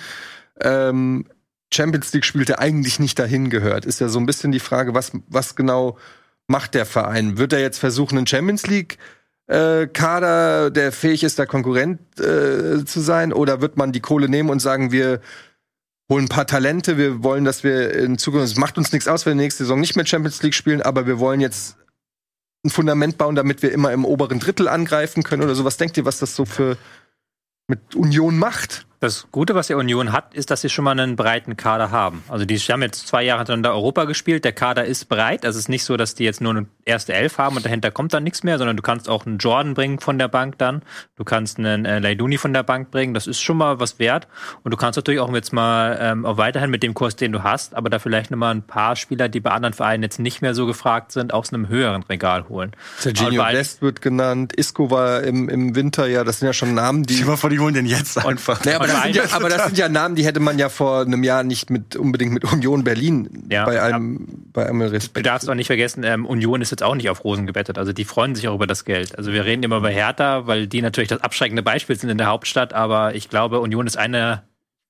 ähm, Champions League spielt, der eigentlich nicht dahin gehört, ist ja so ein bisschen die Frage, was, was genau macht der Verein? Wird er jetzt versuchen, einen Champions League äh, Kader, der fähig ist, da Konkurrent äh, zu sein? Oder wird man die Kohle nehmen und sagen, wir holen ein paar Talente, wir wollen, dass wir in Zukunft, es macht uns nichts aus, wenn wir nächste Saison nicht mehr Champions League spielen, aber wir wollen jetzt ein Fundament bauen, damit wir immer im oberen Drittel angreifen können oder so. Was denkt ihr, was das so für mit Union macht? Das Gute, was die Union hat, ist, dass sie schon mal einen breiten Kader haben. Also die haben jetzt zwei Jahre hintereinander Europa gespielt. Der Kader ist breit. Also es ist nicht so, dass die jetzt nur eine erste Elf haben und dahinter kommt dann nichts mehr, sondern du kannst auch einen Jordan bringen von der Bank dann. Du kannst einen äh, Leiduni von der Bank bringen. Das ist schon mal was wert. Und du kannst natürlich auch jetzt mal ähm, auch weiterhin mit dem Kurs, den du hast, aber da vielleicht noch mal ein paar Spieler, die bei anderen Vereinen jetzt nicht mehr so gefragt sind, aus einem höheren Regal holen. Serginho Aber- Dest wird genannt, Isco war im, im Winter, ja, das sind ja schon Namen, die. Dir mal vor, die holen den jetzt einfach. Nee, aber, Und das sind ja, aber das sind ja Namen, die hätte man ja vor einem Jahr nicht mit unbedingt mit Union Berlin Ja, bei ja. allem bei allem Du Respekt. darfst auch nicht vergessen, ähm, Union ist jetzt auch nicht auf Rosen gebettet. Also die freuen sich auch über das Geld. Also wir reden immer über Hertha, weil die natürlich das abschreckende Beispiel sind in der Hauptstadt. Aber ich glaube, Union ist einer,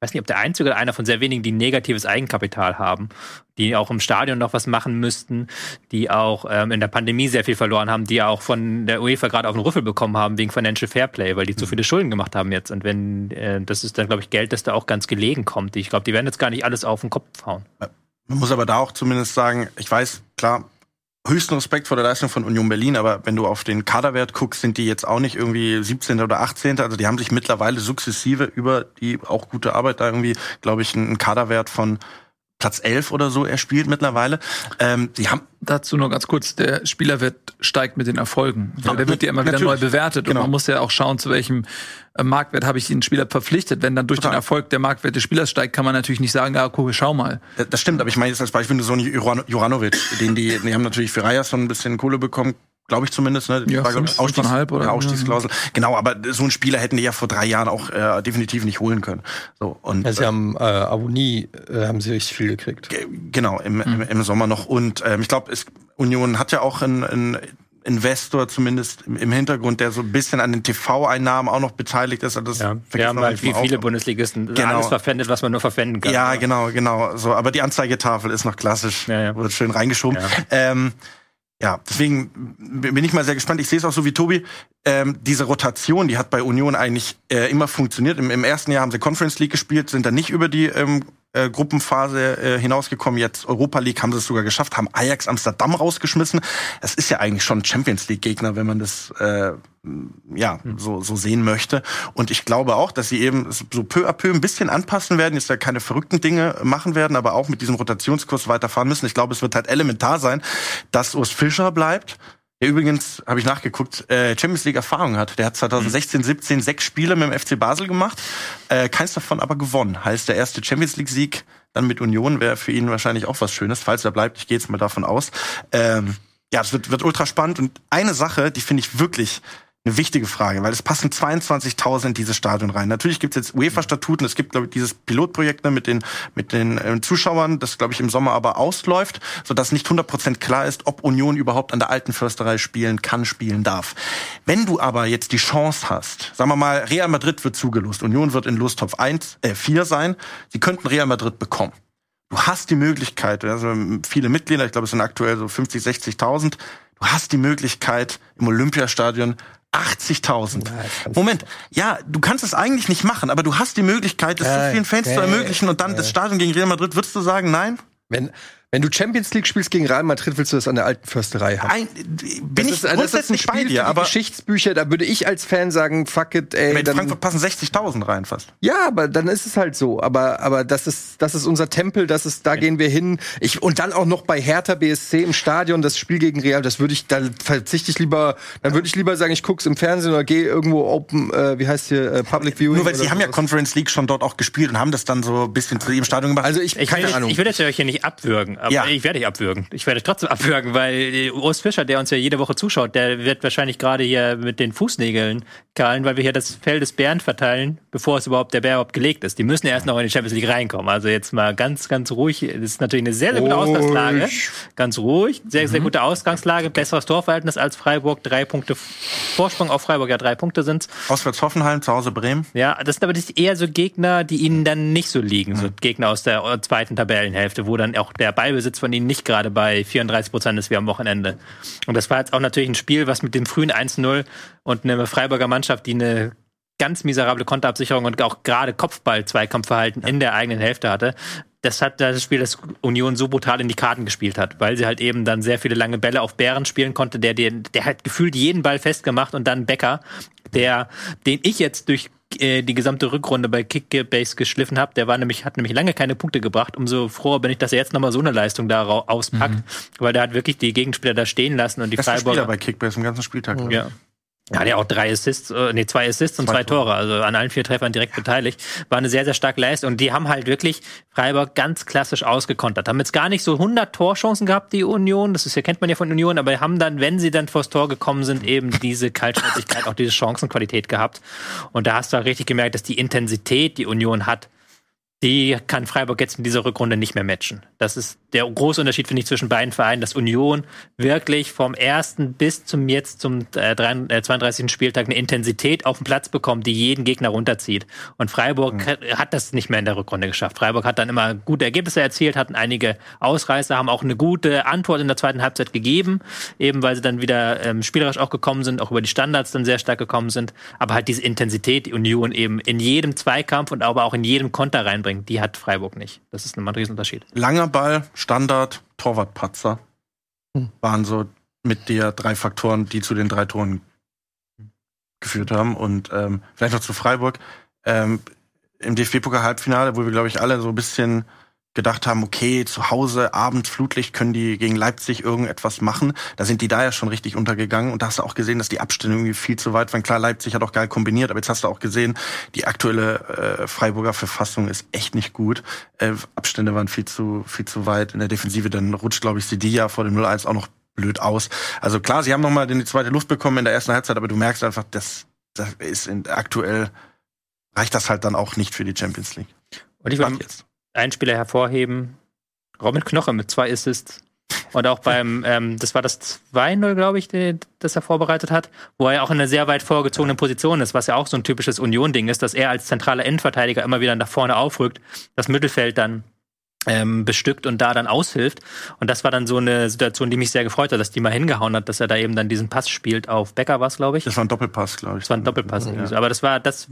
weiß nicht, ob der einzige oder einer von sehr wenigen, die negatives Eigenkapital haben, die auch im Stadion noch was machen müssten, die auch ähm, in der Pandemie sehr viel verloren haben, die auch von der UEFA gerade auf den Rüffel bekommen haben wegen Financial Fairplay, weil die zu viele Schulden gemacht haben jetzt. Und wenn, äh, das ist dann, glaube ich, Geld, das da auch ganz gelegen kommt. Ich glaube, die werden jetzt gar nicht alles auf den Kopf hauen. Man muss aber da auch zumindest sagen, ich weiß, klar, höchsten Respekt vor der Leistung von Union Berlin, aber wenn du auf den Kaderwert guckst, sind die jetzt auch nicht irgendwie 17. oder 18. Also die haben sich mittlerweile sukzessive über die auch gute Arbeit da irgendwie, glaube ich, einen Kaderwert von Platz 11 oder so erspielt mittlerweile. Ähm, die haben Dazu nur ganz kurz, der Spielerwert steigt mit den Erfolgen. Weil der wird ja immer wieder neu bewertet. Genau. Und man muss ja auch schauen, zu welchem äh, Marktwert habe ich den Spieler verpflichtet. Wenn dann durch Total. den Erfolg der Marktwert des Spielers steigt, kann man natürlich nicht sagen, ja, guck, schau mal. Das- stimmt, aber ich meine jetzt als Beispiel so einen Juran- Juranovic, den die, die haben natürlich für Rajas so ein bisschen Kohle bekommen, glaube ich zumindest, ne? Ja, fünf, Ausstiegs- oder- ja, Ausstiegsklausel. Genau, aber so einen Spieler hätten die ja vor drei Jahren auch äh, definitiv nicht holen können. So und Ja, sie haben äh, Abonni, äh, haben sie richtig viel gekriegt. Ge- Genau, im, im, im Sommer noch. Und ähm, ich glaube, Union hat ja auch einen, einen Investor zumindest im, Hintergrund, der so ein bisschen an den TV-Einnahmen auch noch beteiligt ist. Also das Ja, wir haben halt wie viele auch. Bundesligisten Genau. alles verpfändet, was man nur verpfänden kann. Ja, genau, genau. So, aber die Anzeigetafel ist noch klassisch, Ja, ja. wird schön reingeschoben. Ja. Ähm, ja, deswegen bin ich mal sehr gespannt. Ich sehe es auch so wie Tobi. Ähm, diese Rotation, die hat bei Union eigentlich äh, immer funktioniert. Im, Im ersten Jahr haben sie Conference League gespielt, sind dann nicht über die ähm, äh, Gruppenphase äh, hinausgekommen. Jetzt Europa League haben sie es sogar geschafft, haben Ajax Amsterdam rausgeschmissen. Es ist ja eigentlich schon ein Champions League Gegner, wenn man das äh, ja so so sehen möchte. Und ich glaube auch, dass sie eben so peu à peu ein bisschen anpassen werden. Jetzt ja keine verrückten Dinge machen werden, aber auch mit diesem Rotationskurs weiterfahren müssen. Ich glaube, es wird halt elementar sein, dass Urs Fischer bleibt der übrigens, habe ich nachgeguckt, äh, Champions League Erfahrung hat. Der hat 2016, 17 sechs Spiele mit dem FC Basel gemacht, äh, keins davon aber gewonnen. Heißt, der erste Champions League Sieg dann mit Union wäre für ihn wahrscheinlich auch was Schönes, falls er bleibt. Ich gehe jetzt mal davon aus. Ähm, ja, es wird, wird ultra spannend. Und eine Sache, die finde ich wirklich eine wichtige Frage, weil es passen 22.000 in dieses Stadion rein. Natürlich gibt es jetzt UEFA-Statuten, es gibt, glaube ich, dieses Pilotprojekt ne, mit den, mit den äh, Zuschauern, das, glaube ich, im Sommer aber ausläuft, sodass nicht 100% klar ist, ob Union überhaupt an der alten Försterei spielen kann, spielen darf. Wenn du aber jetzt die Chance hast, sagen wir mal, Real Madrid wird zugelost, Union wird in Lostopf 1, äh, 4 sein, sie könnten Real Madrid bekommen. Du hast die Möglichkeit, also viele Mitglieder, ich glaube, es sind aktuell so 50, 60.000, du hast die Möglichkeit, im Olympiastadion 80.000. Moment, ja, du kannst es eigentlich nicht machen, aber du hast die Möglichkeit, es so vielen Fans zu ermöglichen und dann das Stadion gegen Real Madrid. Würdest du sagen, nein? Wenn, wenn du Champions League spielst gegen Real Madrid, willst du das an der alten Försterei haben. Ein, bin das ich ist, grundsätzlich das ist ein bei Spiel dir, für die aber Geschichtsbücher, da würde ich als Fan sagen, fuck it, ey. in Dann, Frankfurt passen 60.000 rein fast. ja, aber dann ist es halt so. Aber, aber das ist, das ist unser Tempel, das ist, da gehen wir hin. Ich, und dann auch noch bei Hertha BSC im Stadion, das Spiel gegen Real, das würde ich, da verzichte ich lieber, dann würde ich lieber sagen, ich guck's im Fernsehen oder gehe irgendwo Open, äh, wie heißt hier, äh, Public Viewing. Nur weil sie haben ja. Conference League schon dort auch gespielt und haben das dann so ein bisschen zu ihrem Stadion gemacht. Also ich, Ich keine will, Ahnung. ich will jetzt euch hier nicht abwürgen, aber Ja. ich werde dich abwürgen. Ich werde euch trotzdem abwürgen, weil äh, Urs Fischer, der uns ja jede Woche zuschaut, der wird wahrscheinlich gerade hier mit den Fußnägeln kahlen, weil wir hier das Fell des Bären verteilen, bevor es überhaupt der Bär überhaupt gelegt ist. Die müssen ja erst noch in die Champions League reinkommen. Also jetzt mal ganz, ganz ruhig. Das ist natürlich eine sehr, sehr gute Ruhig. Ausgangslage. Ganz ruhig. Sehr, sehr gute Ausgangslage. Besseres Torverhältnis als Freiburg. Drei Punkte Vorsprung auf Freiburg. Ja, drei Punkte sind's. Auswärts Hoffenheim, zu Hause Bremen. Ja, das sind aber eher so Gegner, die ihnen dann nicht so liegen. So Gegner aus der zweiten Tabellenhälfte, wo dann auch der Ballbesitz von ihnen nicht gerade bei 34 Prozent ist wie am Wochenende. Und das war jetzt auch natürlich ein Spiel, was mit dem frühen 1-0 und eine Freiburger Mannschaft, die eine ganz miserable Konterabsicherung und auch gerade Kopfball-Zweikampfverhalten in der eigenen Hälfte hatte. Das hat das Spiel, das Union so brutal in die Karten gespielt hat, weil sie halt eben dann sehr viele lange Bälle auf Bären spielen konnte, der, der, der hat gefühlt jeden Ball festgemacht und dann Becker, der, den ich jetzt durch äh, die gesamte Rückrunde bei Kickbase geschliffen habe, der war nämlich, hat nämlich lange keine Punkte gebracht. Umso froher bin ich, dass er jetzt nochmal so eine Leistung da auspackt, weil der hat wirklich die Gegenspieler da stehen lassen und die Spieler Freiburger. bei Kickbase im ganzen Spieltag. glaub ich. Ja. Ja, auch drei Assists, äh, nee, zwei Assists und Zwei zwei Tore, also an allen vier Treffern direkt beteiligt. War eine sehr, sehr starke Leistung. Und die haben halt wirklich Freiburg ganz klassisch ausgekontert. Haben jetzt gar nicht so 100 Torchancen gehabt, die Union. Das ist ja, kennt man ja von Union, aber haben dann, wenn sie dann vors Tor gekommen sind, eben diese Kaltschnäuzigkeit, auch diese Chancenqualität gehabt. Und da hast du auch richtig gemerkt, dass die Intensität, die Union hat, die kann Freiburg jetzt in dieser Rückrunde nicht mehr matchen. Das ist der große Unterschied, finde ich, zwischen beiden Vereinen, dass Union wirklich vom ersten bis zum jetzt zum äh, 33, äh, 32. Spieltag eine Intensität auf den Platz bekommt, die jeden Gegner runterzieht. Und Freiburg hat- hat das nicht mehr in der Rückrunde geschafft. Freiburg hat dann immer gute Ergebnisse erzielt, hatten einige Ausreißer, haben auch eine gute Antwort in der zweiten Halbzeit gegeben, eben weil sie dann wieder ähm, spielerisch auch gekommen sind, auch über die Standards dann sehr stark gekommen sind. Aber halt diese Intensität, die Union eben in jedem Zweikampf und aber auch in jedem Konter reinbringt, die hat Freiburg nicht. Das ist ein Riesenunterschied. Langer Ball, Standard, Torwartpatzer waren so mit der drei Faktoren, die zu den drei Toren geführt haben. Und ähm, vielleicht noch zu Freiburg. Ähm, Im DFB-Pokal-Halbfinale, wo wir, glaube ich, alle so ein bisschen gedacht haben, okay, zu Hause, abends, Flutlicht, können die gegen Leipzig irgendetwas machen. Da sind die da ja schon richtig untergegangen. Und da hast du auch gesehen, dass die Abstände irgendwie viel zu weit waren. Klar, Leipzig hat auch geil kombiniert, aber jetzt hast du auch gesehen, die aktuelle äh, Freiburger Verfassung ist echt nicht gut. Äh, Abstände waren viel zu, viel zu weit in der Defensive. Dann rutscht, glaube ich, Sidia vor dem 0-1 auch noch blöd aus. Also klar, sie haben noch mal die zweite Luft bekommen in der ersten Halbzeit, aber du merkst einfach, das, das ist in, aktuell reicht das halt dann auch nicht für die Champions League. Und ich will jetzt. Einen Spieler hervorheben, Robin Knoche mit zwei Assists. Und auch beim, ähm, das war das 2-0, glaube ich, die, das er vorbereitet hat, wo er auch in einer sehr weit vorgezogenen Position ist, was ja auch so ein typisches Union-Ding ist, dass er als zentraler Endverteidiger immer wieder nach vorne aufrückt, das Mittelfeld dann ähm, bestückt und da dann aushilft. Und das war dann so eine Situation, die mich sehr gefreut hat, dass die mal hingehauen hat, dass er da eben dann diesen Pass spielt auf Becker, was glaube ich. Das war ein Doppelpass, glaube ich. Das war ein Doppelpass. so. Aber das war, das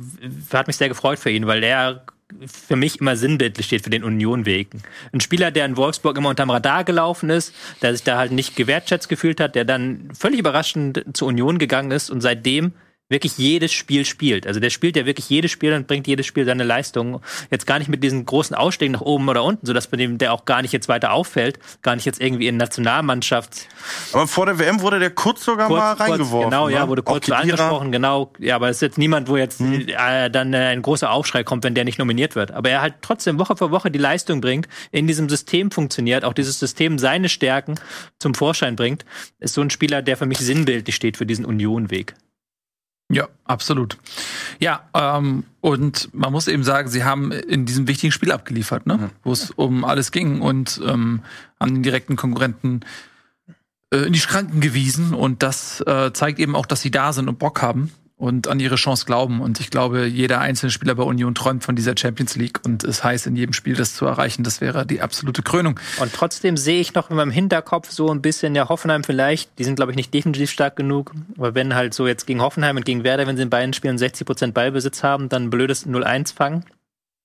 hat mich sehr gefreut für ihn, weil er für mich immer sinnbildlich steht für den Union-Weg. Ein Spieler, der in Wolfsburg immer unterm Radar gelaufen ist, der sich da halt nicht gewertschätzt gefühlt hat, der dann völlig überraschend zur Union gegangen ist und seitdem wirklich jedes Spiel spielt. Also der spielt ja wirklich jedes Spiel und bringt jedes Spiel seine Leistung. Jetzt gar nicht mit diesen großen Ausstiegen nach oben oder unten, sodass bei dem der auch gar nicht jetzt weiter auffällt, gar nicht jetzt irgendwie in Nationalmannschaft. Aber vor der WM wurde der kurz sogar Kurz, mal kurz, reingeworfen. genau, ja, ne? wurde kurz so angesprochen, genau. Ja, aber es ist jetzt niemand, wo jetzt äh, dann äh, ein großer Aufschrei kommt, wenn der nicht nominiert wird. Aber er halt trotzdem Woche für Woche die Leistung bringt, in diesem System funktioniert, auch dieses System seine Stärken zum Vorschein bringt, ist so ein Spieler, der für mich sinnbildlich steht für diesen Union-Weg. Ja, absolut. Ja, ähm, und man muss eben sagen, sie haben in diesem wichtigen Spiel abgeliefert, ne? wo es um alles ging und ähm, haben den direkten Konkurrenten äh, in die Schranken gewiesen. Und das äh, zeigt eben auch, dass sie da sind und Bock haben und an ihre Chance glauben. Und ich glaube, jeder einzelne Spieler bei Union träumt von dieser Champions League und es heißt, in jedem Spiel das zu erreichen. Das wäre die absolute Krönung. Und trotzdem sehe ich noch in meinem Hinterkopf so ein bisschen, ja, Hoffenheim vielleicht, die sind, glaube ich, nicht defensiv stark genug, aber wenn halt so jetzt gegen Hoffenheim und gegen Werder, wenn sie in beiden Spielen 60% Ballbesitz haben, dann ein blödes 0-1 fangen,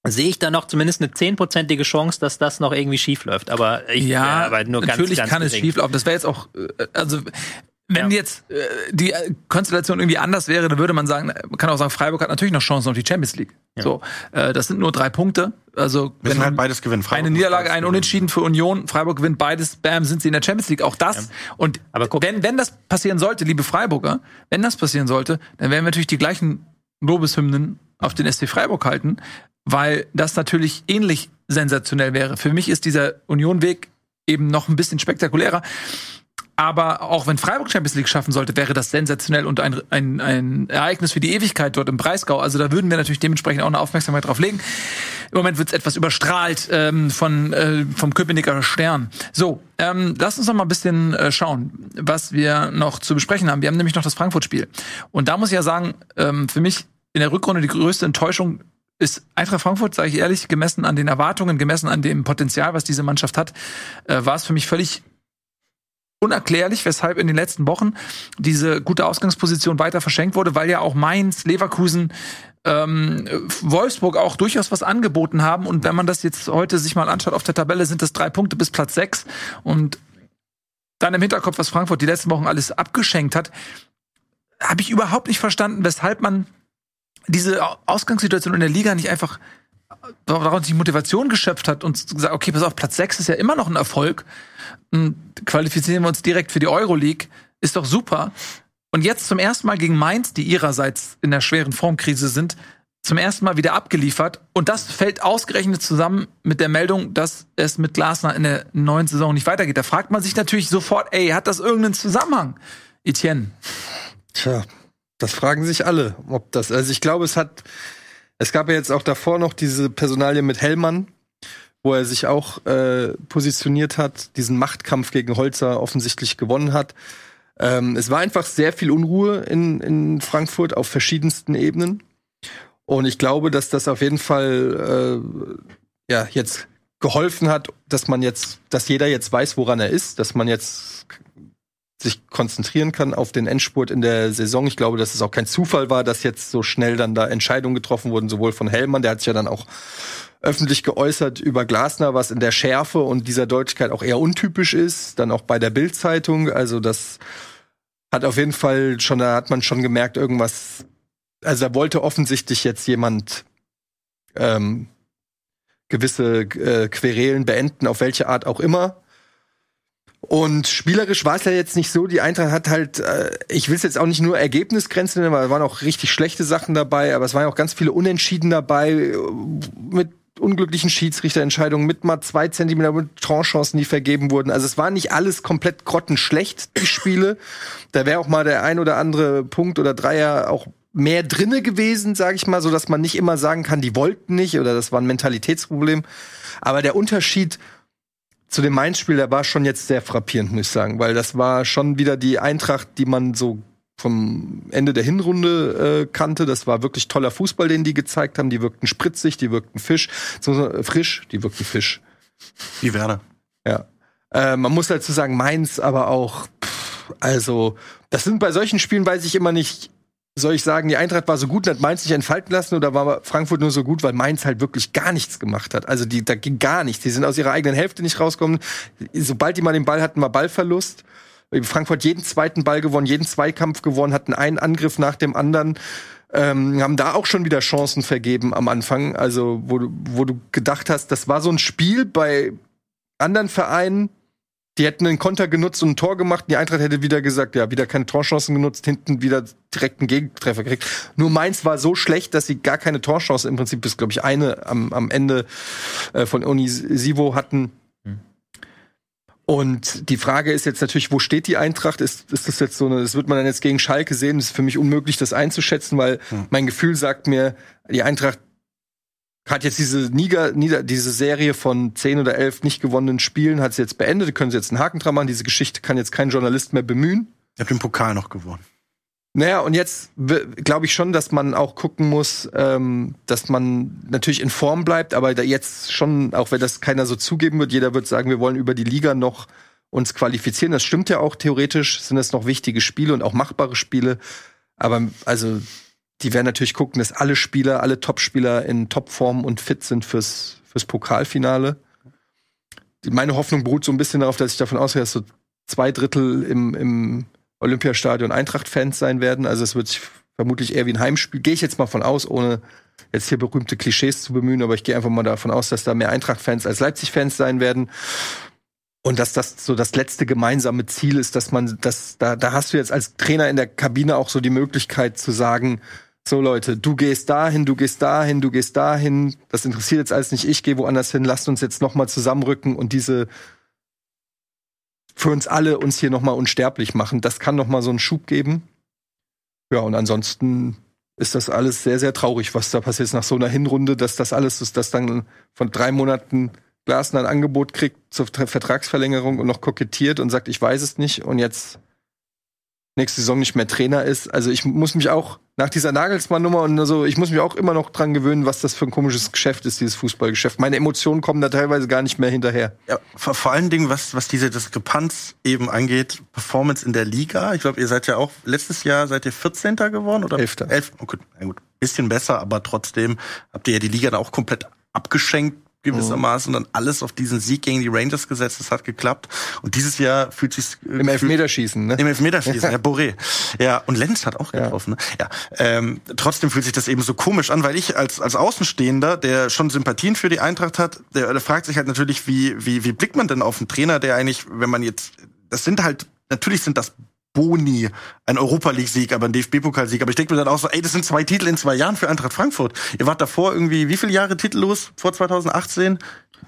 sehe ich da noch zumindest eine zehnprozentige Chance, dass das noch irgendwie schief läuft. Aber ich, Ja, äh, aber nur ganz, natürlich ganz kann es gering. schief laufen. Das wäre jetzt auch, äh, also wenn Ja. jetzt äh, die äh, Konstellation irgendwie anders wäre, dann würde man sagen, man kann auch sagen, Freiburg hat natürlich noch Chancen auf die Champions League. So, äh, das sind nur drei Punkte. Also Müssen wenn halt beides gewinnen. Freiburg eine Niederlage, ein. Unentschieden für Union, Freiburg gewinnt beides, bam, sind sie in der Champions League. Auch das. Und Aber guck- wenn, wenn das passieren sollte, liebe Freiburger, wenn das passieren sollte, dann werden wir natürlich die gleichen Lobeshymnen auf den SC Freiburg halten, weil das natürlich ähnlich sensationell wäre. Für mich ist dieser Union-Weg eben noch ein bisschen spektakulärer. Aber auch wenn Freiburg Champions League schaffen sollte, wäre das sensationell und ein, ein, ein Ereignis für die Ewigkeit dort im Breisgau. Also da würden wir natürlich dementsprechend auch eine Aufmerksamkeit drauf legen. Im Moment wird es etwas überstrahlt ähm, von, äh, vom Köpenicker Stern. So, ähm, lass uns noch mal ein bisschen äh, schauen, was wir noch zu besprechen haben. Wir haben nämlich noch das Frankfurt-Spiel. Und da muss ich ja sagen, ähm, für mich in der Rückrunde die größte Enttäuschung ist Eintracht Frankfurt, sage ich ehrlich, gemessen an den Erwartungen, gemessen an dem Potenzial, was diese Mannschaft hat, äh, war es für mich völlig unerklärlich, weshalb in den letzten Wochen diese gute Ausgangsposition weiter verschenkt wurde, weil ja auch Mainz, Leverkusen, ähm, Wolfsburg auch durchaus was angeboten haben. Und wenn man das jetzt heute sich mal anschaut auf der Tabelle, sind das drei Punkte bis Platz sechs. Und dann im Hinterkopf, was Frankfurt die letzten Wochen alles abgeschenkt hat, habe ich überhaupt nicht verstanden, weshalb man diese Ausgangssituation in der Liga nicht einfach daraus die Motivation geschöpft hat und gesagt, okay, pass auf, Platz 6 ist ja immer noch ein Erfolg. Und qualifizieren wir uns direkt für die Euroleague, ist doch super. Und jetzt zum ersten Mal gegen Mainz, die ihrerseits in der schweren Formkrise sind, zum ersten Mal wieder abgeliefert. Und das fällt ausgerechnet zusammen mit der Meldung, dass es mit Glasner in der neuen Saison nicht weitergeht. Da fragt man sich natürlich sofort, ey, hat das irgendeinen Zusammenhang? Etienne. Tja, das fragen sich alle, ob das. Also ich glaube, es hat. Es gab ja jetzt auch davor noch diese Personalie mit Hellmann, wo er sich auch äh, positioniert hat, diesen Machtkampf gegen Holzer offensichtlich gewonnen hat. Ähm, es war einfach sehr viel Unruhe in, in Frankfurt auf verschiedensten Ebenen. Und ich glaube, dass das auf jeden Fall äh, ja jetzt geholfen hat, dass man jetzt, dass jeder jetzt weiß, woran er ist, dass man jetzt sich konzentrieren kann auf den Endspurt in der Saison. Ich glaube, dass es auch kein Zufall war, dass jetzt so schnell dann da Entscheidungen getroffen wurden, sowohl von Hellmann, der hat sich ja dann auch öffentlich geäußert über Glasner, was in der Schärfe und dieser Deutlichkeit auch eher untypisch ist, dann auch bei der Bild-Zeitung. Also das hat auf jeden Fall schon, da hat man schon gemerkt, irgendwas, also da wollte offensichtlich jetzt jemand ähm, gewisse äh, Querelen beenden, auf welche Art auch immer. Und spielerisch war es ja jetzt nicht so. Die Eintracht hat halt, äh, ich will es jetzt auch nicht nur Ergebnisgrenzen nennen, weil da waren auch richtig schlechte Sachen dabei, aber es waren auch ganz viele Unentschieden dabei, äh, mit unglücklichen Schiedsrichterentscheidungen, mit mal zwei Zentimeter mit Tranchancen, die vergeben wurden. Also es war nicht alles komplett grottenschlecht, die Spiele. Da wäre auch mal der ein oder andere Punkt oder Dreier auch mehr drinne gewesen, sage ich mal, so dass man nicht immer sagen kann, die wollten nicht oder das war ein Mentalitätsproblem. Aber der Unterschied zu dem Mainz-Spiel, der war schon jetzt sehr frappierend, muss ich sagen, weil das war schon wieder die Eintracht, die man so vom Ende der Hinrunde äh, kannte. Das war wirklich toller Fußball, den die gezeigt haben. Die wirkten spritzig, die wirkten fisch, so, äh, frisch, die wirkten Fisch. Wie Werder. Ja. Äh, man muss dazu sagen, Mainz aber auch, pff, also, das sind bei solchen Spielen, weiß ich immer nicht, soll ich sagen, die Eintracht war so gut und hat Mainz nicht entfalten lassen oder war Frankfurt nur so gut, weil Mainz halt wirklich gar nichts gemacht hat. Also die, da ging gar nichts. Die sind aus ihrer eigenen Hälfte nicht rausgekommen. Sobald die mal den Ball hatten, war Ballverlust. Frankfurt jeden zweiten Ball gewonnen, jeden Zweikampf gewonnen, hatten einen Angriff nach dem anderen. Ähm, haben da auch schon wieder Chancen vergeben am Anfang. Also, wo du, wo du gedacht hast, das war so ein Spiel bei anderen Vereinen, die hätten einen Konter genutzt und ein Tor gemacht. Die Eintracht hätte wieder gesagt, ja, wieder keine Torchancen genutzt, hinten wieder direkt einen Gegentreffer gekriegt. Nur Mainz war so schlecht, dass sie gar keine Torchance im Prinzip bis, glaube ich, eine am, am Ende äh, von Unisivo hatten. Und die Frage ist jetzt natürlich, wo steht die Eintracht? Ist, ist das jetzt so eine, das wird man dann jetzt gegen Schalke sehen? Das ist für mich unmöglich, das einzuschätzen, weil hm. mein Gefühl sagt mir, die Eintracht hat jetzt diese Niger, Nieder, diese Serie von zehn oder elf nicht gewonnenen Spielen, hat sie jetzt beendet, können sie jetzt einen Haken dran machen. Diese Geschichte kann jetzt kein Journalist mehr bemühen. Ihr habt den Pokal noch gewonnen. Naja, und jetzt glaube ich schon, dass man auch gucken muss, ähm, dass man natürlich in Form bleibt, aber da jetzt schon, auch wenn das keiner so zugeben wird, jeder wird sagen, wir wollen über die Liga noch uns qualifizieren. Das stimmt ja auch theoretisch, sind das noch wichtige Spiele und auch machbare Spiele. Aber also, die werden natürlich gucken, dass alle Spieler, alle Topspieler in Topform und fit sind fürs, fürs Pokalfinale. Meine Hoffnung beruht so ein bisschen darauf, dass ich davon ausgehe, dass so zwei Drittel im, im Olympiastadion Eintracht-Fans sein werden. Also es wird sich vermutlich eher wie ein Heimspiel. Gehe ich jetzt mal von aus, ohne jetzt hier berühmte Klischees zu bemühen, aber ich gehe einfach mal davon aus, dass da mehr Eintracht-Fans als Leipzig-Fans sein werden. Und dass das so das letzte gemeinsame Ziel ist, dass man, das, da, da hast du jetzt als Trainer in der Kabine auch so die Möglichkeit zu sagen, so Leute, du gehst dahin, du gehst dahin, du gehst dahin, das interessiert jetzt alles nicht, ich gehe woanders hin, lasst uns jetzt nochmal zusammenrücken und diese für uns alle uns hier nochmal unsterblich machen. Das kann nochmal so einen Schub geben. Ja, und ansonsten ist das alles sehr, sehr traurig, was da passiert nach so einer Hinrunde, dass das alles ist, dass dann von drei Monaten Glasner ein Angebot kriegt zur Vertragsverlängerung und noch kokettiert und sagt, ich weiß es nicht und jetzt nächste Saison nicht mehr Trainer ist. Also ich muss mich auch nach dieser Nagelsmann-Nummer und so, ich muss mich auch immer noch dran gewöhnen, was das für ein komisches Geschäft ist, dieses Fußballgeschäft. Meine Emotionen kommen da teilweise gar nicht mehr hinterher. Ja, vor, vor allen Dingen, was, was diese Diskrepanz eben angeht, Performance in der Liga. Ich glaube, ihr seid ja auch letztes Jahr seid ihr 14. geworden oder? Elfter. Elf, oh gut, na gut. Bisschen besser, aber trotzdem habt ihr ja die Liga da auch komplett abgeschenkt gewissermaßen dann alles auf diesen Sieg gegen die Rangers gesetzt. Das hat geklappt. Und dieses Jahr fühlt sich äh, im Elfmeterschießen, ne? Im Elfmeterschießen, ja, Boré. Ja, und Lenz hat auch getroffen. Ja. Ne? ja. Ähm, trotzdem fühlt sich das eben so komisch an, weil ich als als Außenstehender, der schon Sympathien für die Eintracht hat, der, der fragt sich halt natürlich, wie wie wie blickt man denn auf einen Trainer, der eigentlich, wenn man jetzt, das sind halt natürlich sind das Boni, ein Europa League-Sieg, aber ein DFB-Pokalsieg. Aber ich denke mir dann auch so, ey, das sind zwei Titel in zwei Jahren für Eintracht Frankfurt. Ihr wart davor irgendwie, wie viele Jahre titellos vor 2018?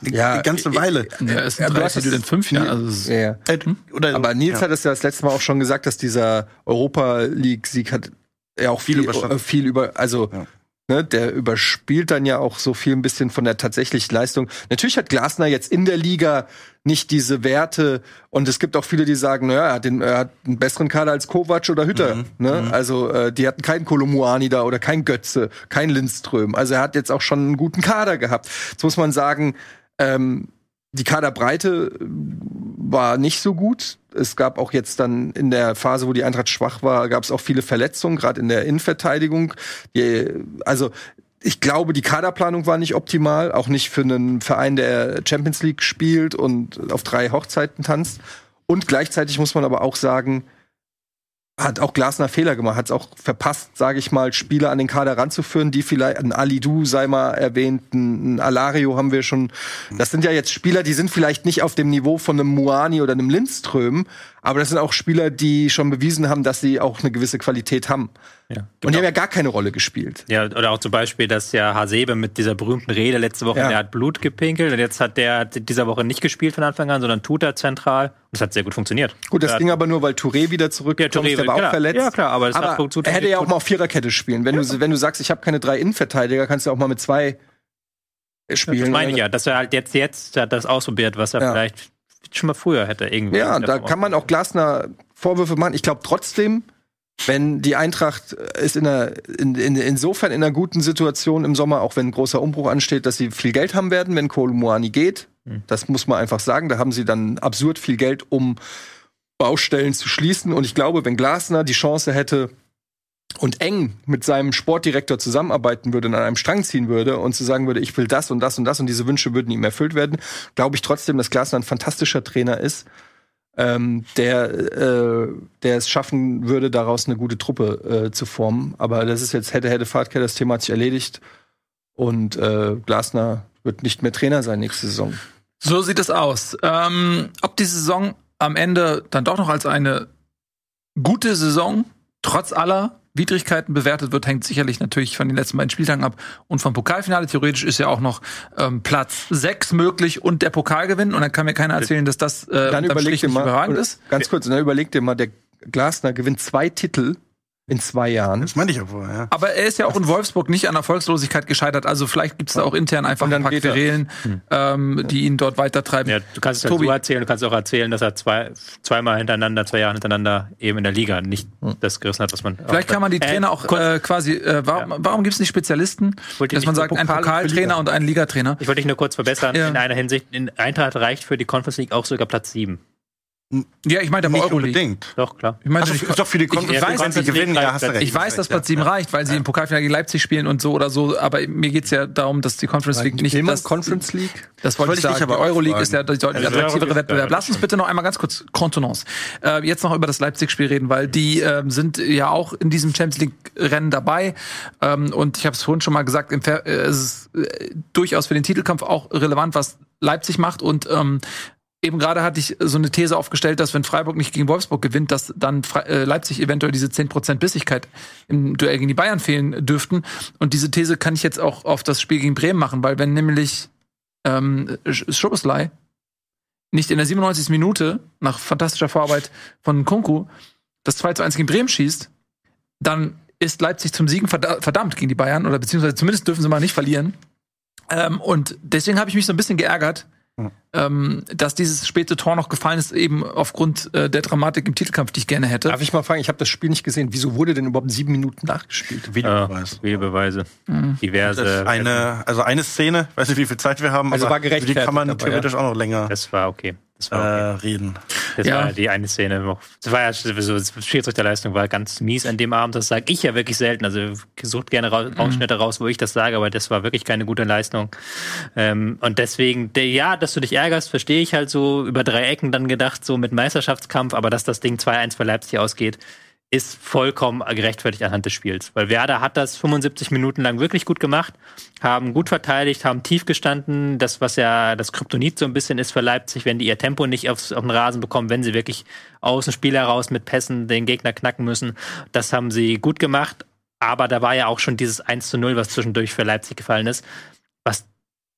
ja, eine ganze Weile. Ja, es sind drei Titel in fünf Jahren. Also ja. Hm? Oder, aber Nils ja. hat es ja das letzte Mal auch schon gesagt, dass dieser Europa League-Sieg hat ja auch viel, viel, viel über, also ja. Ne, der überspielt dann ja auch so viel ein bisschen von der tatsächlichen Leistung. Natürlich hat Glasner jetzt in der Liga nicht diese Werte und es gibt auch viele, die sagen, naja, er hat, den, er hat einen besseren Kader als Kovac oder Hütter. Mhm. Ne? Mhm. Also äh, die hatten keinen Kolomuani da oder kein Götze, kein Lindström. Also er hat jetzt auch schon einen guten Kader gehabt. Jetzt muss man sagen, ähm, die Kaderbreite war nicht so gut. Es gab auch jetzt dann in der Phase, wo die Eintracht schwach war, gab es auch viele Verletzungen, gerade in der Innenverteidigung. Die, also ich glaube, die Kaderplanung war nicht optimal, auch nicht für einen Verein, der Champions League spielt und auf drei Hochzeiten tanzt. Und gleichzeitig muss man aber auch sagen, hat auch Glasner Fehler gemacht, hat es auch verpasst, sage ich mal, Spieler an den Kader ranzuführen, die vielleicht, ein Alidu sei mal erwähnt, ein Alario haben wir schon. Das sind ja jetzt Spieler, die sind vielleicht nicht auf dem Niveau von einem Muani oder einem Lindström, aber das sind auch Spieler, die schon bewiesen haben, dass sie auch eine gewisse Qualität haben. Ja, und die haben ja gar keine Rolle gespielt. Ja, oder auch zum Beispiel, dass ja Hasebe mit dieser berühmten Rede letzte Woche, ja. der hat Blut gepinkelt und jetzt hat der dieser Woche nicht gespielt von Anfang an, sondern tut er zentral. Und das hat sehr gut funktioniert. Gut, das er ging aber nur, weil Touré wieder zurückgekommen ja, ist, der war auch verletzt. Ja, klar, aber das aber hat Er hätte ja auch mal auf Viererkette spielen. Wenn, ja. du, wenn du sagst, ich habe keine drei Innenverteidiger, kannst du auch mal mit zwei spielen. Das meine ich ja, dass er halt jetzt, jetzt hat das ausprobiert, was er vielleicht schon mal früher hätte irgendwie. Ja, da kann man auch Glasner Vorwürfe machen. Ich glaube trotzdem, wenn die Eintracht ist in einer, in, in, insofern in einer guten Situation im Sommer, auch wenn ein großer Umbruch ansteht, dass sie viel Geld haben werden, wenn Kolumuani geht. Mhm. Das muss man einfach sagen. Da haben sie dann absurd viel Geld, um Baustellen zu schließen. Und ich glaube, wenn Glasner die Chance hätte und eng mit seinem Sportdirektor zusammenarbeiten würde und an einem Strang ziehen würde und zu sagen würde, ich will das und das und das und diese Wünsche würden ihm erfüllt werden, glaube ich trotzdem, dass Glasner ein fantastischer Trainer ist ähm, der, äh, der es schaffen würde, daraus eine gute Truppe äh, zu formen. Aber das ist jetzt hätte, hätte Fahrtke, das Thema hat sich erledigt. Und äh, Glasner wird nicht mehr Trainer sein nächste Saison. So sieht es aus. Ähm, ob die Saison am Ende dann doch noch als eine gute Saison, trotz aller Widrigkeiten bewertet wird, hängt sicherlich natürlich von den letzten beiden Spieltagen ab und vom Pokalfinale. Theoretisch ist ja auch noch ähm, Platz 6 möglich und der Pokalgewinn. Und dann kann mir keiner erzählen, dass das äh, Dann überleg dir mal, überragend ist. ganz kurz, dann überleg dir mal, der Glasner gewinnt zwei Titel in zwei Jahren. Das meinte ich auch wohl, ja. Aber er ist ja auch in Wolfsburg nicht an Erfolgslosigkeit gescheitert. Also vielleicht gibt es da auch intern einfach ein paar er. Querelen, ähm, die ihn dort weitertreiben. Ja, du kannst es Tobi. so erzählen, du kannst auch erzählen, dass er zwei, zweimal hintereinander, zwei Jahre hintereinander eben in der Liga nicht das gerissen hat, was man. Vielleicht kann man die Trainer auch kurz- äh, quasi, äh, warum, warum gibt es nicht Spezialisten, Wollte dass man sagt, ein Pokal- Pokaltrainer und ein Ligatrainer? Ich wollte dich nur kurz verbessern. Ja. In einer Hinsicht, in Eintracht reicht für die Conference League auch sogar Platz 7. Ja, ich meinte aber Nicht Euroleague. unbedingt. Doch, klar. Ich meinte, Also, ich, ist doch für die ich, Kon- ich, Ja, weiß, Konferenz sie, gewinnen, ja, hast du recht. ich weiß, dass Ja. Platz 7 reicht, weil sie im Pokalfinale gegen Leipzig spielen und so oder so, aber mir geht's ja darum, dass die Conference League nicht das, Conference League. Das wollte Wollte ich sagen. aber die auch Euroleague ist ja der deutlich Also, attraktivere Wettbewerb. ja, Lass uns bitte noch einmal ganz kurz Kontenance. Äh, jetzt noch über das Leipzig-Spiel reden, weil die ähm, sind ja auch in diesem Champions League-Rennen dabei. Ähm, und ich habe es vorhin schon mal gesagt, im Ver äh, es ist äh, durchaus für den Titelkampf auch relevant, was Leipzig macht. Und ähm, eben gerade hatte ich so eine These aufgestellt, dass wenn Freiburg nicht gegen Wolfsburg gewinnt, dass dann äh, Leipzig eventuell diese 10% Bissigkeit im Duell gegen die Bayern fehlen dürften. Und diese These kann ich jetzt auch auf das Spiel gegen Bremen machen, weil wenn nämlich ähm, Sch- Szoboszlai nicht in der 97. Minute nach fantastischer Vorarbeit von Kunku das 2 zu 1 gegen Bremen schießt, dann ist Leipzig zum Siegen verda- verdammt gegen die Bayern oder beziehungsweise zumindest dürfen sie mal nicht verlieren. Ähm, und deswegen habe ich mich so ein bisschen geärgert, Hm. ähm, dass dieses späte Tor noch gefallen ist, eben aufgrund äh, der Dramatik im Titelkampf, die ich gerne hätte. Darf ich mal fragen, ich habe das Spiel nicht gesehen. Wieso wurde denn überhaupt sieben Minuten nachgespielt? Videobeweis. Äh, Videobeweise. Mhm. Diverse. Eine, also eine Szene, weiß nicht, wie viel Zeit wir haben, Also aber war gerechtfertigt die kann man dabei, theoretisch auch noch länger das war okay. Das war äh, reden. Das Ja. war die eine Szene noch. Das war ja sowieso, das Schiedsrichterleistung war ganz mies an dem Abend. Das sage ich ja wirklich selten. Also sucht gerne ra Ausschnitte raus, wo ich das sage, aber das war wirklich keine gute Leistung. Ähm, und deswegen, der, ja, dass du dich ärgerst, verstehe ich halt so über drei Ecken dann gedacht, so mit Meisterschaftskampf, aber dass das Ding 2-1 für Leipzig ausgeht, ist vollkommen gerechtfertigt anhand des Spiels. Weil Werder hat das 75 Minuten lang wirklich gut gemacht, haben gut verteidigt, haben tief gestanden. Das, was ja das Kryptonit so ein bisschen ist für Leipzig, wenn die ihr Tempo nicht aufs, auf den Rasen bekommen, wenn sie wirklich aus dem Spiel heraus mit Pässen den Gegner knacken müssen. Das haben sie gut gemacht. Aber da war ja auch schon dieses 1 zu 0, was zwischendurch für Leipzig gefallen ist, was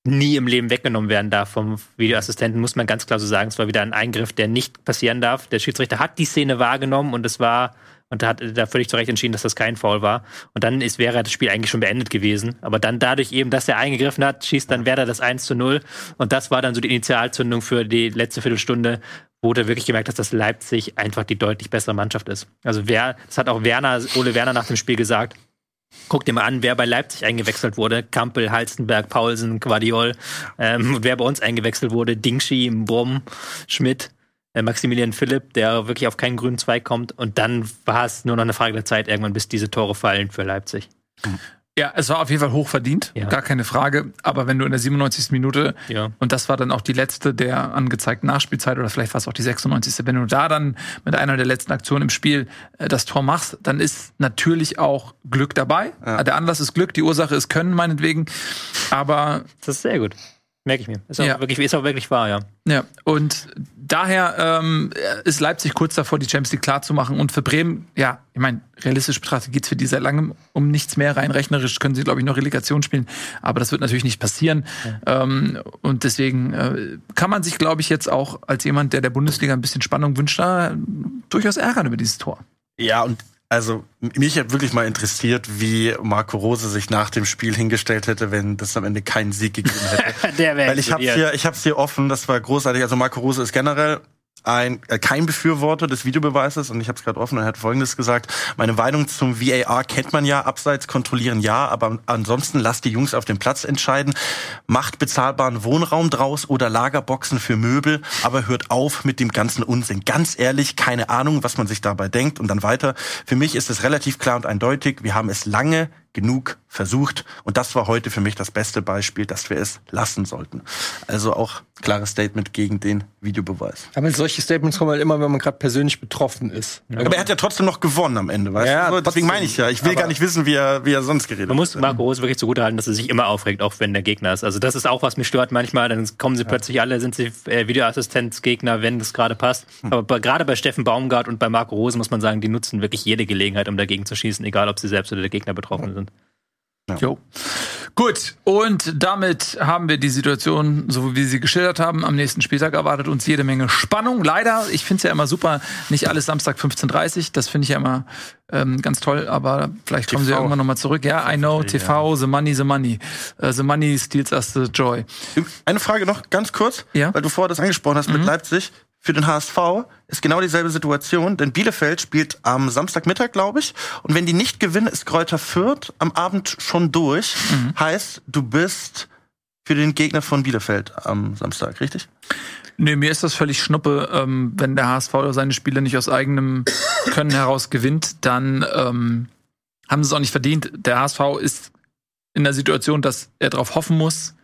nie im Leben weggenommen werden darf vom Videoassistenten, muss man ganz klar so sagen. Es war wieder ein Eingriff, der nicht passieren darf. Der Schiedsrichter hat die Szene wahrgenommen und es war, und er hat da völlig zu Recht entschieden, dass das kein Foul war. Und dann ist, wäre das Spiel eigentlich schon beendet gewesen. Aber dann dadurch eben, dass er eingegriffen hat, schießt dann Werder das 1 zu 0. Und das war dann so die Initialzündung für die letzte Viertelstunde, wo du wirklich gemerkt hast, dass Leipzig einfach die deutlich bessere Mannschaft ist. Also wer, das hat auch Werner, Ole Werner nach dem Spiel gesagt, Guck dir mal an, wer bei Leipzig eingewechselt wurde. Kampel, Halstenberg, Paulsen, Guardiol. Ähm, wer bei uns eingewechselt wurde, Dingshi, Brumm, Schmidt, Maximilian Philipp, der wirklich auf keinen grünen Zweig kommt. Und dann war es nur noch eine Frage der Zeit irgendwann, bis diese Tore fallen für Leipzig. Ja, es war auf jeden Fall hochverdient, Ja. gar keine Frage. Aber wenn du in der 97. Minute, Ja. und das war dann auch die letzte der angezeigten Nachspielzeit, oder vielleicht war es auch die 96. Wenn du da dann mit einer der letzten Aktionen im Spiel äh, das Tor machst, dann ist natürlich auch Glück dabei. Ja. Der Anlass ist Glück, die Ursache ist Können, meinetwegen. Aber Das ist sehr gut. Merke ich mir. Ist auch, Ja. wirklich, ist auch wirklich wahr, ja. Ja, und daher ähm, ist Leipzig kurz davor, die Champions League klar zu machen. Und für Bremen, ja, ich meine, realistisch betrachtet geht's für die seit langem um nichts mehr. Rein rechnerisch können sie, glaube ich, noch Relegation spielen. Aber das wird natürlich nicht passieren. Ähm, und deswegen äh, kann man sich, glaube ich, jetzt auch als jemand, der der Bundesliga ein bisschen Spannung wünscht, da durchaus ärgern über dieses Tor. Ja, und also mich hat wirklich mal interessiert, wie Marco Rose sich nach dem Spiel hingestellt hätte, wenn das am Ende keinen Sieg gegeben hätte. Der Weil ich habe hier, ich hab's hier offen, das war großartig. Also Marco Rose ist generell ein äh, kein Befürworter des Videobeweises und ich habe es gerade offen und er hat Folgendes gesagt: Meine Meinung zum VAR kennt man ja, abseits kontrollieren ja, aber ansonsten lasst die Jungs auf dem Platz entscheiden, macht bezahlbaren Wohnraum draus oder Lagerboxen für Möbel, aber hört auf mit dem ganzen Unsinn. Ganz ehrlich, keine Ahnung, was man sich dabei denkt und dann weiter. Für mich ist es relativ klar und eindeutig. Wir haben es lange genug versucht. Und das war heute für mich das beste Beispiel, dass wir es lassen sollten. Also auch klares Statement gegen den Videobeweis. Aber solche Statements kommen halt immer, wenn man gerade persönlich betroffen ist. Aber er hat ja trotzdem noch gewonnen am Ende, weißt Ja, du? Deswegen trotzdem. meine ich ja, ich will Aber- gar nicht wissen, wie er, wie er sonst geredet Man muss hat. Marco Rose wirklich zugutehalten, dass er sich immer aufregt, auch wenn der Gegner ist. Also das ist auch, was mich stört manchmal. Dann kommen sie plötzlich alle, sind sie äh, Videoassistenzgegner, wenn das gerade passt. Hm. Aber bei, gerade bei Steffen Baumgart und bei Marco Rose muss man sagen, die nutzen wirklich jede Gelegenheit, um dagegen zu schießen, egal ob sie selbst oder der Gegner betroffen sind. Jo. Gut, und damit haben wir die Situation, so wie wir sie geschildert haben. Am nächsten Spieltag erwartet uns jede Menge Spannung. Leider, ich finde es ja immer super, nicht alles Samstag 15.30 Das finde ich ja immer ähm, ganz toll, aber vielleicht kommen sie TV. irgendwann nochmal zurück. Ja, I know, TV, the money, the money. Äh, the money steals us the joy. Eine Frage noch ganz kurz, Ja. weil du vorher das angesprochen hast mit Leipzig. Für den HSV ist genau dieselbe Situation, denn Bielefeld spielt am Samstagmittag, glaube ich. Und wenn die nicht gewinnen, ist Kräuter Fürth am Abend schon durch. Heißt, du bist für den Gegner von Bielefeld am Samstag, richtig? Nee, mir ist das völlig schnuppe. Ähm, wenn der HSV seine Spiele nicht aus eigenem Können heraus gewinnt, dann ähm, haben sie es auch nicht verdient. Der HSV ist in der Situation, dass er darauf hoffen muss,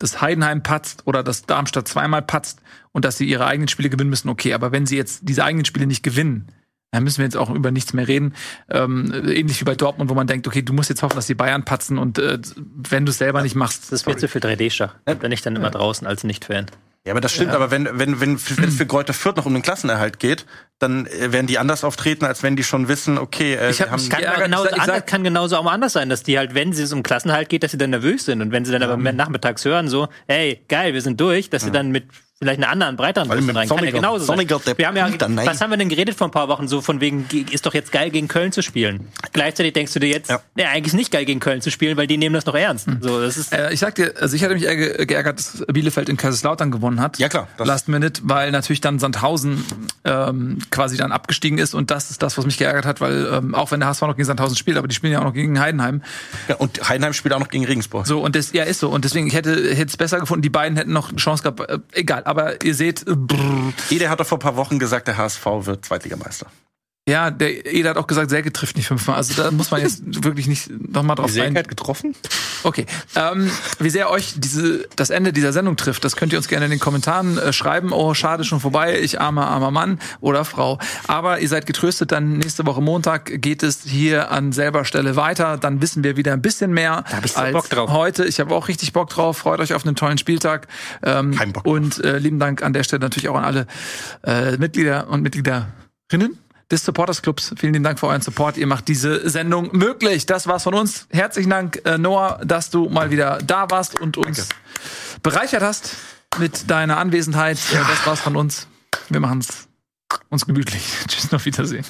dass Heidenheim patzt oder dass Darmstadt zweimal patzt und dass sie ihre eigenen Spiele gewinnen müssen, okay. Aber wenn sie jetzt diese eigenen Spiele nicht gewinnen, dann müssen wir jetzt auch über nichts mehr reden. Ähm, ähnlich wie bei Dortmund, wo man denkt, okay, du musst jetzt hoffen, dass die Bayern patzen und äh, wenn du es selber nicht machst, Das ist mir zu viel 3D-Schach. Bin ich dann immer draußen als Nicht-Fan. Ja, aber das stimmt. Aber wenn, wenn, wenn, wenn es für Kräuter Fürth noch um den Klassenerhalt geht, dann äh, werden die anders auftreten, als wenn die schon wissen, okay, äh, Ich wir hab haben Kann, Ja, genauso ich sag- kann genauso auch mal anders sein, dass die halt, wenn sie es um Klassenhalt geht, dass sie dann nervös sind. Und wenn sie dann aber nachmittags hören, so, hey, geil, wir sind durch, dass sie dann mit vielleicht einer anderen, breiteren Brust rein. Kann ja genauso sonniger der Wir haben ja, nein. was haben wir denn geredet vor ein paar Wochen, so von wegen, ge- ist doch jetzt geil, gegen Köln zu spielen. Gleichzeitig denkst du dir jetzt, Ja. ja, eigentlich ist nicht geil, gegen Köln zu spielen, weil die nehmen das noch ernst. So, das ist, Äh, ich sag dir, also ich hatte mich eher ge- geärgert, dass Bielefeld in Kaiserslautern gewonnen hat. Ja, klar, das- Last Minute, weil natürlich dann Sandhausen ähm, quasi dann abgestiegen ist und das ist das, was mich geärgert hat, weil ähm, auch wenn der HSV noch gegen Sandhausen spielt, aber die spielen ja auch noch gegen Heidenheim. Ja, und Heidenheim spielt auch noch gegen Regensburg. So und das ja ist so und deswegen ich hätte hätte es besser gefunden, die beiden hätten noch eine Chance gehabt. Äh, egal, aber ihr seht, brrr. Ede hat doch vor ein paar Wochen gesagt, der HSV wird Zweitligameister. Ja, der Eder hat auch gesagt, Selke trifft nicht fünfmal. Also da muss man jetzt wirklich nicht nochmal drauf Selke sein. hat getroffen? Okay. Ähm, wie sehr euch diese, das Ende dieser Sendung trifft, das könnt ihr uns gerne in den Kommentaren äh, schreiben. Oh, schade, schon vorbei. Ich armer, armer Mann oder Frau. Aber ihr seid getröstet, dann nächste Woche Montag geht es hier an selber Stelle weiter. Dann wissen wir wieder ein bisschen mehr hab ich so als Bock drauf. heute. Ich habe auch richtig Bock drauf. Freut euch auf einen tollen Spieltag. Ähm, Kein Bock und äh, lieben Dank an der Stelle natürlich auch an alle äh, Mitglieder und Mitgliederinnen des Supporters Clubs. Vielen lieben Dank für euren Support. Ihr macht diese Sendung möglich. Das war's von uns. Herzlichen Dank, äh, Noah, dass du mal wieder da warst und uns bereichert hast mit deiner Anwesenheit. Äh, Das war's von uns. Wir machen's uns gemütlich. Tschüss, auf Wiedersehen.